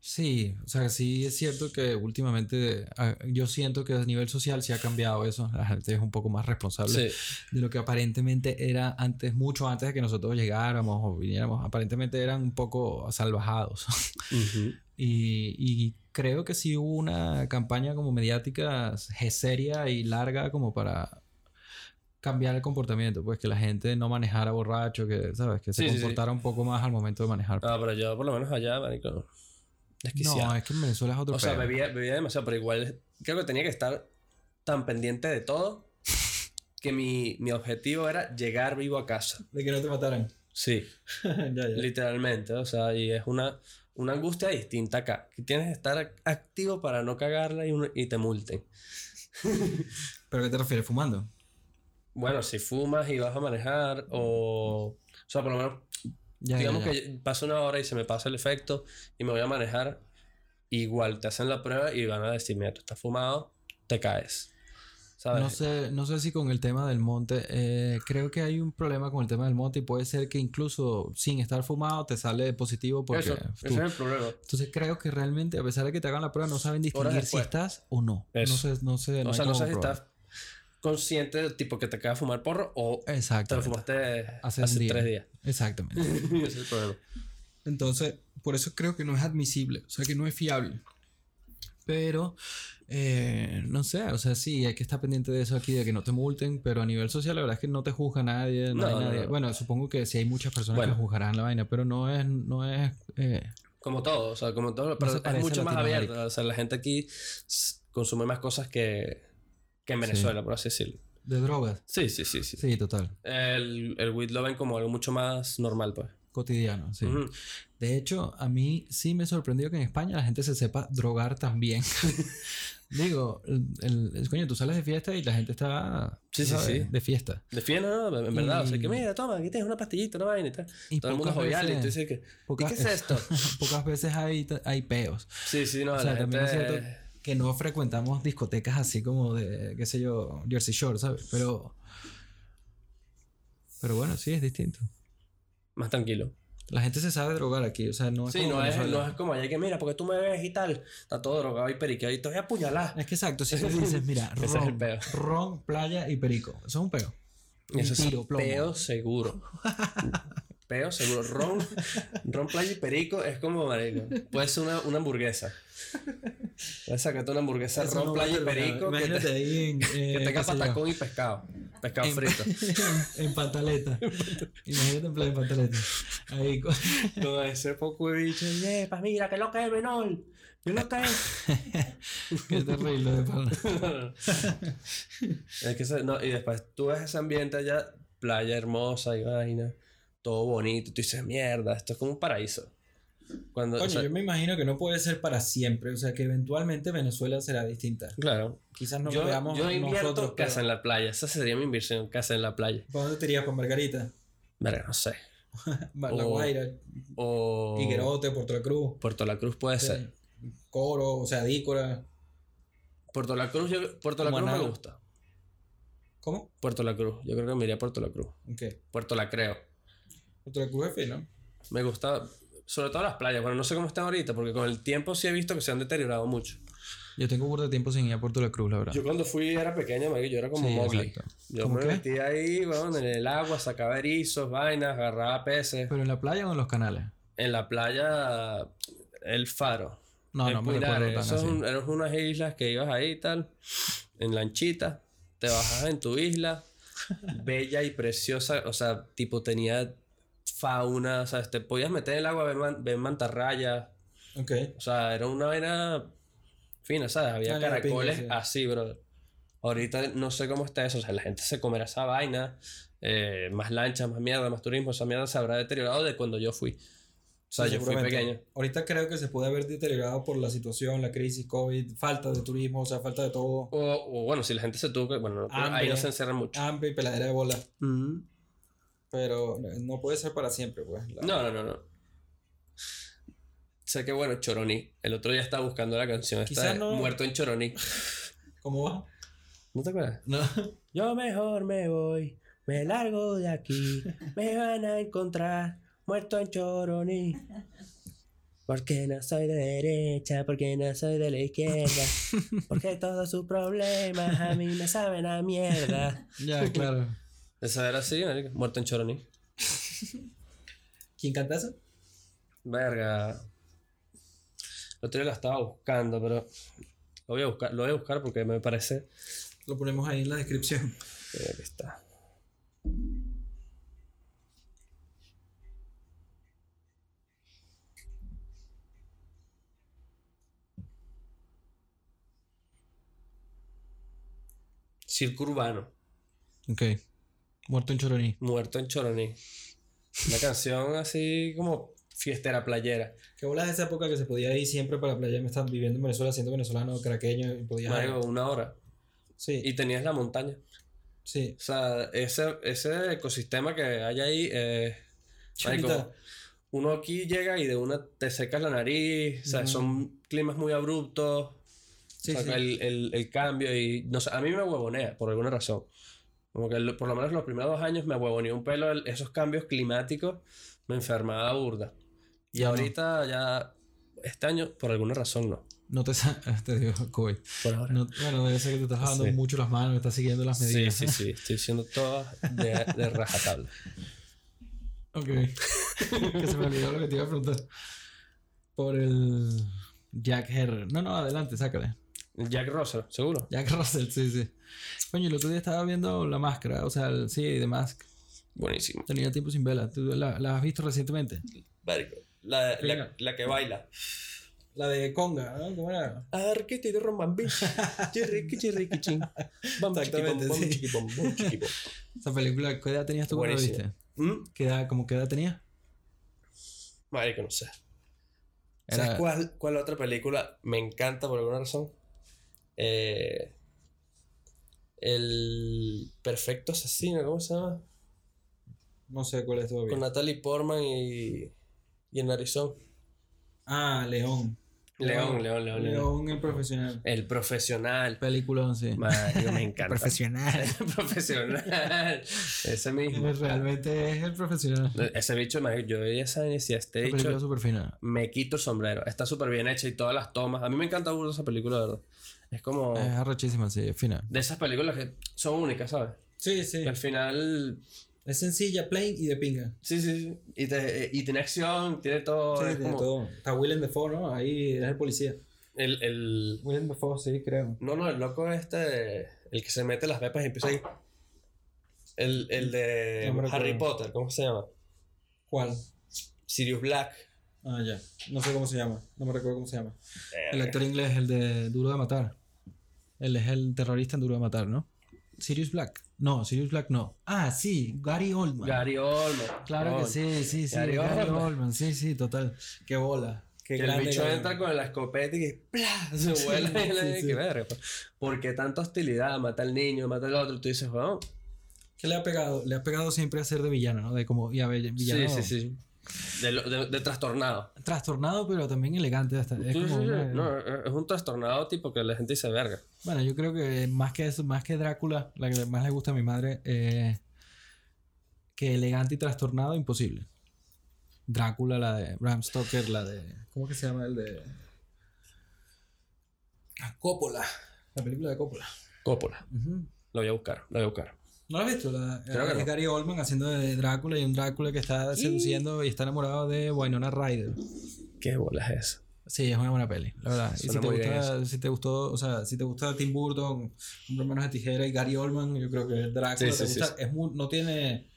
Sí, o sea, sí es cierto que últimamente ah, yo siento que a nivel social sí ha cambiado eso. La gente es un poco más responsable Sí. de lo que aparentemente era antes, mucho antes de que nosotros llegáramos o viniéramos. Aparentemente eran un poco salvajados. Y, y creo que sí hubo una campaña como mediática seria y larga como para cambiar el comportamiento, pues que la gente no manejara borracho, que, ¿sabes? Que se Sí, sí, sí. comportara un poco más al momento de manejar. Ah, pero yo por lo menos allá, marico, desquiciado. no, es que en Venezuela es otro o sea, bebía, bebía demasiado, pero igual creo que tenía que estar tan pendiente de todo que mi, mi objetivo era llegar vivo a casa. De que no te mataran. Sí, ya, ya. literalmente, o sea, y es una, una angustia distinta acá, que tienes que estar activo para no cagarla y, un- y te multen. ¿Pero qué te refieres? ¿Fumando? Bueno, si fumas y vas a manejar o... O sea, por lo menos Ya, ya, Digamos ya. que pasa una hora y se me pasa el efecto y me voy a manejar. Igual te hacen la prueba y van a decir, mira, tú estás fumado, te caes. ¿Sabes? No sé, no sé si con el tema del monte, eh, creo que hay un problema con el tema del monte y puede ser que incluso sin estar fumado te sale positivo porque Eso, tú- ese es el problema. Entonces creo que realmente, a pesar de que te hagan la prueba, no saben distinguir si estás o no. Eso. No sé, no sé. o hay sea, no sé si estás consciente del tipo que te acaba de fumar porro o te lo fumaste Hace hace, un día. tres días. Exactamente. ese es el problema. Entonces, por eso creo que no es admisible, o sea, que no es fiable. Pero, eh, no sé, o sea, sí, hay que estar pendiente de eso aquí, de que no te multen, pero a nivel social la verdad es que no te juzga nadie, no, No, hay no, nadie. no. Bueno, supongo que sí hay muchas personas Bueno. que juzgarán la vaina, pero no es, no es, eh, Como todo, o sea, como todo, pero es mucho más abierto. O sea, la gente aquí consume más cosas que, que en Venezuela, por así decirlo. de drogas. Sí, sí, sí, sí. Sí, total. El, el weed lo ven como algo mucho más normal, pues. Cotidiano, sí. Ujú. De hecho, a mí sí me sorprendió que en España la gente se sepa drogar también. Digo, el, el- coño, tú sales de fiesta y la gente está Sí, sí, sí. de fiesta. De fiesta, no, en verdad. O sea, que Y- mira, toma, aquí tienes una pastillita, una vaina y tal. Y Todo el mundo jovial y tú dices que. ¿Y pocas- qué es esto? Pocas veces hay, hay peos. Sí, sí, no, O sea, la también es gente. cierto que no frecuentamos discotecas así como de, qué sé yo, Jersey Shore, ¿sabes? Pero. Pero bueno, sí, es distinto. Más tranquilo. La gente se sabe drogar aquí, o sea, no es Sí, como no es, no es como allá que mira, porque tú me ves y tal. Está todo drogado y periqueado y te voy a apuñalar. Es que exacto, si tú dices, mira, Ese es el ron, peo. ron, playa y perico. Eso es un peo. Eso Un es plomo. peo seguro. peo seguro. Ron, ron, playa y perico es como, marico. Puede ser una, una hamburguesa. Puedes sacarte una hamburguesa Eso ron, no playa y perico que, te- ahí en, que eh, tenga patacón y pescado. Pescado en, frito. en, en pantaleta. Imagínate en plan de pantaleta. Ahí con- Con ese poco de bicho. y, "Epa, mira, que lo que es menor. Que lo que es. Qué terrible de pana. Es que no, y después tú ves ese ambiente allá, playa hermosa y vaina, todo bonito, tú dices, mierda, esto es como un paraíso. Cuando, o Coño, sea, yo me imagino que no puede ser para siempre. O sea, que eventualmente Venezuela será distinta. claro, Quizás no yo, veamos yo invierto nosotros. casa pero- en la playa, esa sería mi inversión, casa en la playa. ¿Para dónde te irías? ¿Con Margarita? Verga, no sé. La O- Guaira, O Higuerote, Puerto La Cruz, Puerto La Cruz puede ser. Coro, o sea, Dícora. Puerto La Cruz, yo- Puerto La Cruz me gusta. ¿Cómo? Puerto La Cruz, yo creo que me iría a Puerto La Cruz. Ok. Puerto La Creo. Cruz es fino. Me gusta, sobre todo las playas. Bueno, no sé cómo están ahorita, porque con el tiempo sí he visto que se han deteriorado mucho. Yo tengo burda de tiempo sin ir a Puerto La Cruz, la verdad. Yo cuando fui era pequeño, marico, yo era como Sí, Mowgli. exacto. Yo ¿Cómo me qué? metía ahí, bueno, en el agua, sacaba erizos, vainas, agarraba peces. ¿Pero en la playa o en los canales? En la playa, el faro. No, no me tan Eso es así. un- eran unas islas que ibas ahí y tal, en lanchita, te bajas en tu isla, bella y preciosa, o sea, tipo tenía fauna, o sea, te podías meter en el agua ver, man- ver mantarrayas, Ok. o sea, era una vaina fina, ¿sabes? Había Ah, pinga, caracoles sí. así, bro. Ahorita no sé cómo está eso, o sea, la gente se comerá esa vaina, eh, más lanchas, más mierda, más turismo, esa mierda se habrá deteriorado de cuando yo fui. O sea, Sí, yo fui pequeño. Ahorita creo que se puede haber deteriorado por la situación, la crisis, COVID, falta de turismo, o sea, falta de todo. O, o bueno, si la gente se tuvo que. Bueno, ahí no se encierra mucho. Hambre y peladera de bola. Mm. Pero no puede ser para siempre, pues. La- No, no, no, no. Sé que bueno, Choroní. El otro día estaba buscando la canción. No- Muerto en Choroní. ¿Cómo va? ¿No te acuerdas? No. Yo mejor me voy, me largo de aquí. Me van a encontrar muerto en Choroní. Porque no soy de derecha, porque no soy de la izquierda. Porque todos sus problemas a mí me saben a mierda. ya, claro. Esa era así, marica. Muerto en Choroní. ¿Quién canta eso? Verga. Lo otro la estaba buscando, pero lo voy a buscar, lo voy a buscar porque me parece. Lo ponemos ahí en la descripción. Aquí está. Circo urbano. Ok. Muerto en Choroní. Muerto en Choroní. Una canción así como fiestera playera. ¿Qué bolas de esa época que se podía ir siempre para la playa? Me están viviendo en Venezuela, siendo venezolano, caraqueño, y podía... Marico, una hora. Sí, Y tenías la montaña. sí. O sea, ese, ese ecosistema que hay ahí, eh, marico, uno aquí llega y de una te secas la nariz, o sea, Ujú. son climas muy abruptos, Sí, o sea, sí. El, el, el cambio y, no sé, a mí me huevonea por alguna razón. Como que por lo menos los primeros dos años me huevoneó un pelo el- esos cambios climáticos, me enfermaba burda. Y Ajá. ahorita ya, este año, por alguna razón no. No te, te digo, COVID. Por ahora. No- bueno, debe ser que te estás lavando Sí. mucho las manos, estás siguiendo las sí, medidas. sí, sí, estoy haciendo todo de, de rajatabla. Ok. que se me olvidó lo que te iba a preguntar. Por el Jack Herrer. No, no, adelante, sácale. Jack Russell, seguro. Jack Russell, sí, sí. Coño, el otro día estaba viendo La Máscara, o sea, el, sí, The Mask. Buenísimo. Tenía tiempo sin verla. ¿Tú la, la has visto recientemente? La, la, la que baila. La de Conga, ¿no? ¿Cómo era? Arquete de rombambi. Chirriqui, chirriqui, chin. Bam, chiqui, bom, Exactamente, bom, sí. chiqui, bom, bom, chiqui, bom. Esa película, ¿qué edad tenías tú cuando la viste? ¿Mm? ¿Qué edad, como qué edad tenías? Marico, no sé. Era- ¿Sabes cuál, cuál otra película me encanta por alguna razón? Eh, el Perfecto Asesino, ¿cómo se llama? No sé cuál es todavía. Con Natalie Portman y, y en Arizona. Ah, León. León, León, León, León. León, el profesional. El profesional. Película, sí. Me encanta. Profesional. profesional. Ese mismo. Realmente es el profesional. Ese bicho, yo veía esa y decía, este Una película bicho súper fina. me quito el sombrero. Está súper bien hecha y todas las tomas. A mí me encanta esa película, de verdad. Es como Es arrechísima, sí, es fina. de esas películas que son únicas, ¿sabes? Sí, sí. Que al final. Es sencilla, plain y de pinga. Sí, sí, sí. Y, te- y tiene acción, tiene todo. Sí, tiene como todo. Está Willem Dafoe, ¿no? Ahí es el policía. El, el. Willem Dafoe, sí, creo. No, no, el loco este. El que se mete las pepas y empieza ahí. El, el de No. Harry Potter, ¿cómo se llama? ¿Cuál? Sirius Black. Ah, ya. No sé cómo se llama. No me recuerdo cómo se llama. El actor inglés, el de Duro de Matar. Él es el terrorista en Duro de Matar, ¿no? Sirius Black. No, Sirius Black no. Ah, sí, Gary Oldman. Gary Oldman. Claro que sí, sí, sí. Gary Gary, Oldman. Oldman. Sí, sí, total. Qué bola. Qué Que el bicho Gary entra con la escopeta y que ¡plá! se vuela y sí, le sí. que verga. pues. ¿Por qué tanta hostilidad? Mata al niño, mata al otro. Tú dices, bueno, ¿Qué le ha pegado? Le ha pegado siempre a ser de villano, ¿no? De como, ya, villano. sí, sí, sí. De, lo- de, de trastornado. Trastornado, pero también elegante. Hasta. Es Sí, sí, como sí. una- No, es un trastornado tipo que la gente dice verga. Bueno, yo creo que más que eso, más que Drácula, la que más le gusta a mi madre, eh, que elegante y trastornado, imposible. Drácula, la de Bram Stoker, la de. ¿Cómo que se llama el de. Coppola. La película de Coppola. Coppola. Lo voy a buscar, lo voy a buscar. ¿No la has visto? La, Creo que es no. Gary Oldman haciendo de Drácula y un Drácula que está seduciendo y está enamorado de Winona Ryder. ¿Qué bolas es eso? Sí, es una buena peli, la verdad. Y si te, gusta, si te gustó, o sea, si te gusta Tim Burton, Hombre Manos de Tijera y Gary Oldman, yo creo que Drácula Sí, te sí, sí, gusta. Es muy- no tiene.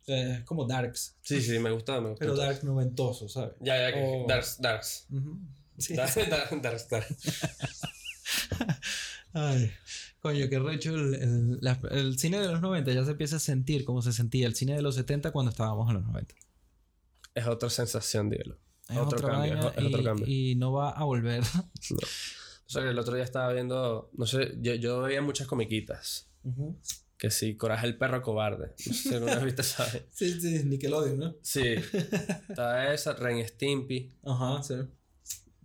o sea, es como Darks, Sí, sí, me gusta, me gusta. pero Dark noventoso, ¿sabes? Ya, ya, que. Oh. Darks, Darks. Darks, Darks, Darks, Darks. Ay, coño, qué recho. El, el- la- el cine de los 90 ya se empieza a sentir como se sentía el cine de los 70 cuando estábamos en los 90. Es otra sensación, dígalo. Es Otro cambio, es otro cambio. y no va a volver. No. O sea, que el otro día estaba viendo, no sé, yo, yo veía muchas comiquitas. Ujú. Que sí, Coraje el perro cobarde. No sé si alguna vez viste esa. Sí, sí, Nickelodeon, ¿no? Sí. Estaba esa, Ren Stimpy. Ajá, sí.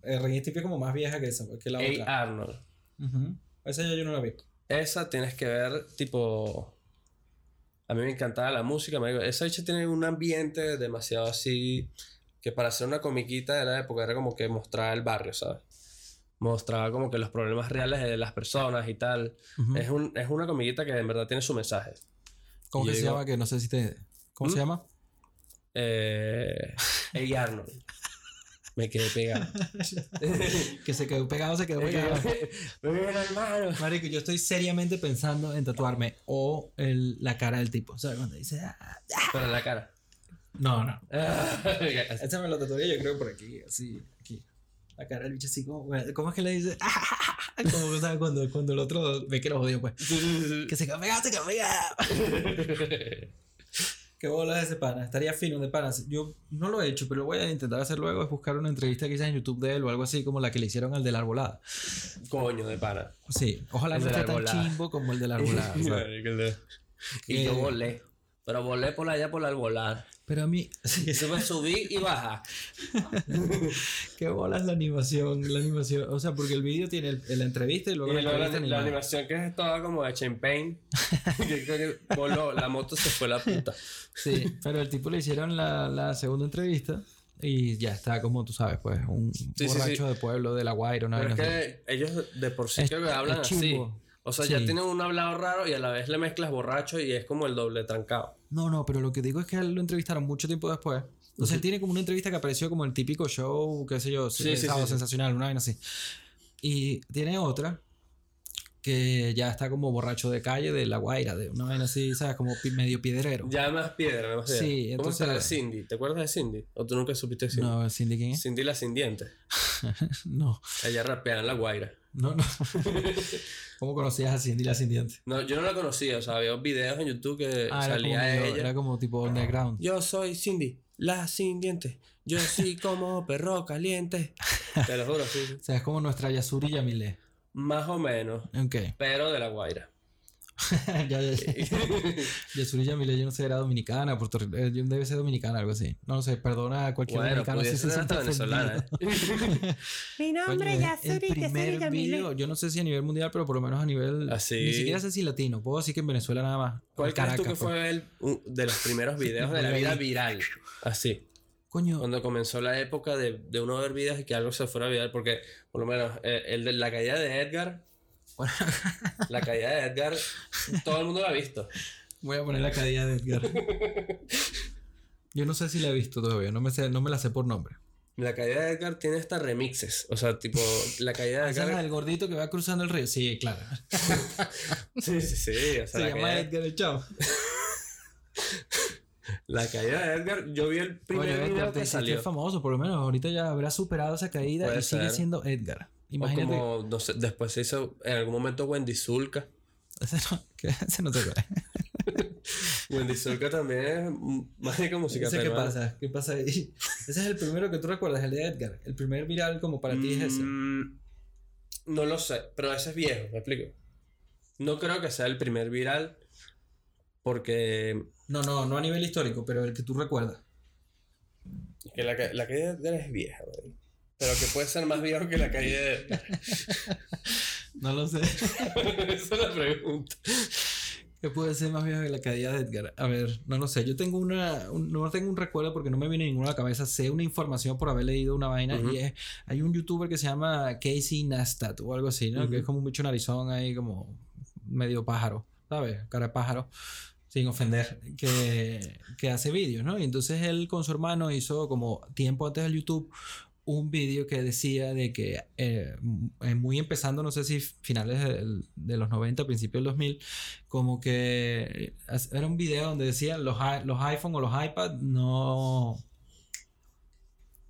Eh, Ren Stimpy es como más vieja que esa, que la A. otra. Arnold. Ujú. Esa ya yo no la vi. Esa tienes que ver, tipo. A mí me encantaba la música. Esa hecha tiene un ambiente demasiado así. Que para hacer una comiquita de la época era como que mostraba el barrio, ¿sabes? Mostraba como que los problemas reales de las personas y tal. Es, un, es una comiquita que en verdad tiene su mensaje. ¿Cómo que se llama? Que no sé si te... ¿Cómo ¿Mm? se llama? Eh. Arnold. Me quedé pegado. Que se quedó pegado, se quedó pegado. Hermano. Marico, yo estoy seriamente pensando en tatuarme o el- la cara del tipo. ¿Sabes? Cuando dice... "Ah, ah". En la cara. No, no. Esta me lo tatuaría yo creo por aquí, así, aquí. La cara del bicho así como... ¿Cómo es que le dice? Como que, ¿sabes? Cuando, cuando el otro ve que lo jodió, pues. Que se quedó pegado, se quedó pegado. Qué bola ese pana. Estaría fino de panas. Yo no lo he hecho, pero lo voy a intentar hacer luego. Es buscar una entrevista quizás en YouTube de él o algo así como la que le hicieron al de la arbolada. Coño de pana. Sí, ojalá El no esté tan chimbo como el de la arbolada. y yo Eh, volé. Pero volé por allá por la arbolada. Pero a mí, sí, me subí y bajé. qué bola es la animación, la animación. O sea, porque el vídeo tiene el- la entrevista y luego Y la la, la animación que estaba como de champagne. que voló, la moto se fue a la puta. Sí, pero el tipo le hicieron la, la segunda entrevista y ya está como tú sabes, pues, un sí, borracho sí. de pueblo de la Guaira, una Pero es así. que ellos de por sí Es- que hablan es así. O sea, Sí. ya tienen un hablado raro y a la vez le mezclas borracho y es como el doble trancado. No, no, pero lo que digo es que a él lo entrevistaron mucho tiempo después. Entonces él tiene como una entrevista que apareció como el típico show, qué sé yo, Sí, sí, sí, sábado sensacional, una vaina así. Y tiene otra que ya está como borracho de calle de La Guaira, de una vaina así, ¿sabes? Como medio piedrero. Ya más piedra, más piedra. Sí, ¿Cómo entonces- está Cindy? ¿Te acuerdas de Cindy? ¿O tú nunca supiste Cindy? No, Cindy, ¿quién es? Cindy la sin dientes. No, Ella rapea en la guaira. No, no. ¿Cómo conocías a Cindy la sin dientes? No, yo no la conocía, o sea, había videos en YouTube que Ah, era como, salía medio- ella. era como tipo underground. Yo soy Cindy, la sin dientes. Yo sí como perro caliente. Te lo juro, sí. sí. O sea, es como nuestra Yasuri Yamile. Más o menos, Ok. pero de la guaira. ya, ya, ya. Yasuri Yamile, yo no sé, era dominicana, Puerto Rico, eh, debe ser dominicana, algo así. No lo sé, perdona a cualquier Bueno, dominicano si se siente venezolana. ¿eh? Mi nombre es es el Yasuri, Yasuri primer Yamile. video, yo no sé si a nivel mundial, pero por lo menos a nivel... Así. Ni siquiera sé si latino, puedo decir que en Venezuela nada más. ¿Cuál crees tú que pues. fue el, un- de los primeros videos de la vida viral? Así. Coño, Cuando comenzó la época de, de uno ver videos y que algo se fuera viral, porque por lo menos eh, el de la caída de Edgar, la caída de Edgar, todo el mundo lo ha visto. voy a poner la cadilla de Edgar. Yo no sé si la he visto todavía, no me, sé, no me la sé por nombre. La caída de Edgar tiene hasta remixes. O sea, tipo, la caída de ¿Esa es la Edgar. del gordito que va cruzando el río? Sí, claro. Sí, sí, sí. O sea, Se la, llama caída, Edgar el chavo. la caída de Edgar, yo vi el primer Oye, video Edgar, que salió. famoso, por lo menos ahorita ya habrá superado esa caída Puede y sigue siendo Edgar. O Imagínate. como, no sé, después se hizo en algún momento Wendy Zulka. Ese no, que ese no te. Wendy Zulka también es mágica música ¿Ese qué pasa? ¿Qué pasa ahí? Ese es el primero que tú recuerdas, el de Edgar. El primer viral como para ti es ese. Mm, No lo sé, pero ese es viejo, me explico. No creo que sea el primer viral porque No, no, no a nivel histórico, pero el que tú recuerdas. que la, ca- la de Edgar es vieja, güey. Pero que puede ser más viejo que la caída de Edgar. No lo sé. Esa es la pregunta. ¿Qué puede ser más viejo que la caída de Edgar? A ver, no lo sé. Yo tengo una. un- no tengo un recuerdo porque no me viene ninguna a la cabeza. Sé una información por haber leído una vaina Ujú. y es. Hay un youtuber que se llama Casey Neistat o algo así, ¿no? Que Ujú. es como un bicho narizón ahí, como medio pájaro, ¿sabes? Cara de pájaro. Sin ofender, que, que hace vídeos, ¿no? Y entonces él con su hermano hizo como tiempo antes del YouTube un vídeo que decía de que eh, eh, muy empezando, no sé si finales del- de, los 90, principios del 2000, como que era un video donde decían los, los iPhone o los iPad no,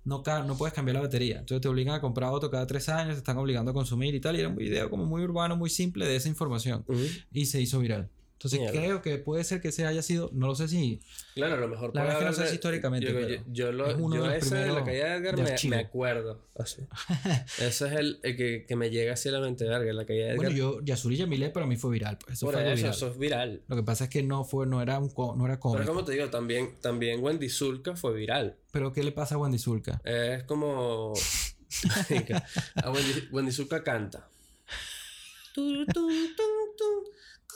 no, no puedes cambiar la batería. Entonces te obligan a comprar otro cada tres años, te están obligando a consumir y tal. Y era un video como muy urbano, muy simple de esa información. Y se hizo viral. Entonces Mierda. creo que puede ser que ese haya sido, no lo sé si Claro, a lo mejor La verdad que no sé de- si históricamente, Yo, pero yo, yo lo, es uno yo de los ese de la caída de Edgar de me, acuerdo. Así. ese es el, el que, que me llega así a la mente, verga, la caída de Edgar. Bueno, yo, Yasuri Yamile para mí fue viral. Pues eso Por fue eso, viral. eso es viral. Lo que pasa es que no fue, no era un no era Pero cómico. como te digo, también, también Wendy Zulka fue viral. Pero ¿qué le pasa a Wendy Zulka? Es como. a Wendy, Wendy Zulka canta.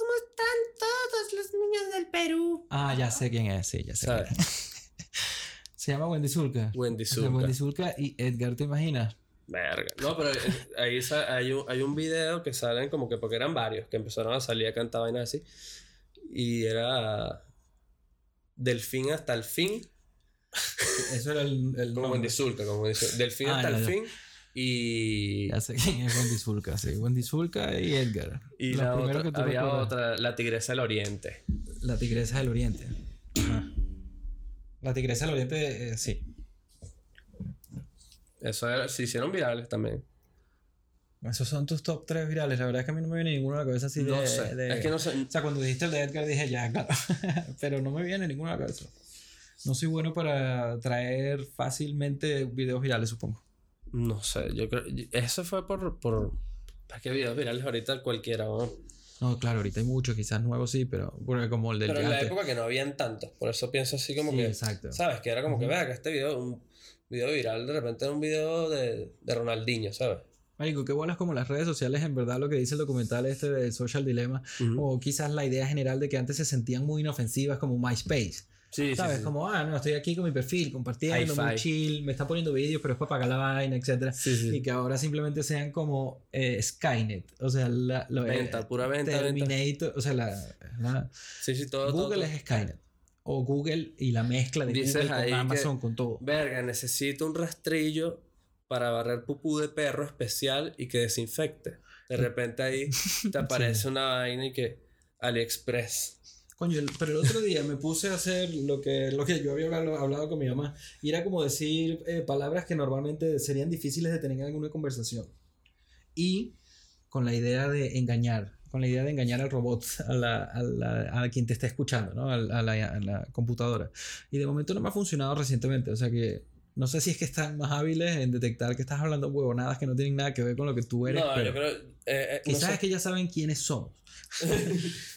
¿Cómo están todos los niños del Perú? Ah, ya sé quién es, sí, ya sé. ¿Sabes? quién es. Se llama Wendy Zulka. Wendy O sea, Zulka. Wendy Zulka y Edgar, ¿te imaginas? Verga. No, pero ahí hay un, hay un video que salen como que porque eran varios que empezaron a salir a cantar vainas así. Y era. Del fin hasta el fin. Eso era el, el Como nombre. Wendy Zulka, como Wendy Zulka. Del fin Ah, hasta el fin. Y. Ya sé quién es Wendy Zulka, sí. Wendy Zulka y Edgar. Y Los la otra, que tú había recuerdas. otra, la Tigresa del Oriente. La Tigresa del Oriente. Ajá. La Tigresa del Oriente, eh, sí. Eso era, se hicieron virales también. Esos son tus top 3 virales. La verdad es que a mí no me viene ninguno a la cabeza así de. No sé. de- Es que no sé. O sea, cuando dijiste el de Edgar dije ya, claro. Pero no me viene ninguno a la cabeza. No soy bueno para traer fácilmente videos virales, supongo. No sé. Yo creo. Eso fue por. por ¿Para qué videos virales ahorita cualquiera, ¿no? No, claro, ahorita hay muchos, quizás nuevos sí, pero porque como el del Pero en la época que no habían tantos. Por eso pienso así como Sí, que. exacto. ¿Sabes? Que era como que, vea, que este video, un video viral, de repente era un video de, de Ronaldinho, ¿sabes? Marico, qué bolas como las redes sociales, en verdad, lo que dice el documental este de Social Dilemma, o quizás la idea general de que antes se sentían muy inofensivas como MySpace. Sí, sí, ¿Sabes? sí. Como, ah, no, estoy aquí con mi perfil, compartiendo, muy chill, me está poniendo vídeos, pero es para pagar la vaina, etc. Sí, sí. Y que ahora simplemente sean como eh, Skynet, o sea, la, lo- Venta, eh, pura venta, venta. Terminator, o sea, la, la- Sí, sí, todo. todo, Google todo. es Skynet. O Google y la mezcla de Dices Google ahí con que- Amazon, con todo. Verga, necesito un rastrillo para barrer pupú de perro especial y que desinfecte. De repente ahí te aparece una vaina y que AliExpress. Coño, pero el otro día me puse a hacer lo que, lo que yo había hablado, hablado con mi mamá. Y era como decir eh, palabras que normalmente serían difíciles de tener en alguna conversación. Y con la idea de engañar, con la idea de engañar al robot, a, la, a, la- a quien te está escuchando, ¿no? A, la- a la, a la computadora. Y de momento no me ha funcionado recientemente. O sea que no sé si es que están más hábiles en detectar que estás hablando huevonadas que no tienen nada que ver con lo que tú eres. No, pero yo creo. Eh, eh, no quizás sé. es que ya saben quiénes somos.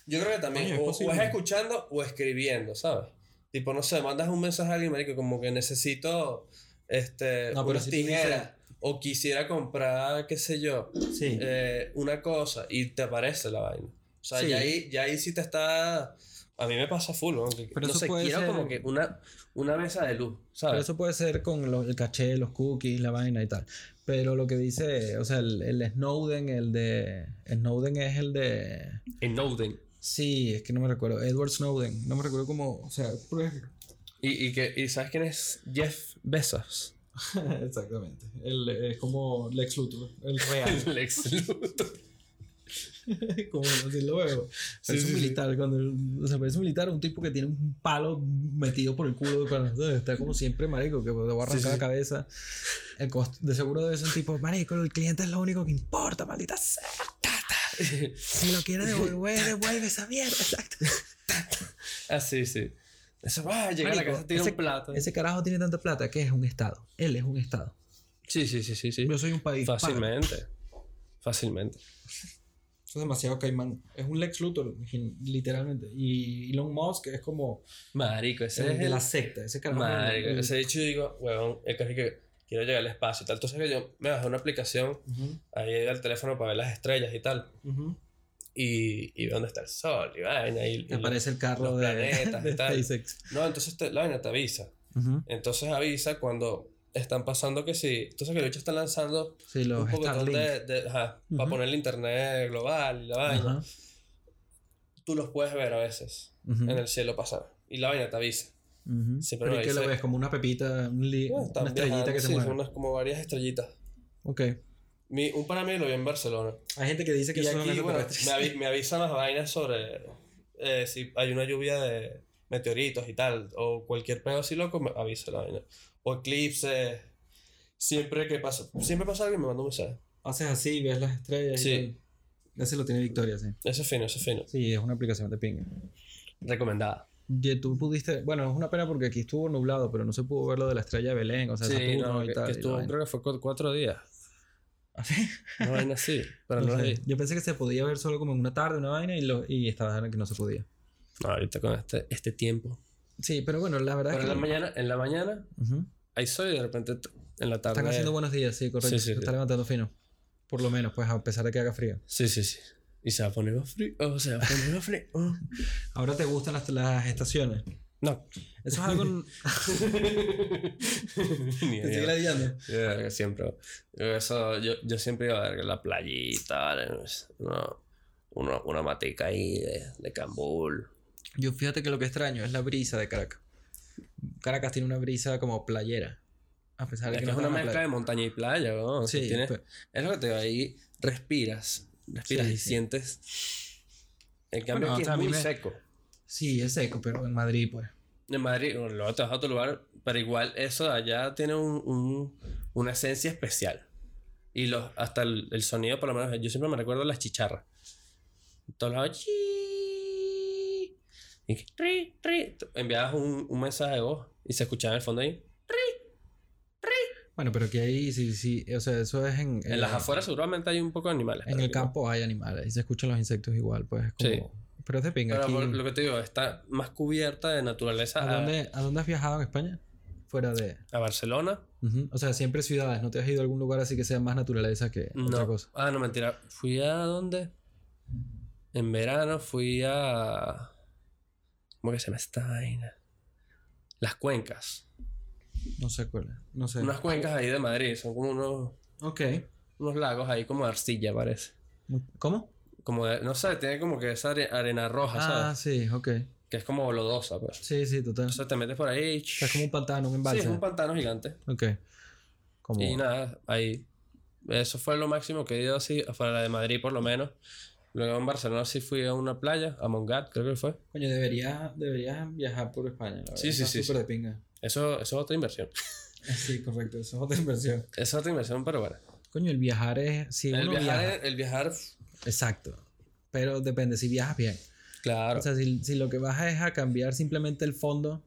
Yo creo que también es o, o posible. es escuchando o escribiendo, ¿sabes? Tipo, no sé, mandas un mensaje a alguien, marico, como que necesito este, No, pero unas si tijeras o quisiera comprar, qué sé yo, Sí. eh, una cosa y te aparece la vaina. O sea, Sí. ya, ahí, ya ahí sí te está... A mí me pasa full, ¿no? Pero no eso sé, puede quiero ser- como que una, una mesa de luz, Pero ¿sabes? eso puede ser con lo- el caché, los cookies, la vaina y tal. Pero lo que dice, o sea, el, el Snowden, el de. Snowden es el de. En Noden. Sí, es que no me recuerdo. Edward Snowden. No me recuerdo cómo. O sea, por ejemplo. ¿Y, y, que, ¿Y sabes quién es Jeff Bezos? Exactamente. El, es como Lex Luthor, el real. Lex Luthor. como así lo veo. Parece un sí, sí. militar. Cuando, o sea, parece un militar, un tipo que tiene un palo metido por el culo. Está como siempre, marico, que te va a arrancar Sí, sí. la cabeza. El costo, de seguro debe ser un tipo, marico, el cliente es lo único que importa, maldita sea. Si lo quiere devolver, devuelve esa mierda. Exacto. Ah, sí, sí. Eso va, llega a la Marico, casa, tira ese- un. Ese carajo tiene tanta plata que es un estado. Él es un estado. Sí, sí, sí, sí, sí. Yo soy un país. Fácilmente. Fácilmente. Eso es demasiado caimán. Es un Lex Luthor, literalmente. Y Elon Musk es como Marico, ese el es de la secta. Ese carajo. Marico, el- ese dicho yo digo, huevón, el que que quiero llegar al espacio y tal. Entonces que yo me bajé una aplicación ahí al teléfono para ver las estrellas y tal. Y, y dónde está el sol y vaina. Y, y aparece el carro los de, planetas y de tal. SpaceX. No, entonces te- la vaina te avisa. Entonces avisa cuando están pasando que sí. Entonces que el bicho está lanzando Sí, los un Starlink. de, de- ajá, para Ujú. poner el internet global y la vaina. Ajá, Tú los puedes ver a veces ujú, en el cielo pasar. Y la vaina te avisa. siempre Pero lo ¿y qué lo ves? Como una pepita, un li- No, una están estrellita viajando, que se sí, mueve. unas, como varias estrellitas. Ok. Mi, un para mí lo vi en Barcelona. Hay gente que dice que Y son aquí, bueno, me, avi- me avisan las vainas sobre eh, si hay una lluvia de meteoritos y tal, o cualquier pedo así loco, me avisa la vaina. O eclipses. Siempre que pasa, siempre pasa y me manda un mensaje. Haces así, ves las estrellas. Sí. y tal. Ese lo tiene Victoria, sí. Ese es fino, ese es fino. Sí, es una aplicación de ping. Recomendada. Y tú pudiste, bueno, es una pena porque aquí estuvo nublado, pero no se pudo ver lo de la estrella de Belén, o sea, Sí, Saturno no, y que, tal. que y la estuvo, vaina. creo que fue cu- cuatro días. ¿Ah, sí? Una vaina así, pero No no, sé. Yo pensé que se podía ver solo como en una tarde, una vaina, y, lo, y estaba que no se podía. No, ahorita con este, este tiempo. Sí, pero bueno, la verdad Pero en es la que... mañana, en la mañana Ujú. Hay sol y de repente en la tarde. Están haciendo buenos días, sí, correcto. Sí, sí, se está levantando fino. Por lo menos, pues a pesar de que haga frío. Sí, sí, sí. Y se va a poner más frío. Oh, se va a poner más frío. Ahora te gustan las, las estaciones. No. Eso es algo... Ni ¿Te sigue ladillando? Yo, siempre. Eso, yo, yo siempre iba a ver la playita, ¿vale? Una, una, una matica ahí de, de Cambul. Yo fíjate que lo que extraño es la brisa de Caracas. Caracas tiene una brisa como playera. A pesar de Es que, que no es una mezcla playa. de montaña y playa, ¿no? Sí, Tienes- pero- Es lo que te digo, ahí respiras. Respiras Sí, y sí. sientes. En cambio, Bueno, aquí o sea, a es muy me- seco. Sí, es seco, pero en Madrid, pues. En Madrid, bueno, luego te vas a otro lugar, pero igual eso de allá tiene un, un- una esencia especial. Y los, hasta el, el sonido, por lo menos, yo siempre me recuerdo las chicharras. En todos lados, "Chi". Y que, enviabas un, un mensaje de voz y se escuchaba en el fondo ahí. Bueno, pero que ahí sí, sí, o sea, eso es en... En las afueras seguramente hay un poco de animales. En el no. campo hay animales y se escuchan los insectos igual, pues es como... Sí. Pero es de pinga Pero aquí. por lo que te digo, está más cubierta de naturaleza ¿A a, dónde, ¿A dónde has viajado en España? Fuera de... a Barcelona. O sea, siempre ciudades, ¿no te has ido a algún lugar así que sea más naturaleza que otra cosa? Ah, no, mentira. Fui a dónde? En verano fui a. ¿Cómo que se llama esta vaina? Las cuencas. No sé cuál es. No sé. Unas cuencas ahí de Madrid. Son como unos, Ok. unos lagos ahí como de arcilla, parece. ¿Cómo? Como de, no sé, tiene como que esa are- arena roja, Ah, ¿sabes? sí, ok. Que es como lodosa, pues. Sí, sí, total. Entonces te metes por ahí. O sea, es como un pantano, un Sí, embalse. es un pantano gigante. Ok. Como... Y nada, ahí. Eso fue lo máximo que he ido así, afuera de Madrid por lo menos. Luego en Barcelona sí fui a una playa, a Mongat, creo que fue. Coño, deberías, deberías viajar por España, la. Sí, sí, sí, súper sí. de pinga. Eso, eso es otra inversión. Sí, correcto. Eso es otra inversión. Esa es otra inversión, pero bueno. Coño, el viajar es... Si El viajar, viaja... el viajar, Exacto. Pero depende, si viajas bien. claro. O sea, si, si lo que vas es a cambiar simplemente el fondo,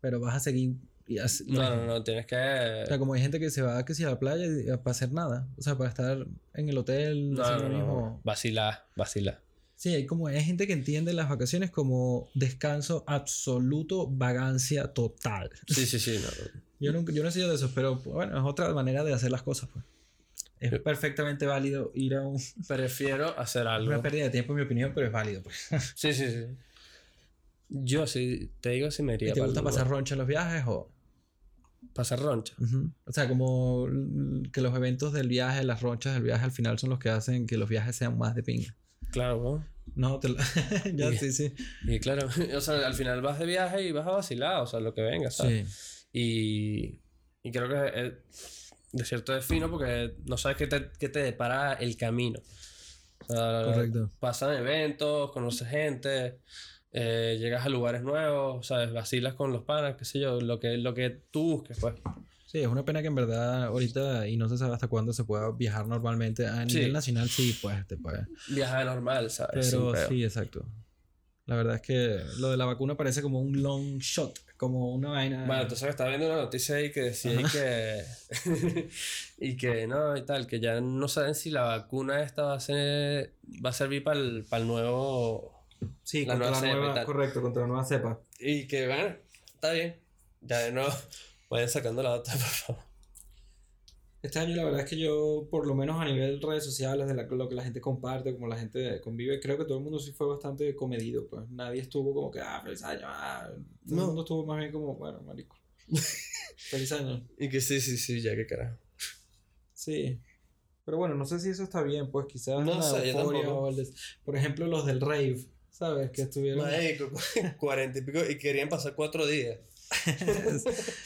pero vas a seguir... y as- no, no, no, tienes O sea, que. como hay gente que se va que si a la playa y- para hacer nada. O sea, para estar en el hotel, No, no, lo mismo. Vacila, vacila. Sí, hay como hay gente que entiende las vacaciones como descanso absoluto, vagancia total. Sí, sí, sí. No. Yo nunca, yo no he sido de esos, pero bueno, es otra manera de hacer las cosas, pues. Es Yo- perfectamente válido ir a un- Prefiero hacer algo. una pérdida de tiempo, en mi opinión, pero es válido, pues. Sí, sí, sí. Yo sí, te digo si me iría ¿Y te gusta pasar roncha en los viajes o...? Pasar roncha. O sea, como que los eventos del viaje, las ronchas del viaje al final son los que hacen que los viajes sean más de pinga. Claro, ¿no? No, te lo- ya Y- sí, sí. Y claro, o sea, al final vas de viaje y vas a vacilar, o sea, lo que venga, ¿sabes? Sí. Y, y creo que es, de cierto es fino porque no sabes qué te, qué te depara el camino. O sea, Correcto. Pasan eventos, conoces gente, eh, llegas a lugares nuevos, ¿sabes? Vacilas con los panas, qué sé yo, lo que, lo que tú busques, pues. Sí, es una pena que en verdad ahorita y no se sabe hasta cuándo se pueda viajar normalmente. A nivel Sí. nacional sí, pues te puede. Viajar normal, ¿sabes? Pero sí, exacto. La verdad es que lo de la vacuna parece como un long shot, como una vaina. Bueno, entonces estaba viendo una noticia ahí que decía que. y que no, y tal, que ya no saben si la vacuna esta va a, ser, va a servir para el, nuevo. Sí, la contra nueva la cepa y nueva, tal. correcto, contra la nueva cepa. Y que, bueno, está bien. Ya de nuevo, vayan sacando la otra, por favor. Este año la verdad es que yo, por lo menos a nivel redes sociales, de la- lo que la gente comparte, como la gente convive, creo que todo el mundo sí fue bastante comedido, pues nadie estuvo como que, ah, feliz año, ah. Todo No. el mundo estuvo más bien como, bueno, marico. feliz año. Y que sí, sí, sí, ya que carajo. Sí. Pero bueno, no sé si eso está bien, pues quizás No sé, euforia o el des- Por ejemplo, los del rave, ¿sabes? Que estuvieron... Marico, cuarenta y pico, y querían pasar cuatro días.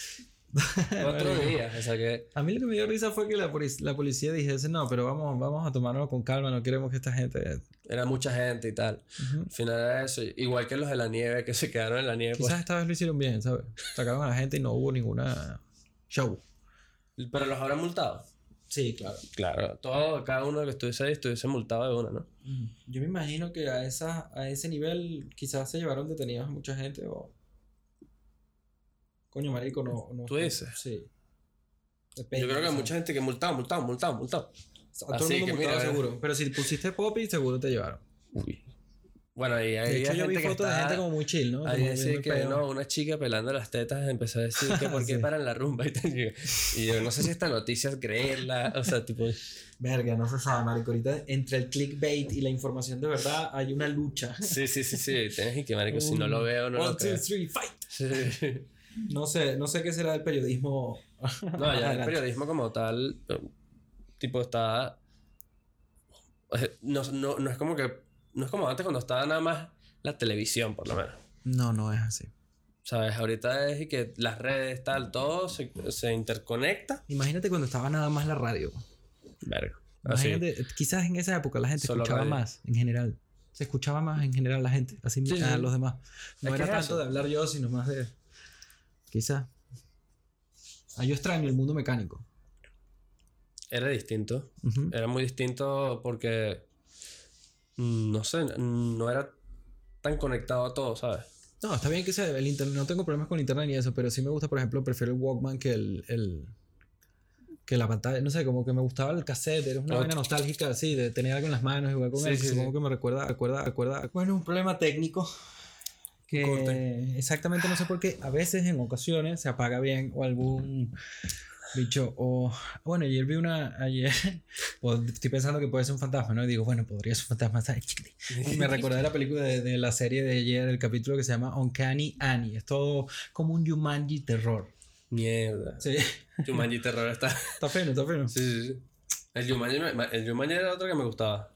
Cuatro días, o sea que. A mí lo que me dio risa fue que la, la policía dijese, no, pero vamos, vamos a tomárnoslo con calma, no queremos que esta gente... Era mucha gente y tal. Al final era eso. Igual que los de la nieve que se quedaron en la nieve. pues. Quizás esta vez lo hicieron bien, ¿sabes? Sacaron a la gente y no hubo ninguna show. Pero los habrán multado. Sí, claro. Claro, todo, cada uno que estuviese ahí estuviese multado de una, ¿no? Yo me imagino que a, esa, a ese nivel quizás se llevaron detenidos a mucha gente o... Coño, marico, no... no ¿Tú dices? Sí. Yo creo que hay mucha gente que multado, multado, multado, multado. A todo Así el mundo que multado mira, seguro. Pero si pusiste Poppy, seguro te llevaron. Uy. Bueno, y De ahí hecho, hay yo vi gente que fotos de gente como muy chill, ¿no? Ahí viendo que el no, una chica pelando las tetas empezó a decir que por qué Sí. paran la rumba y. Y yo no sé si esta noticia es creerla, o sea, tipo... Verga, no se sabe, marico. Ahorita entre el clickbait y la información de verdad hay una lucha. Sí, sí, sí, sí, tienes que, marico, si no lo veo, no One, lo two, creo. three, fight. Sí. No sé, no sé qué será del periodismo. No, ya el periodismo como tal, eh, tipo, está... eh, No, no, no es como que... No es como antes cuando estaba nada más la televisión, por lo menos. No, no es así. ¿Sabes? Ahorita es que las redes, tal, todo se, se interconecta. Imagínate cuando estaba nada más la radio. Verga. Así. Imagínate, quizás en esa época la gente Solo escuchaba radio. más en general. Se escuchaba más en general la gente, así Sí, a sí. los demás. No Es era tanto eso. de hablar yo, sino más de. Quizás. Ah, yo extraño el mundo mecánico. era distinto. Era muy distinto porque, no sé, no era tan conectado a todo, ¿sabes? No, está bien que sea el internet. No tengo problemas con internet ni eso, pero sí me gusta, por ejemplo, prefiero el Walkman que el. el que la pantalla, no sé, como que me gustaba el cassette, era una Ah. vaina nostálgica así, de tener algo en las manos y jugar con Sí, él, sí, supongo sí. que me recuerda, recuerda, recuerda, bueno, un problema técnico que corte. exactamente no sé por qué, a veces en ocasiones se apaga bien o algún bicho o bueno, ayer vi una ayer o estoy pensando que puede ser un fantasma, ¿no? Y digo, bueno, podría ser un fantasma. Y me recordé de la película de, de la serie de ayer, el capítulo que se llama Uncanny Annie. Es todo como un Jumanji terror. Mierda. Sí, Jumanji Terror está. está feo, está feo. Sí, sí, sí. El Jumanji, me- el Jumanji era otro que me gustaba.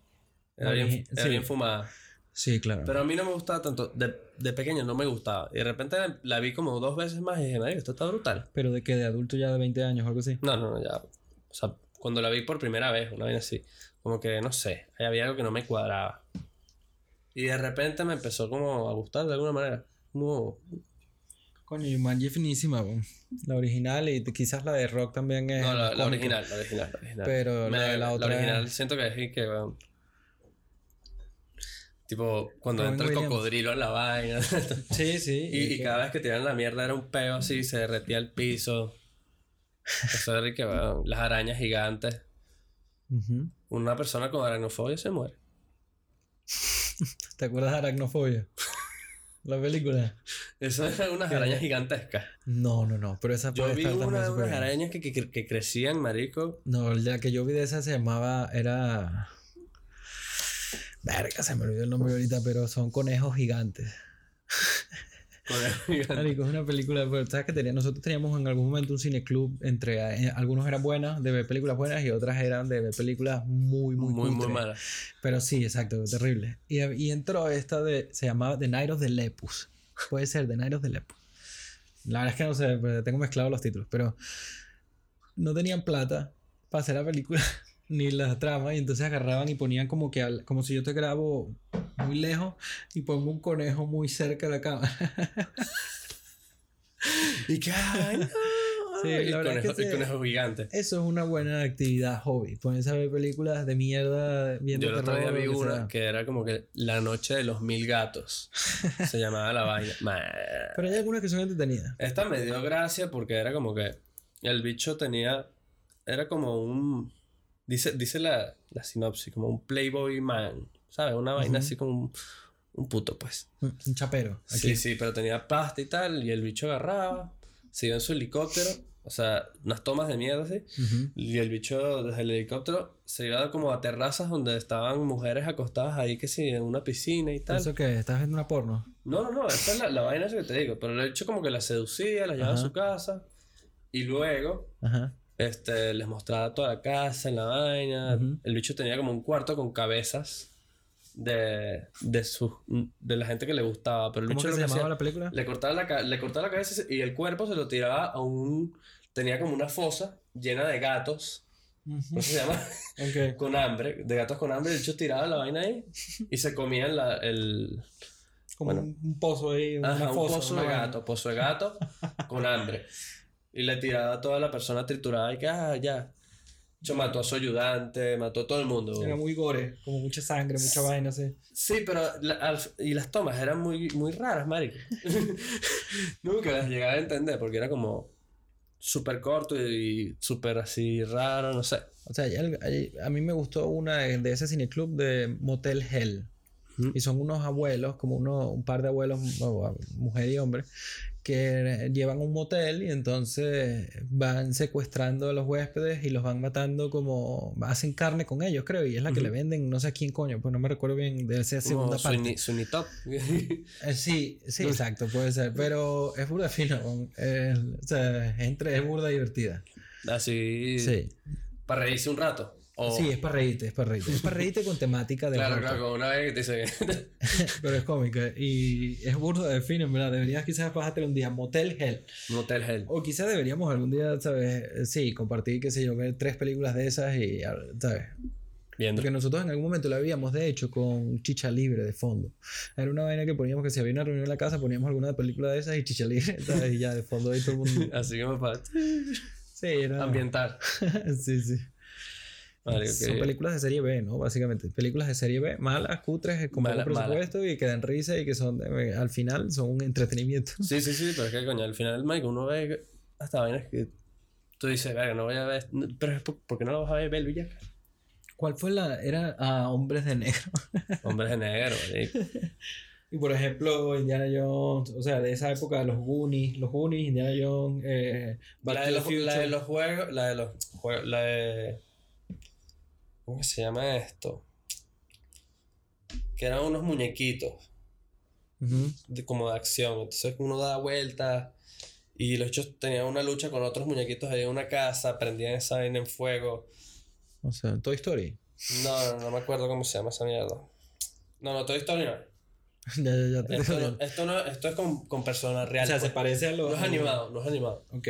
Era, bien, era bien fumada. Sí, claro. Pero a mí no me gustaba tanto. De, de pequeño no me gustaba. Y de repente la vi como dos veces más y dije, marico, esto está brutal. Pero de que de adulto ya de 20 años o algo así. No, no, no, ya. O sea, cuando la vi por primera vez, una vez así. Como que, no sé, ahí había algo que no me cuadraba. Y de repente me empezó como a gustar de alguna manera. Como, Coño, Jumanji es finísima, weón. La original y quizás la de Rock también es. no, la, la original, la original, la original. Pero la de la otra- original siento que es que, weón, Tipo, cuando entra el cocodrilo en la vaina. Sí, sí. y, y que- cada vez que tiran la mierda era un peo así, se derretía el piso. Eso era que, las arañas gigantes. Una persona con aracnofobia se muere. ¿Te acuerdas de Aracnofobia? la película. Eso eran unas arañas gigantescas. No, no, no. Pero esa Yo vi una, unas arañas que, que, que crecían, marico. No, la que yo vi de esa se llamaba. Era. Verga, se me olvidó el nombre ahorita, pero son conejos gigantes. Con Marico, es una película, pero sabes que tenía, nosotros teníamos en algún momento un cineclub entre eh, algunos eran buenas, de ver películas buenas y otras eran de ver películas muy, muy, muy, muy, cutres. mala. Pero sí, exacto, terrible. Y, y entró esta de, se llamaba The Night of the Lepus. Puede ser The Night of the Lepus. La verdad es que no sé, pero tengo mezclados los títulos, pero no tenían plata para hacer la película ni la trama y entonces agarraban y ponían como que al- como si yo te grabo muy lejos y pongo un conejo muy cerca de la cámara. Y que, ay, no. Sí, el, es conejo, que el conejo gigante. Eso es una buena actividad hobby. Ponerse a ver películas de mierda viendo Yo el otro día vi una sea. que era como que La Noche de los Mil Gatos. Se llamaba la vaina. Pero hay algunas que son entretenidas. Esta me dio gracia porque era como que el bicho tenía. Era como un. Dice, dice la, la sinopsis, como un Playboy Man. ¿Sabes? Una vaina así como un, un puto, pues. Un chapero. Aquí. Sí, sí, pero tenía pasta y tal. Y el bicho agarraba, se iba en su helicóptero. O sea, unas tomas de mierda así. Y el bicho desde el helicóptero se iba como a terrazas donde estaban mujeres acostadas ahí, que sí, en una piscina y tal. ¿Eso qué? ¿Estás viendo una porno? No, no, no, esa es la, la vaina esa que te digo. Pero el hecho como que la seducía, la llevaba a su casa. Y luego, Ajá. Este, les mostraba toda la casa, en la vaina. Ujú. El bicho tenía como un cuarto con cabezas de, de, sus- de la gente que le gustaba. Pero el ¿Cómo bicho que lo se que llamaba hacía, la película? le cortaba la, le cortaba la cabeza y el cuerpo se lo tiraba a un... Tenía como una fosa llena de gatos. ¿Cómo se llama? Ok. con hambre, de gatos con hambre. El bicho tiraba la vaina ahí y se comían la, el... Como Bueno. un, un pozo ahí, una Ajá, un fosa, pozo una de vaina. gato, pozo de gato con hambre. Y le tiraba a toda la persona triturada y que, ah, ya. Yo mató a su ayudante, mató a todo el mundo. Era muy gore, como mucha sangre, mucha vaina así. Sí, pero la- al- y las tomas eran muy, muy raras, marico. Nunca las llegaba a entender porque era como súper corto y súper así raro, no sé. O sea, hay hay- a mí me gustó una de de ese cineclub de Motel Hell. Y son unos abuelos, como uno, un par de abuelos, mujer y hombre, que llevan un motel y entonces van secuestrando a los huéspedes y los van matando como hacen carne con ellos, creo, y es la que le venden, no sé a quién coño, pues no me recuerdo bien de esa segunda parte. Sweeney Todd. Eh, sí, sí, exacto, puede ser, pero es burda fino, eh, o sea, es entre es burda divertida. así. Sí, Para reírse un rato. O- sí, es para reírte, es para reírte, es para reírte con temática de Claro, claro, como una vez que te dice que- pero es cómica y es burda de fino, en verdad, deberías quizás pasarte un día Motel Hell. Motel Hell. O quizás deberíamos algún día, ¿sabes? Sí, compartir, qué sé yo, ver tres películas de esas y, ¿sabes? Viendo. Porque nosotros en algún momento la veíamos, de hecho, con chicha libre de fondo. Era una vaina que poníamos que si había una reunión en la casa, poníamos alguna película de esas y chicha libre, ¿sabes? Y ya de fondo ahí todo el mundo. Así como para Sí, era. ambientar. sí, sí. Son películas de serie B, ¿no? Básicamente. Películas de serie B, malas, cutres, con poco Mala- mala. presupuesto y que dan risa y que son, eh, al final, son un entretenimiento. Sí, sí, sí, pero es que coño, al final, Mike, uno ve hasta vainas que tú dices, verga, no voy a ver. no, Pero es por- ¿por qué no lo vas a ver, Bel Villaca? ¿Cuál fue la? Era a Hombres de Negro. Hombres de negro, marico. Y por ejemplo, Indiana Jones, o sea, de esa época, los Goonies, los Goonies, Indiana Jones, eh, La de, los, la de los juegos, la de los juegos, la de... ¿Cómo se llama esto? Que eran unos muñequitos, de, como de acción. Entonces uno da vueltas y los hechos tenían una lucha con otros muñequitos ahí en una casa, prendían esa vaina en fuego. O sea, Toy Story. No, no, no me acuerdo cómo se llama esa mierda. No, no, Toy Story no. ya, ya, ya te Esto, no, esto, no, esto es con, con personas O reales. sea, se pues. parece a los. No es animado, no es animado. Ok.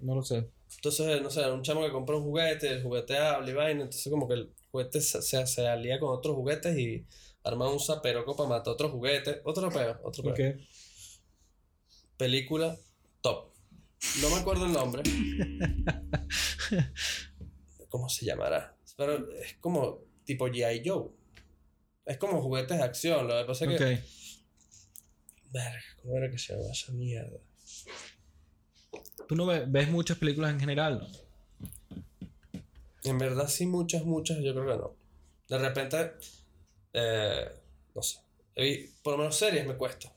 No lo sé. Entonces, no sé, un chamo que compra un juguete, el juguete habla y vaina, entonces como que el juguete se, se, se alía con otros juguetes y arma un zaperoco para matar otro juguete. Otro peo, otro peo. Película top. No me acuerdo el nombre. ¿Cómo se llamará? Pero es como tipo G.I. Joe. Es como juguetes de acción. Lo que pasa es que. Verga, ¿cómo era que se llama esa mierda? Tú no ve- ves muchas películas en general, ¿no? En verdad, sí, muchas, muchas, yo creo que no. De repente, eh, no sé. Por lo menos series me cuesta.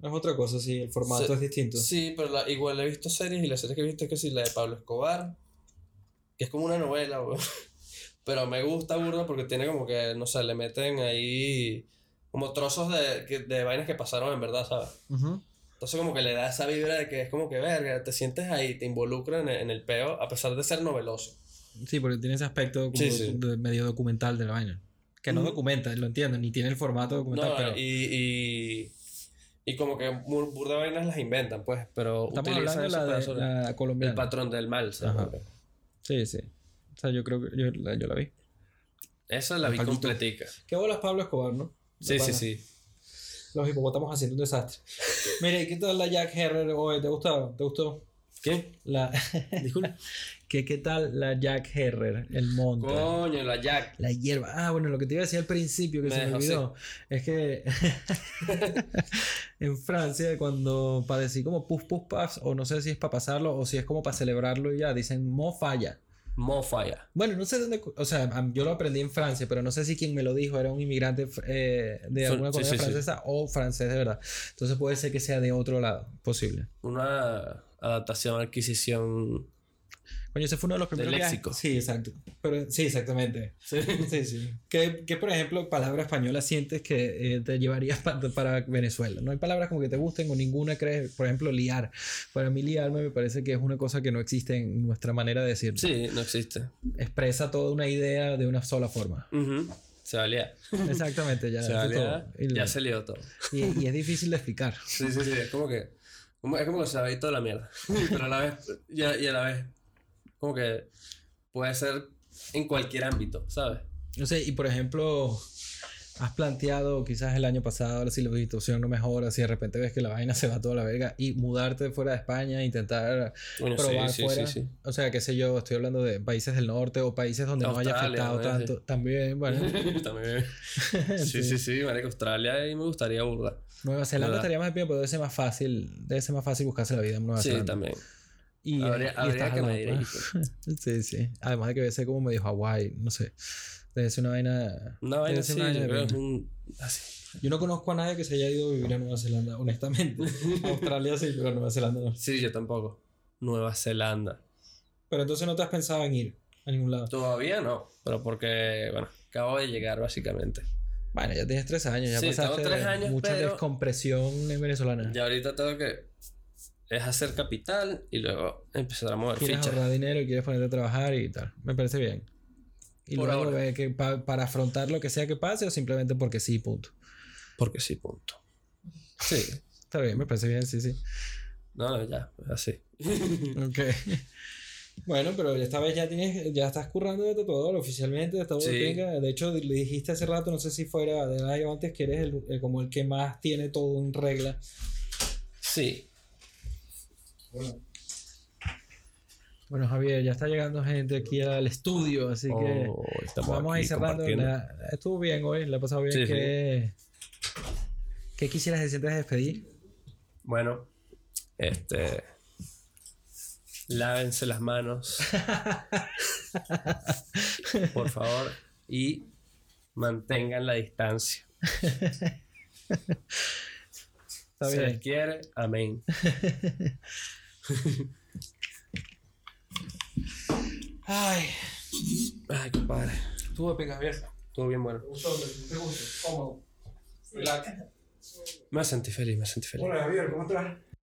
Es otra cosa, sí, el formato Sí. es distinto. Sí, pero la- igual he visto series y las series que he visto es que sí, la de Pablo Escobar, que es como una novela. Pero me gusta burda porque tiene como que, no sé, le meten ahí como trozos de, de vainas que pasaron en verdad, ¿sabes? Entonces como que le da esa vibra de que es como que, verga, te sientes ahí, te involucra en el, el peo, a pesar de ser noveloso. Sí, porque tiene ese aspecto como Sí, sí. de medio documental de la vaina. Que no documenta, lo entiendo, ni tiene el formato documental, No, pero y, y, y como que burda vainas las inventan, pues, pero estamos utilizan hablando la, de, la el colombiana. patrón del mal, ¿sabes? Sí, sí. O sea, yo creo que yo, la- yo la vi. Esa la vi Palito. completica. Qué bolas Pablo Escobar, ¿no? Sí, De sí, pana. sí. Los hipopótamos haciendo un desastre. Mire, ¿qué tal la Jack Herrer hoy? ¿Te gustó? ¿Te gustó? ¿Qué? La... Disculpe. ¿Qué, ¿Qué tal la Jack Herrer? El monte. Coño, la Jack. La hierba. Ah, bueno, lo que te iba a decir al principio que Me se me olvidó es que en Francia, cuando padecí como puff puff puffs, o no sé si es para pasarlo o si es como para celebrarlo y ya, dicen mo falla. Mofaya. Bueno, no sé dónde, o sea, yo lo aprendí en Francia, pero no sé si quien me lo dijo era un inmigrante eh, de alguna sí, colonia sí, sí. francesa o francés de verdad. Entonces puede ser que sea de otro lado, posible. Una adaptación, adquisición. Coño, ese fue uno de los primeros viajes- léxico. Sí, exacto. Pero, sí, exactamente. Sí, sí. ¿Qué, qué, por ejemplo, palabra española sientes que eh, te llevarías pa- para Venezuela? No hay palabras como que te gusten o ninguna crees. Por ejemplo, liar. Para mí, liarme me parece que es una cosa que no existe en nuestra manera de decirlo. Sí, no existe. Expresa toda una idea de una sola forma. Ujú. Se valía. Exactamente, ya. Se eso es todo. valía. Y, Ya se lió todo. y, y es difícil de explicar. Sí, sí, sí. Es como que. Es como que se va a ir toda la mierda. Pero a la vez. Y a, y a la vez. Como que. Puede ser en cualquier ámbito, ¿sabes? No sé, y por ejemplo, has planteado quizás el año pasado, si la situación no mejora, si de repente ves que la vaina se va toda la verga, y mudarte fuera de España, intentar probar sí, sí, fuera. sí, sí. O sea, qué sé yo, estoy hablando de países del norte o países donde no haya afectado tanto. También, bueno, También. Sí, sí, sí. Marico, Australia y me gustaría burda. Nueva Zelanda ¿Verdad? estaría más bien, pero debe ser más fácil, debe ser más fácil buscarse la vida en Nueva Sí, Zelanda. también. Y, Habría- y habría que medir ahí, pues. Sí, sí. Además de que debe ser como medio Hawái, no sé. Debe ser una vaina. Una vaina una vaina yo de creo que es un. Así. Yo no conozco a nadie que se haya ido a vivir a Nueva Zelanda, honestamente. Australia sí, pero Nueva Zelanda no. Sí, yo tampoco. Nueva Zelanda. Pero entonces no te has pensado en ir a ningún lado. Todavía no, pero porque, bueno, acabo de llegar básicamente. Bueno, ya tienes tres años, ya Sí, tengo pasaste tres años, mucha pero- descompresión en venezolana. Ya ahorita tengo que. Es hacer capital y luego empezar a mover Quieres fichas. ahorrar dinero y quieres ponerte a trabajar y tal. Me parece bien. Y Por luego ahora. que pa- para afrontar lo que sea que pase o simplemente porque sí, punto. Porque sí, punto. Sí. Está bien, me parece bien, sí, sí. No, no, ya, así. Ok. Bueno, pero esta vez ya tienes, ya estás currando de tatuador oficialmente, de todo Sí. De hecho, le dijiste hace rato, no sé si fuera de live antes, que eres el, el- como el que más tiene todo en regla. Sí. Bueno, Javier, ya está llegando gente aquí al estudio, así que Oh, vamos a ir cerrando. La- estuvo bien hoy, la he pasado bien. Sí, sí. ¿Qué, ¿Qué quisieras decirte de despedir? Bueno, este. Lávense las manos. por favor. Y mantengan la distancia. Está Se les bien. quiere. Amén. Ay, Ay, compadre. estuvo épica, Javier. Estuvo bien bueno. ¿Te gustó? ¿Te gustó? Cómodo. Relax. Me sentí feliz, me sentí feliz. Hola, Javier, ¿cómo estás?